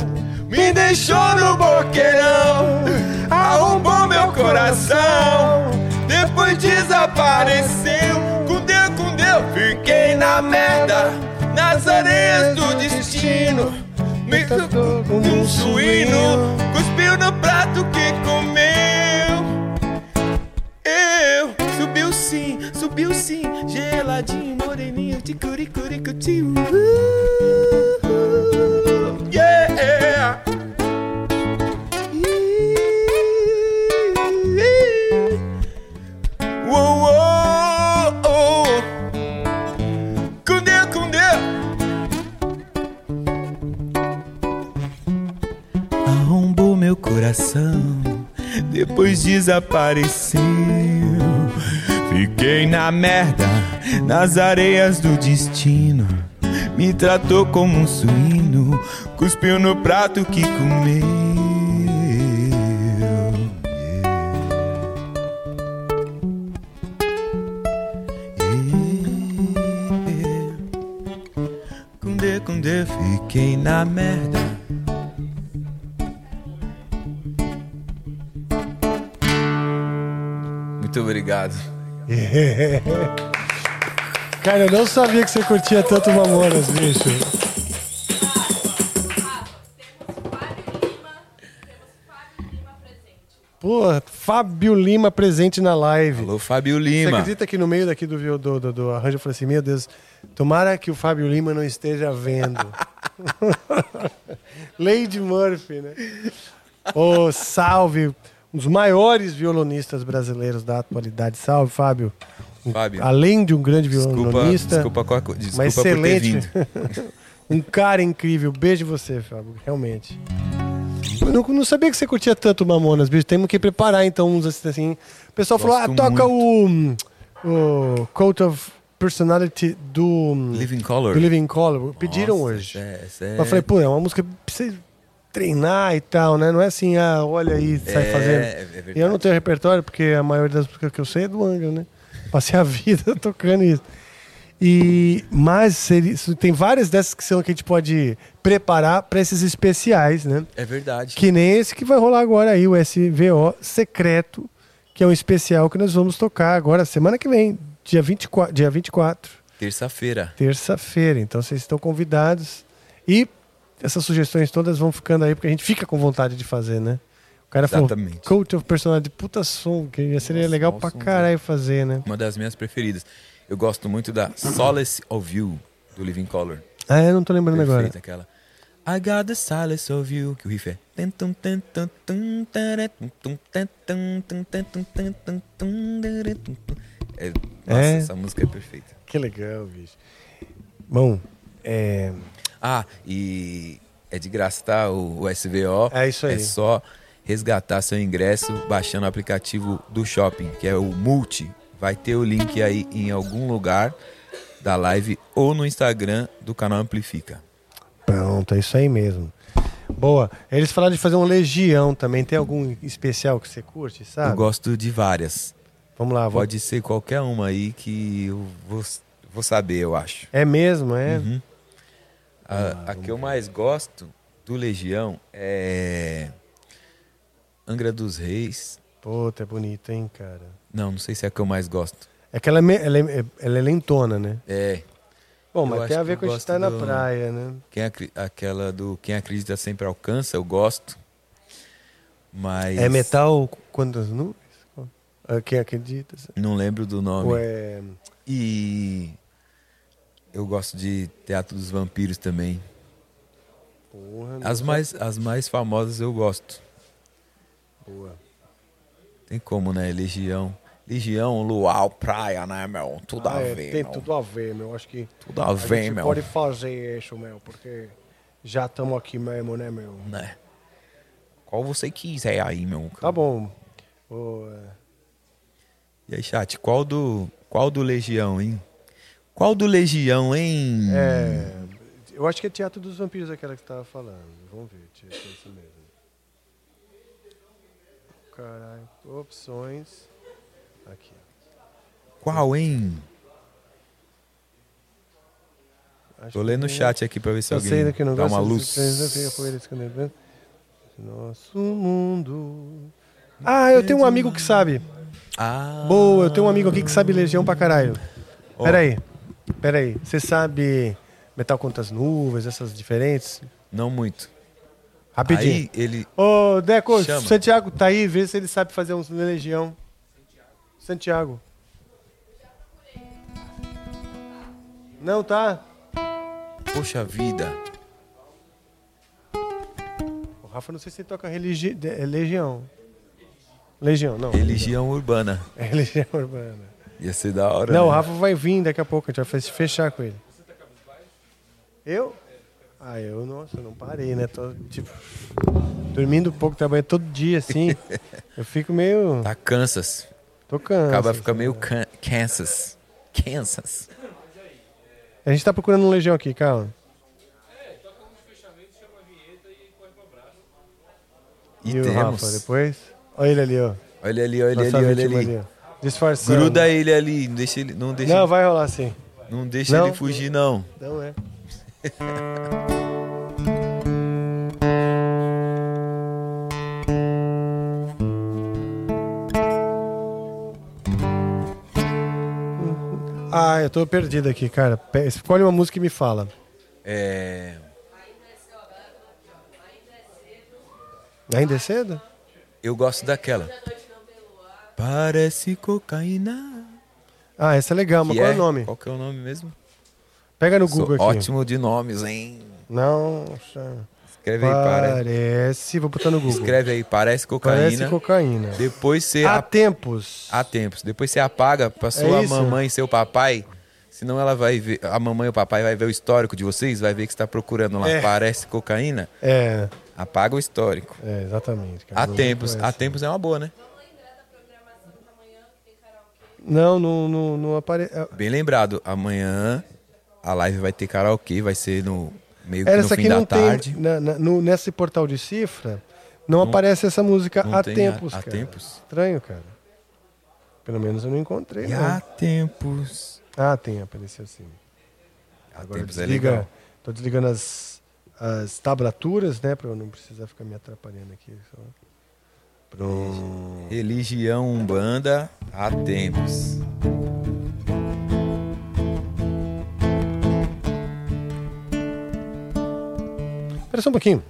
Me deixou no boqueirão, arrombou meu coração. Depois desapareceu. Com Deus, com Deus, fiquei na merda nas areias do destino. Me como um suíno, cuspiu no prato que comeu. Eu subiu sim, subiu sim, geladinho, moreninho, de curicuricutiu. Coração, depois desapareceu. Fiquei na merda, nas areias do destino. Me tratou como um suíno, cuspiu no prato que comeu. Fiquei na merda. Muito obrigado. Cara, eu não sabia que você curtia tanto Mamonas, bicho. Pô, Fábio Lima presente na live. Alô, Fábio Você Lima. acredita que no meio daqui do, do, do, do arranjo eu falei assim, meu Deus, tomara que o Fábio Lima não esteja vendo. Lady Murphy, né? Ô, salve, um dos maiores violonistas brasileiros da atualidade. Salve, Fábio. Fábio. Além de um grande Desculpa, violonista, desculpa, desculpa mas por ter excelente. um cara incrível. Beijo você, Fábio, realmente. Eu não, não sabia que você curtia tanto Mamonas, bicho. Temos que preparar então uns assim. assim. O pessoal falou: ah, Gosto toca o, o Coat of Personality do, Living Color. do Living Color. Pediram Nossa, hoje. é- é- Eu falei, pô, é uma música treinar e tal, né? Não é assim, ah, olha aí, sai É, fazendo. é verdade. eu não tenho repertório, porque a maioria das músicas que eu sei é do Angra, né? Passei a vida tocando isso. E, mas seria- tem várias dessas que são que a gente pode preparar para esses especiais, né? É verdade. Que nem esse que vai rolar agora aí, o SVO Secreto, que é um especial que nós vamos tocar agora, semana que vem, dia 24, dia 24 Terça-feira. terça-feira. Então vocês estão convidados. E essas sugestões todas vão ficando aí, porque a gente fica com vontade de fazer, né? O cara Exatamente. falou Coach of Personality, puta som, que seria Nossa, legal pra caralho fazer, né? Uma das minhas preferidas. Eu gosto muito da Solace of You, do Living Color. Ah, eu não tô lembrando agora. Perfeita aquela. I got the solace of you, que o riff é. É, nossa, É. essa música é perfeita. Que legal, bicho. Bom, é... Ah, e é de graça, tá? O, o SVO. É isso aí. É só resgatar seu ingresso baixando o aplicativo do shopping, que é o Multi. Vai ter o link aí em algum lugar da live ou no Instagram do canal Amplifica. pronto, é isso aí mesmo. Boa. Eles falaram de fazer um Legião também. Tem algum especial que você curte, sabe? Eu gosto de várias. Vamos lá, vou... Pode ser qualquer uma aí que eu vou, vou saber, eu acho. É mesmo, é? Uhum. A, a que eu mais gosto do Legião é Angra dos Reis. Puta, é bonito, hein, cara? Não, não sei se é a que eu mais gosto. É que ela é, me- ela é- ela é lentona, né? É. Bom, Eu mas acho tem a ver com a gente gosto estar na do- praia, né? Quem acri- aquela do Quem Acredita Sempre Alcança, eu gosto. Mas. É metal quantas nuvens? Ah, Quem acredita? Não lembro do nome. Ou é... E. Eu gosto de Teatro dos Vampiros também. Porra, As mais, as mais famosas eu gosto. Boa. Tem como, né? Legião. Legião, Luau, Praia, né, meu? Tudo Ah, a é, ver, tem meu. tudo a ver, meu. Acho que Tudo a a ver, gente meu. pode fazer isso, meu, porque já estamos aqui mesmo, né, meu? Né? Qual você quiser aí, meu. Tá bom. Ô, é, E aí, chat, qual do, qual do Legião, hein? Qual do Legião, hein? é, eu acho que é Teatro dos Vampiros aquela que você tava falando. Vamos ver, se é isso mesmo. Caralho. Opções. Aqui. Qual, hein? Acho Tô que lendo o chat aqui pra ver se Eu alguém sei daqui, não dá gosto uma luz. escondendo. Nosso mundo. Ah, eu tenho um amigo que sabe. Ah, Boa, eu tenho um amigo aqui que sabe Legião pra caralho. Ó. Peraí, peraí. Você sabe Metal contra as Nuvens, essas diferentes? não muito. Rapidinho. Aí ele... Ô, Deco, Chama. Santiago tá aí, vê se ele sabe fazer na Legião. Santiago. Não, tá? Poxa vida. O Rafa não sei se ele toca religi... de- é Legião. Legião, não. Religião urbana. É Legião Urbana. Ia ser da hora, Não, o né? Rafa vai vir daqui a pouco, a gente vai fe- fechar com ele. Eu? Ah, eu, nossa, não parei, né? Tô, tipo, dormindo pouco, trabalhando todo dia, assim. eu fico meio. Tá Kansas. Tô cansado. Acaba fica meio can Kansas. Kansas. A gente tá procurando um Legião aqui, calma. E, o temos. Rafa depois? Olha ele ali, ó. Olha ali, olha Nossa ali, olha vítima ali. ó. Disfarçando. Gruda ele ali, não deixa ele, não deixa, Não, não, vai rolar sim. deixa Não. ele fugir não. Não é. Ah, eu tô perdido aqui, cara. Escolhe uma música e me fala. É, Ainda é cedo? eu gosto daquela. Parece cocaína. Ah, essa é legal, mas Que qual é o nome? Qual que é o nome mesmo? Pega no Sou Google aqui. ótimo de nomes, hein? Nossa. Escreve aí, parece. Vou botar no Google. Escreve aí, parece cocaína. Parece cocaína. Depois você Há a- tempos. há tempos. Depois você apaga pra sua É mamãe e seu papai. Senão ela vai ver. A mamãe e o papai vai ver o histórico de vocês, vai ver que você tá procurando lá. É. Parece cocaína. É, Apaga o histórico. é, exatamente. Há Não tempos. Há tempos é uma boa, né? Não, não, não, não aparece. Bem lembrado, amanhã a live vai ter karaokê, vai ser no meio que Era no essa fim aqui da não tarde. tem. Na, na- no- nesse portal de cifra, não, aparece essa música não há tem tempos. há- há cara. tempos? Estranho, cara. Pelo menos eu não encontrei. E não. há tempos. Ah, tem, apareceu sim. Há Agora tempos é desliga. legal. tô desligando as, as tablaturas, né? Pra eu não precisar ficar me atrapalhando aqui. Só. Pronto. Religião Umbanda há tempos. Espera só um pouquinho.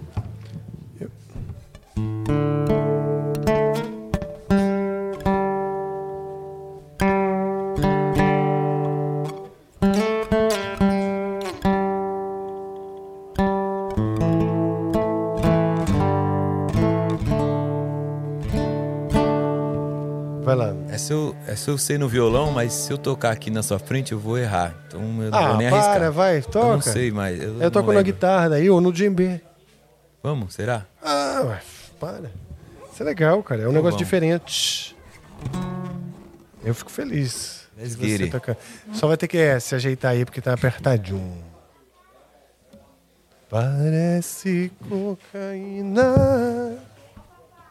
Essa eu, essa eu sei no violão, mas se eu tocar aqui na sua frente eu vou errar. Então eu não Ah, vou nem para, arriscar. vai, Eu toca. não sei, mas. Eu, Eu toco na guitarra daí, ou no djembe. Vamos, será? Ah, para. Isso é legal, cara. É um negócio bom. diferente. Eu fico feliz. Let's se você tocar. Só vai ter que é, se ajeitar aí porque tá apertadinho. Parece cocaína.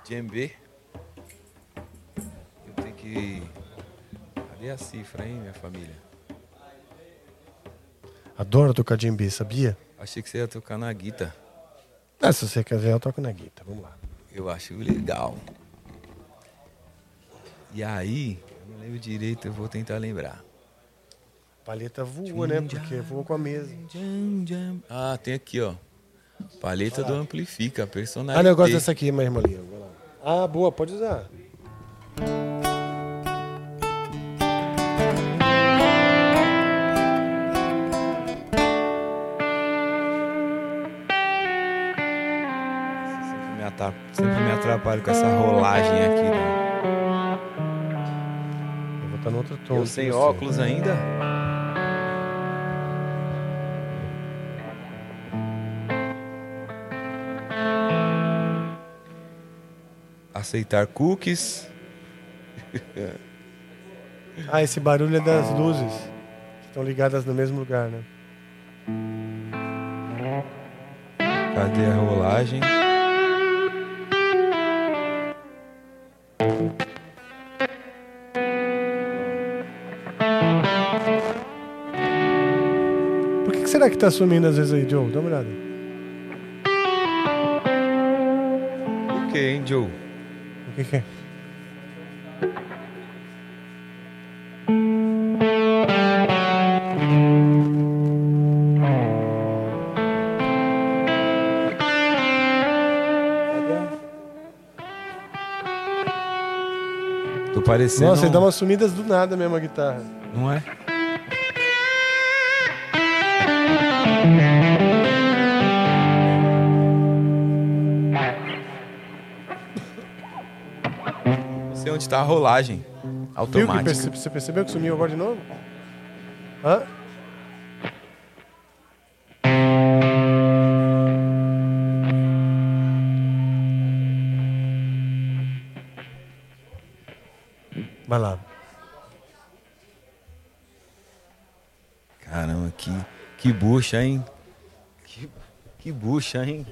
Djembe. Que. Cadê a cifra, hein, minha família? Adoro tocar djembe, sabia? Achei que você ia tocar na guitarra. Ah, se você quiser, eu toco na guitarra. Vamos lá. Eu acho legal. E aí, eu não lembro direito, eu vou tentar lembrar. Palheta voa, né? Porque voa com a mesa. Ah, tem aqui, ó. Paleta do Amplifica, Ah, personalidade. não, eu gosto dessa aqui. Vai lá. Ah, boa, pode usar. Atrapalho com essa rolagem aqui. Né? Eu vou estar no outro tom. Eu sem óculos ainda. Aceitar cookies. Ah, esse barulho é das luzes. Que estão ligadas no mesmo lugar, né? Cadê a rolagem? Por que, será que tá sumindo às vezes aí, Joe? Dá uma olhada. O que, hein, Joe? O que, que é? Tô parecendo. Nossa, ele dá umas sumidas do nada mesmo a guitarra. Não é? Não sei onde tá a rolagem Viu que automática. perce- você percebeu que sumiu agora de novo? Hã? Bucha, hein? Que, que bucha, hein?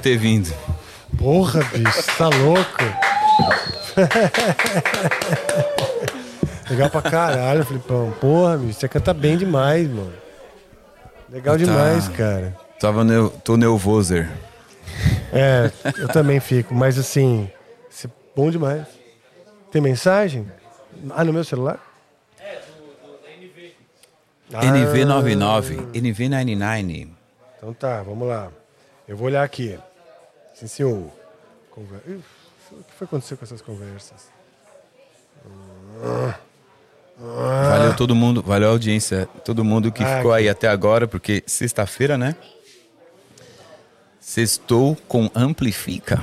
Por ter vindo. Porra, bicho, tá louco? Legal pra caralho, Filipão. Porra, bicho, você canta bem demais, mano. Legal Tá. demais, cara. Tava neu, tô nervoso. É, eu também fico, mas assim, é bom demais. Tem mensagem? Ah, no meu celular? Ah, NV99, NV99. Então tá, vamos lá. Eu vou olhar aqui. Sim, senhor. Conver... Ih, O que foi acontecer com essas conversas? Valeu todo mundo, valeu a audiência, todo mundo que Ah, ficou aí até agora, porque sexta-feira, né? Sextou com Amplifica.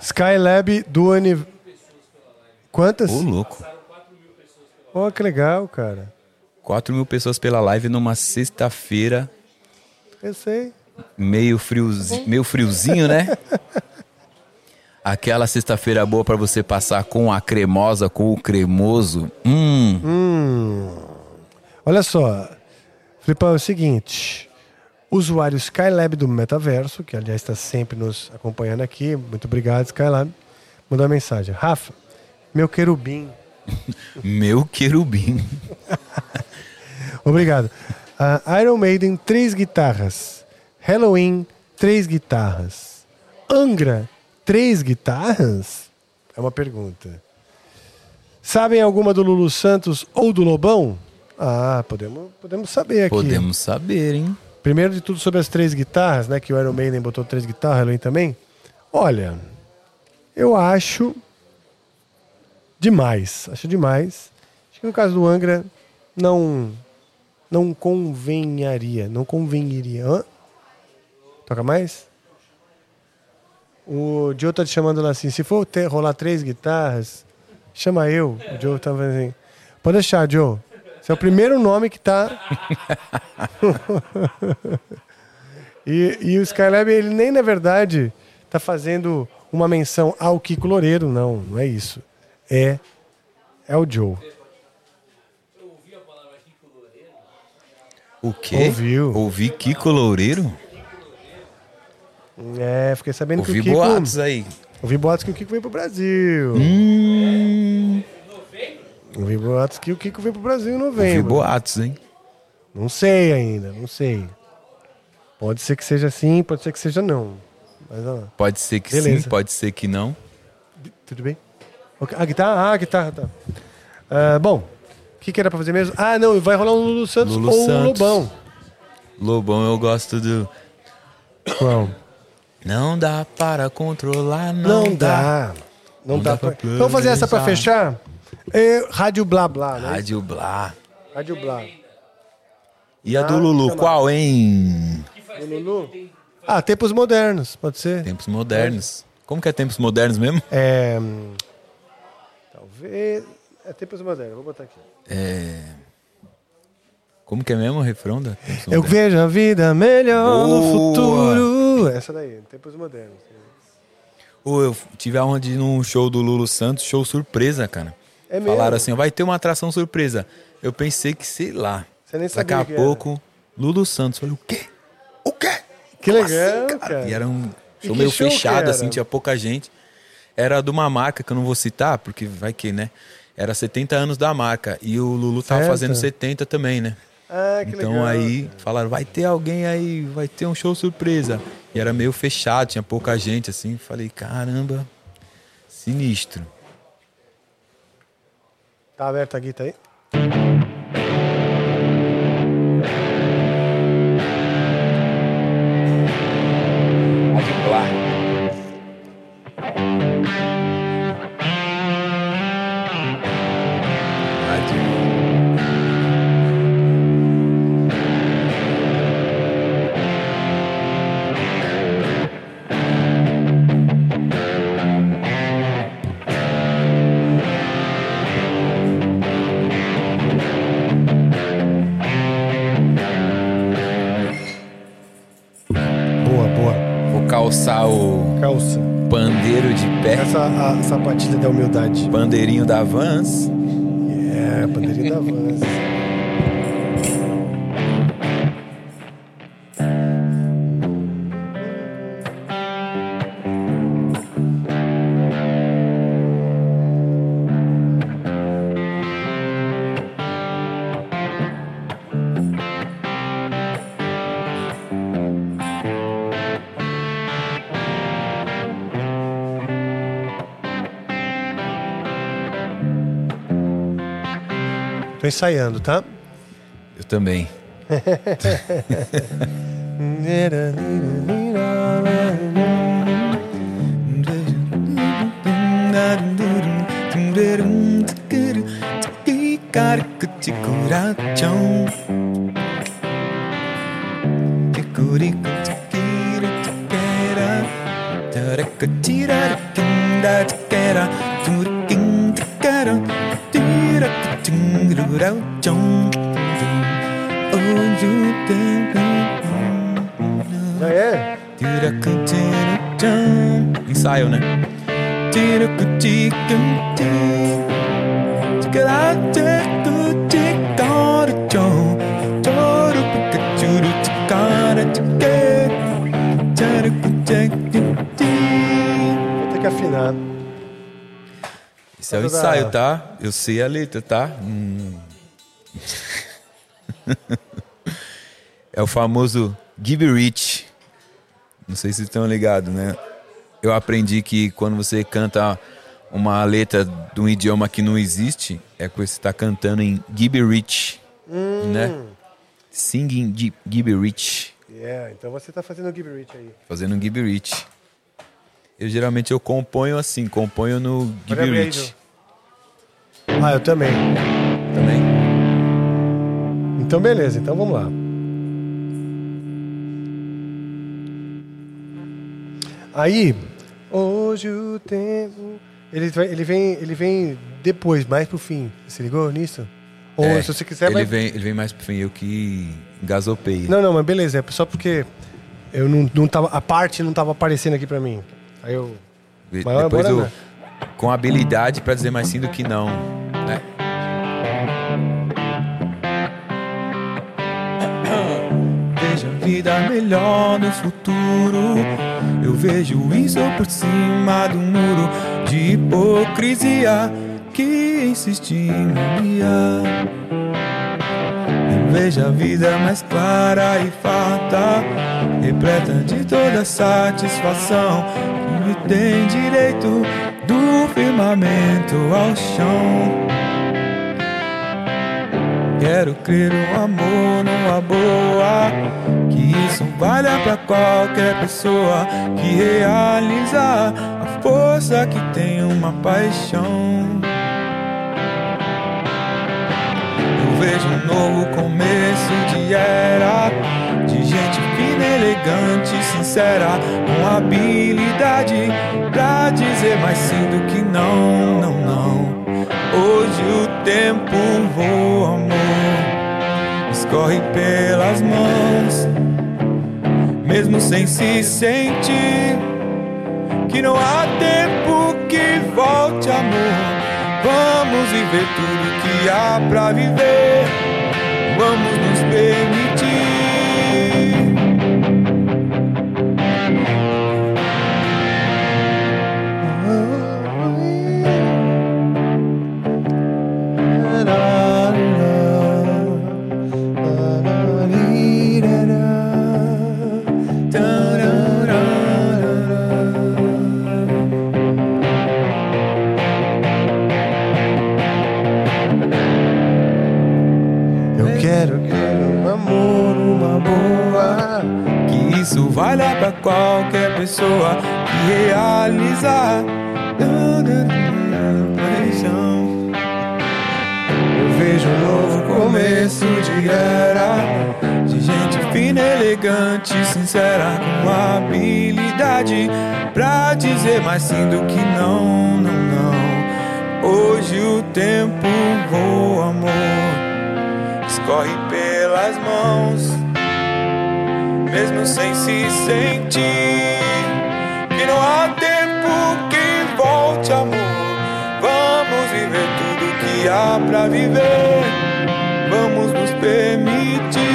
Skylab do Aniv... Quantas? Ô, louco. Oh, que legal, cara. 4 mil pessoas pela live numa sexta-feira, Eu sei. Meio, friozi, meio friozinho, né? Aquela sexta-feira boa pra você passar com a cremosa, com o cremoso. Hum, Olha só, Flipão, é o seguinte. Usuário Skylab do Metaverso, que aliás está sempre nos acompanhando aqui, muito obrigado, Skylab, mandou uma mensagem. Rafa, meu querubim, meu querubim. obrigado. Ah, Iron Maiden, três guitarras. Halloween, três guitarras. Angra, três guitarras? É uma pergunta. Sabem alguma do Lulu Santos ou do Lobão? Ah, podemos, podemos saber aqui. Podemos saber, hein? Primeiro de tudo sobre as três guitarras, né? Que o Iron Maiden botou três guitarras, Halloween também. Olha, eu acho demais. Acho demais. Acho que no caso do Angra, não não convenharia. Não conveniria. Toca mais? O Joe tá te chamando lá assim, se for ter, rolar três guitarras, chama eu. O Joe tá falando assim. Pode deixar, Joe. Esse é o primeiro nome que tá. e, e o Skylab, ele nem na verdade tá fazendo uma menção ao Kiko Loureiro, não, não é isso. É, é o Joe. O quê? Ouviu. Ouvi Kiko Loureiro? É, fiquei sabendo que Ouvi o Kiko. boatos aí. Ouvi boatos que o Kiko veio pro Brasil. Hum, Ouvi boatos que o Kiko veio pro Brasil em ouvi novembro. boatos, hein? Não sei ainda, não sei. Pode ser que seja sim, pode ser que seja não. Mas ó, Pode ser que Beleza. sim, pode ser que não. tudo bem? Ok, A guitarra? Ah, a guitarra, tá. Ah, bom, o que, que era pra fazer mesmo? Ah, não, vai rolar um Lulu Santos Lulu ou um Santos. Lobão. Lobão, eu gosto do. Qual? Não dá para controlar, não, Não, dá. Não, dá, pra... Vamos fazer essa pra fechar? É, Rádio Blá Blá, né? Rádio Blá. Rádio Blá. E a Ah, do Lulu, chama- qual, hein? O Lulu? Ah, tempos modernos, pode ser. Tempos modernos. Como que é tempos modernos mesmo? É. Talvez. É tempos modernos, vou botar aqui. É. Como que é mesmo o refrão da Tempos Eu Modernos? vejo a vida melhor no Boa. Futuro. Essa daí, tempos modernos. Ô, eu tive a honra de ir num show do Lulu Santos, show surpresa, cara. É mesmo? Falaram assim, vai ter uma atração surpresa. Eu pensei que, sei lá. Você nem Daqui sabia a que pouco, Lulu Santos. Falei, o quê? O quê? Que Como legal, assim, cara. E era um show meio show fechado, era? assim, tinha pouca gente. Era de uma marca que eu não vou citar, porque vai que, né? Era 70 anos da marca. E o Lulu tava Certo. fazendo 70 também, né? Ah, que então legal. aí falaram, vai ter alguém aí, vai ter um show surpresa. E era meio fechado, tinha pouca gente, assim. Falei, caramba, sinistro. Tá aberta a guita aí? Da humildade. pandeirinho da Vans. Tô ensaiando, tá? Eu também. Já é? Ensaio, né? Vou ter que afinar. Isso é o ensaio, tá? Eu sei a letra, tá? Hum. É o famoso Give Rich. Não sei se vocês estão ligados, né? Eu aprendi que quando você canta uma letra de um idioma que não existe, é porque você está cantando em Give Rich, né? Singing Gi- Give Rich, Yeah, então você tá fazendo Rich aí. fazendo Give Rich. Eu geralmente eu componho assim, componho no Rich. Ah, eu também. Também? Então beleza, então vamos lá. Aí, hoje o tempo. Ele, vai- ele, vem, ele vem depois, mais pro fim. Você ligou nisso? Ou É, se você quiser. ele, vai- vem, ele vem mais pro fim, eu que engasopei. Não, não, mas beleza, é só porque eu não, não tava, a parte não tava aparecendo aqui pra mim. Aí eu. Mas Depois eu, com habilidade pra dizer mais sim do que não, vida melhor no futuro. Eu vejo isso por cima do muro de hipocrisia que insiste em guiar. Eu vejo a vida mais clara e farta, repleta de toda satisfação que tem direito do firmamento ao chão. Quero crer no amor, numa boa. Que isso valha pra qualquer pessoa que realiza a força que tem uma paixão. Eu vejo um novo começo de era De gente fina, elegante, sincera Com habilidade pra dizer mais sim do que não, não, não Hoje o tempo voa, amor Escorre pelas mãos Mesmo sem se sentir Que não há tempo que volte, amor Vamos viver tudo que há pra viver. Vamos nos permitir. Valha pra qualquer pessoa que realizar. Eu vejo um novo começo de era De gente fina, elegante, sincera Com habilidade pra dizer mais sim do que não, não, não. Hoje o tempo voa, amor. Escorre pelas mãos Mesmo sem se sentir Que não há tempo que volte, amor Vamos viver tudo que há pra viver. Vamos nos permitir.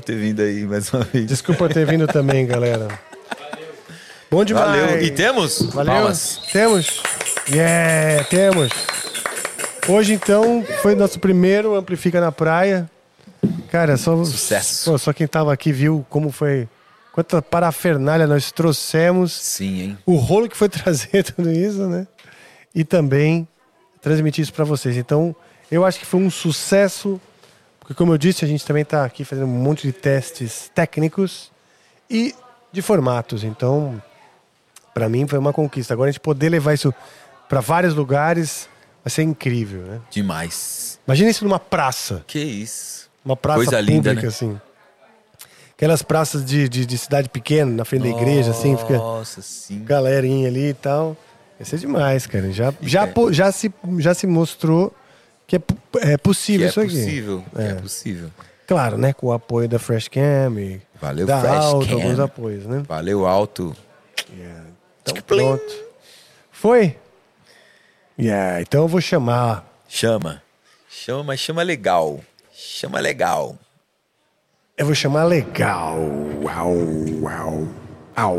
Por ter vindo aí mais uma vez. Desculpa ter vindo também, galera. Bom demais. Valeu. E temos? Valeu. Palmas. Temos. Yeah, temos. Hoje, então, foi nosso primeiro Amplifica na Praia. Cara, só, Sucesso. Pô, só quem tava aqui viu como foi. Quanta parafernália nós trouxemos. Sim, hein? O rolo que foi trazer tudo isso, né? E também transmitir isso pra vocês. Então, eu acho que foi um sucesso. Porque, como eu disse, a gente também tá aqui fazendo um monte de testes técnicos e de formatos. Então, pra mim foi uma conquista. Agora a gente poder levar isso pra vários lugares vai ser incrível, né? Demais. Imagina isso numa praça. Que isso. Uma praça Coisa pública, linda, né? assim. Aquelas praças de, de, de cidade pequena, na frente da igreja, assim, fica Nossa, sim. galerinha ali e tal. Ia ser demais, cara. Já, já, é. já, se, já se mostrou que é, é Que possível é isso aqui. possível. que É. é possível. Claro, né? Com o apoio da Fresh Cam e Valeu, da Fresh Alto, Cam. alguns apoios, né? Valeu, alto. Então, pronto. Foi? Yeah, então eu vou chamar. Chama. Chama, mas chama legal. Chama legal. Eu vou chamar legal. Au, au, au.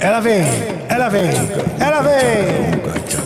Ela vem, ela vem, ela vem.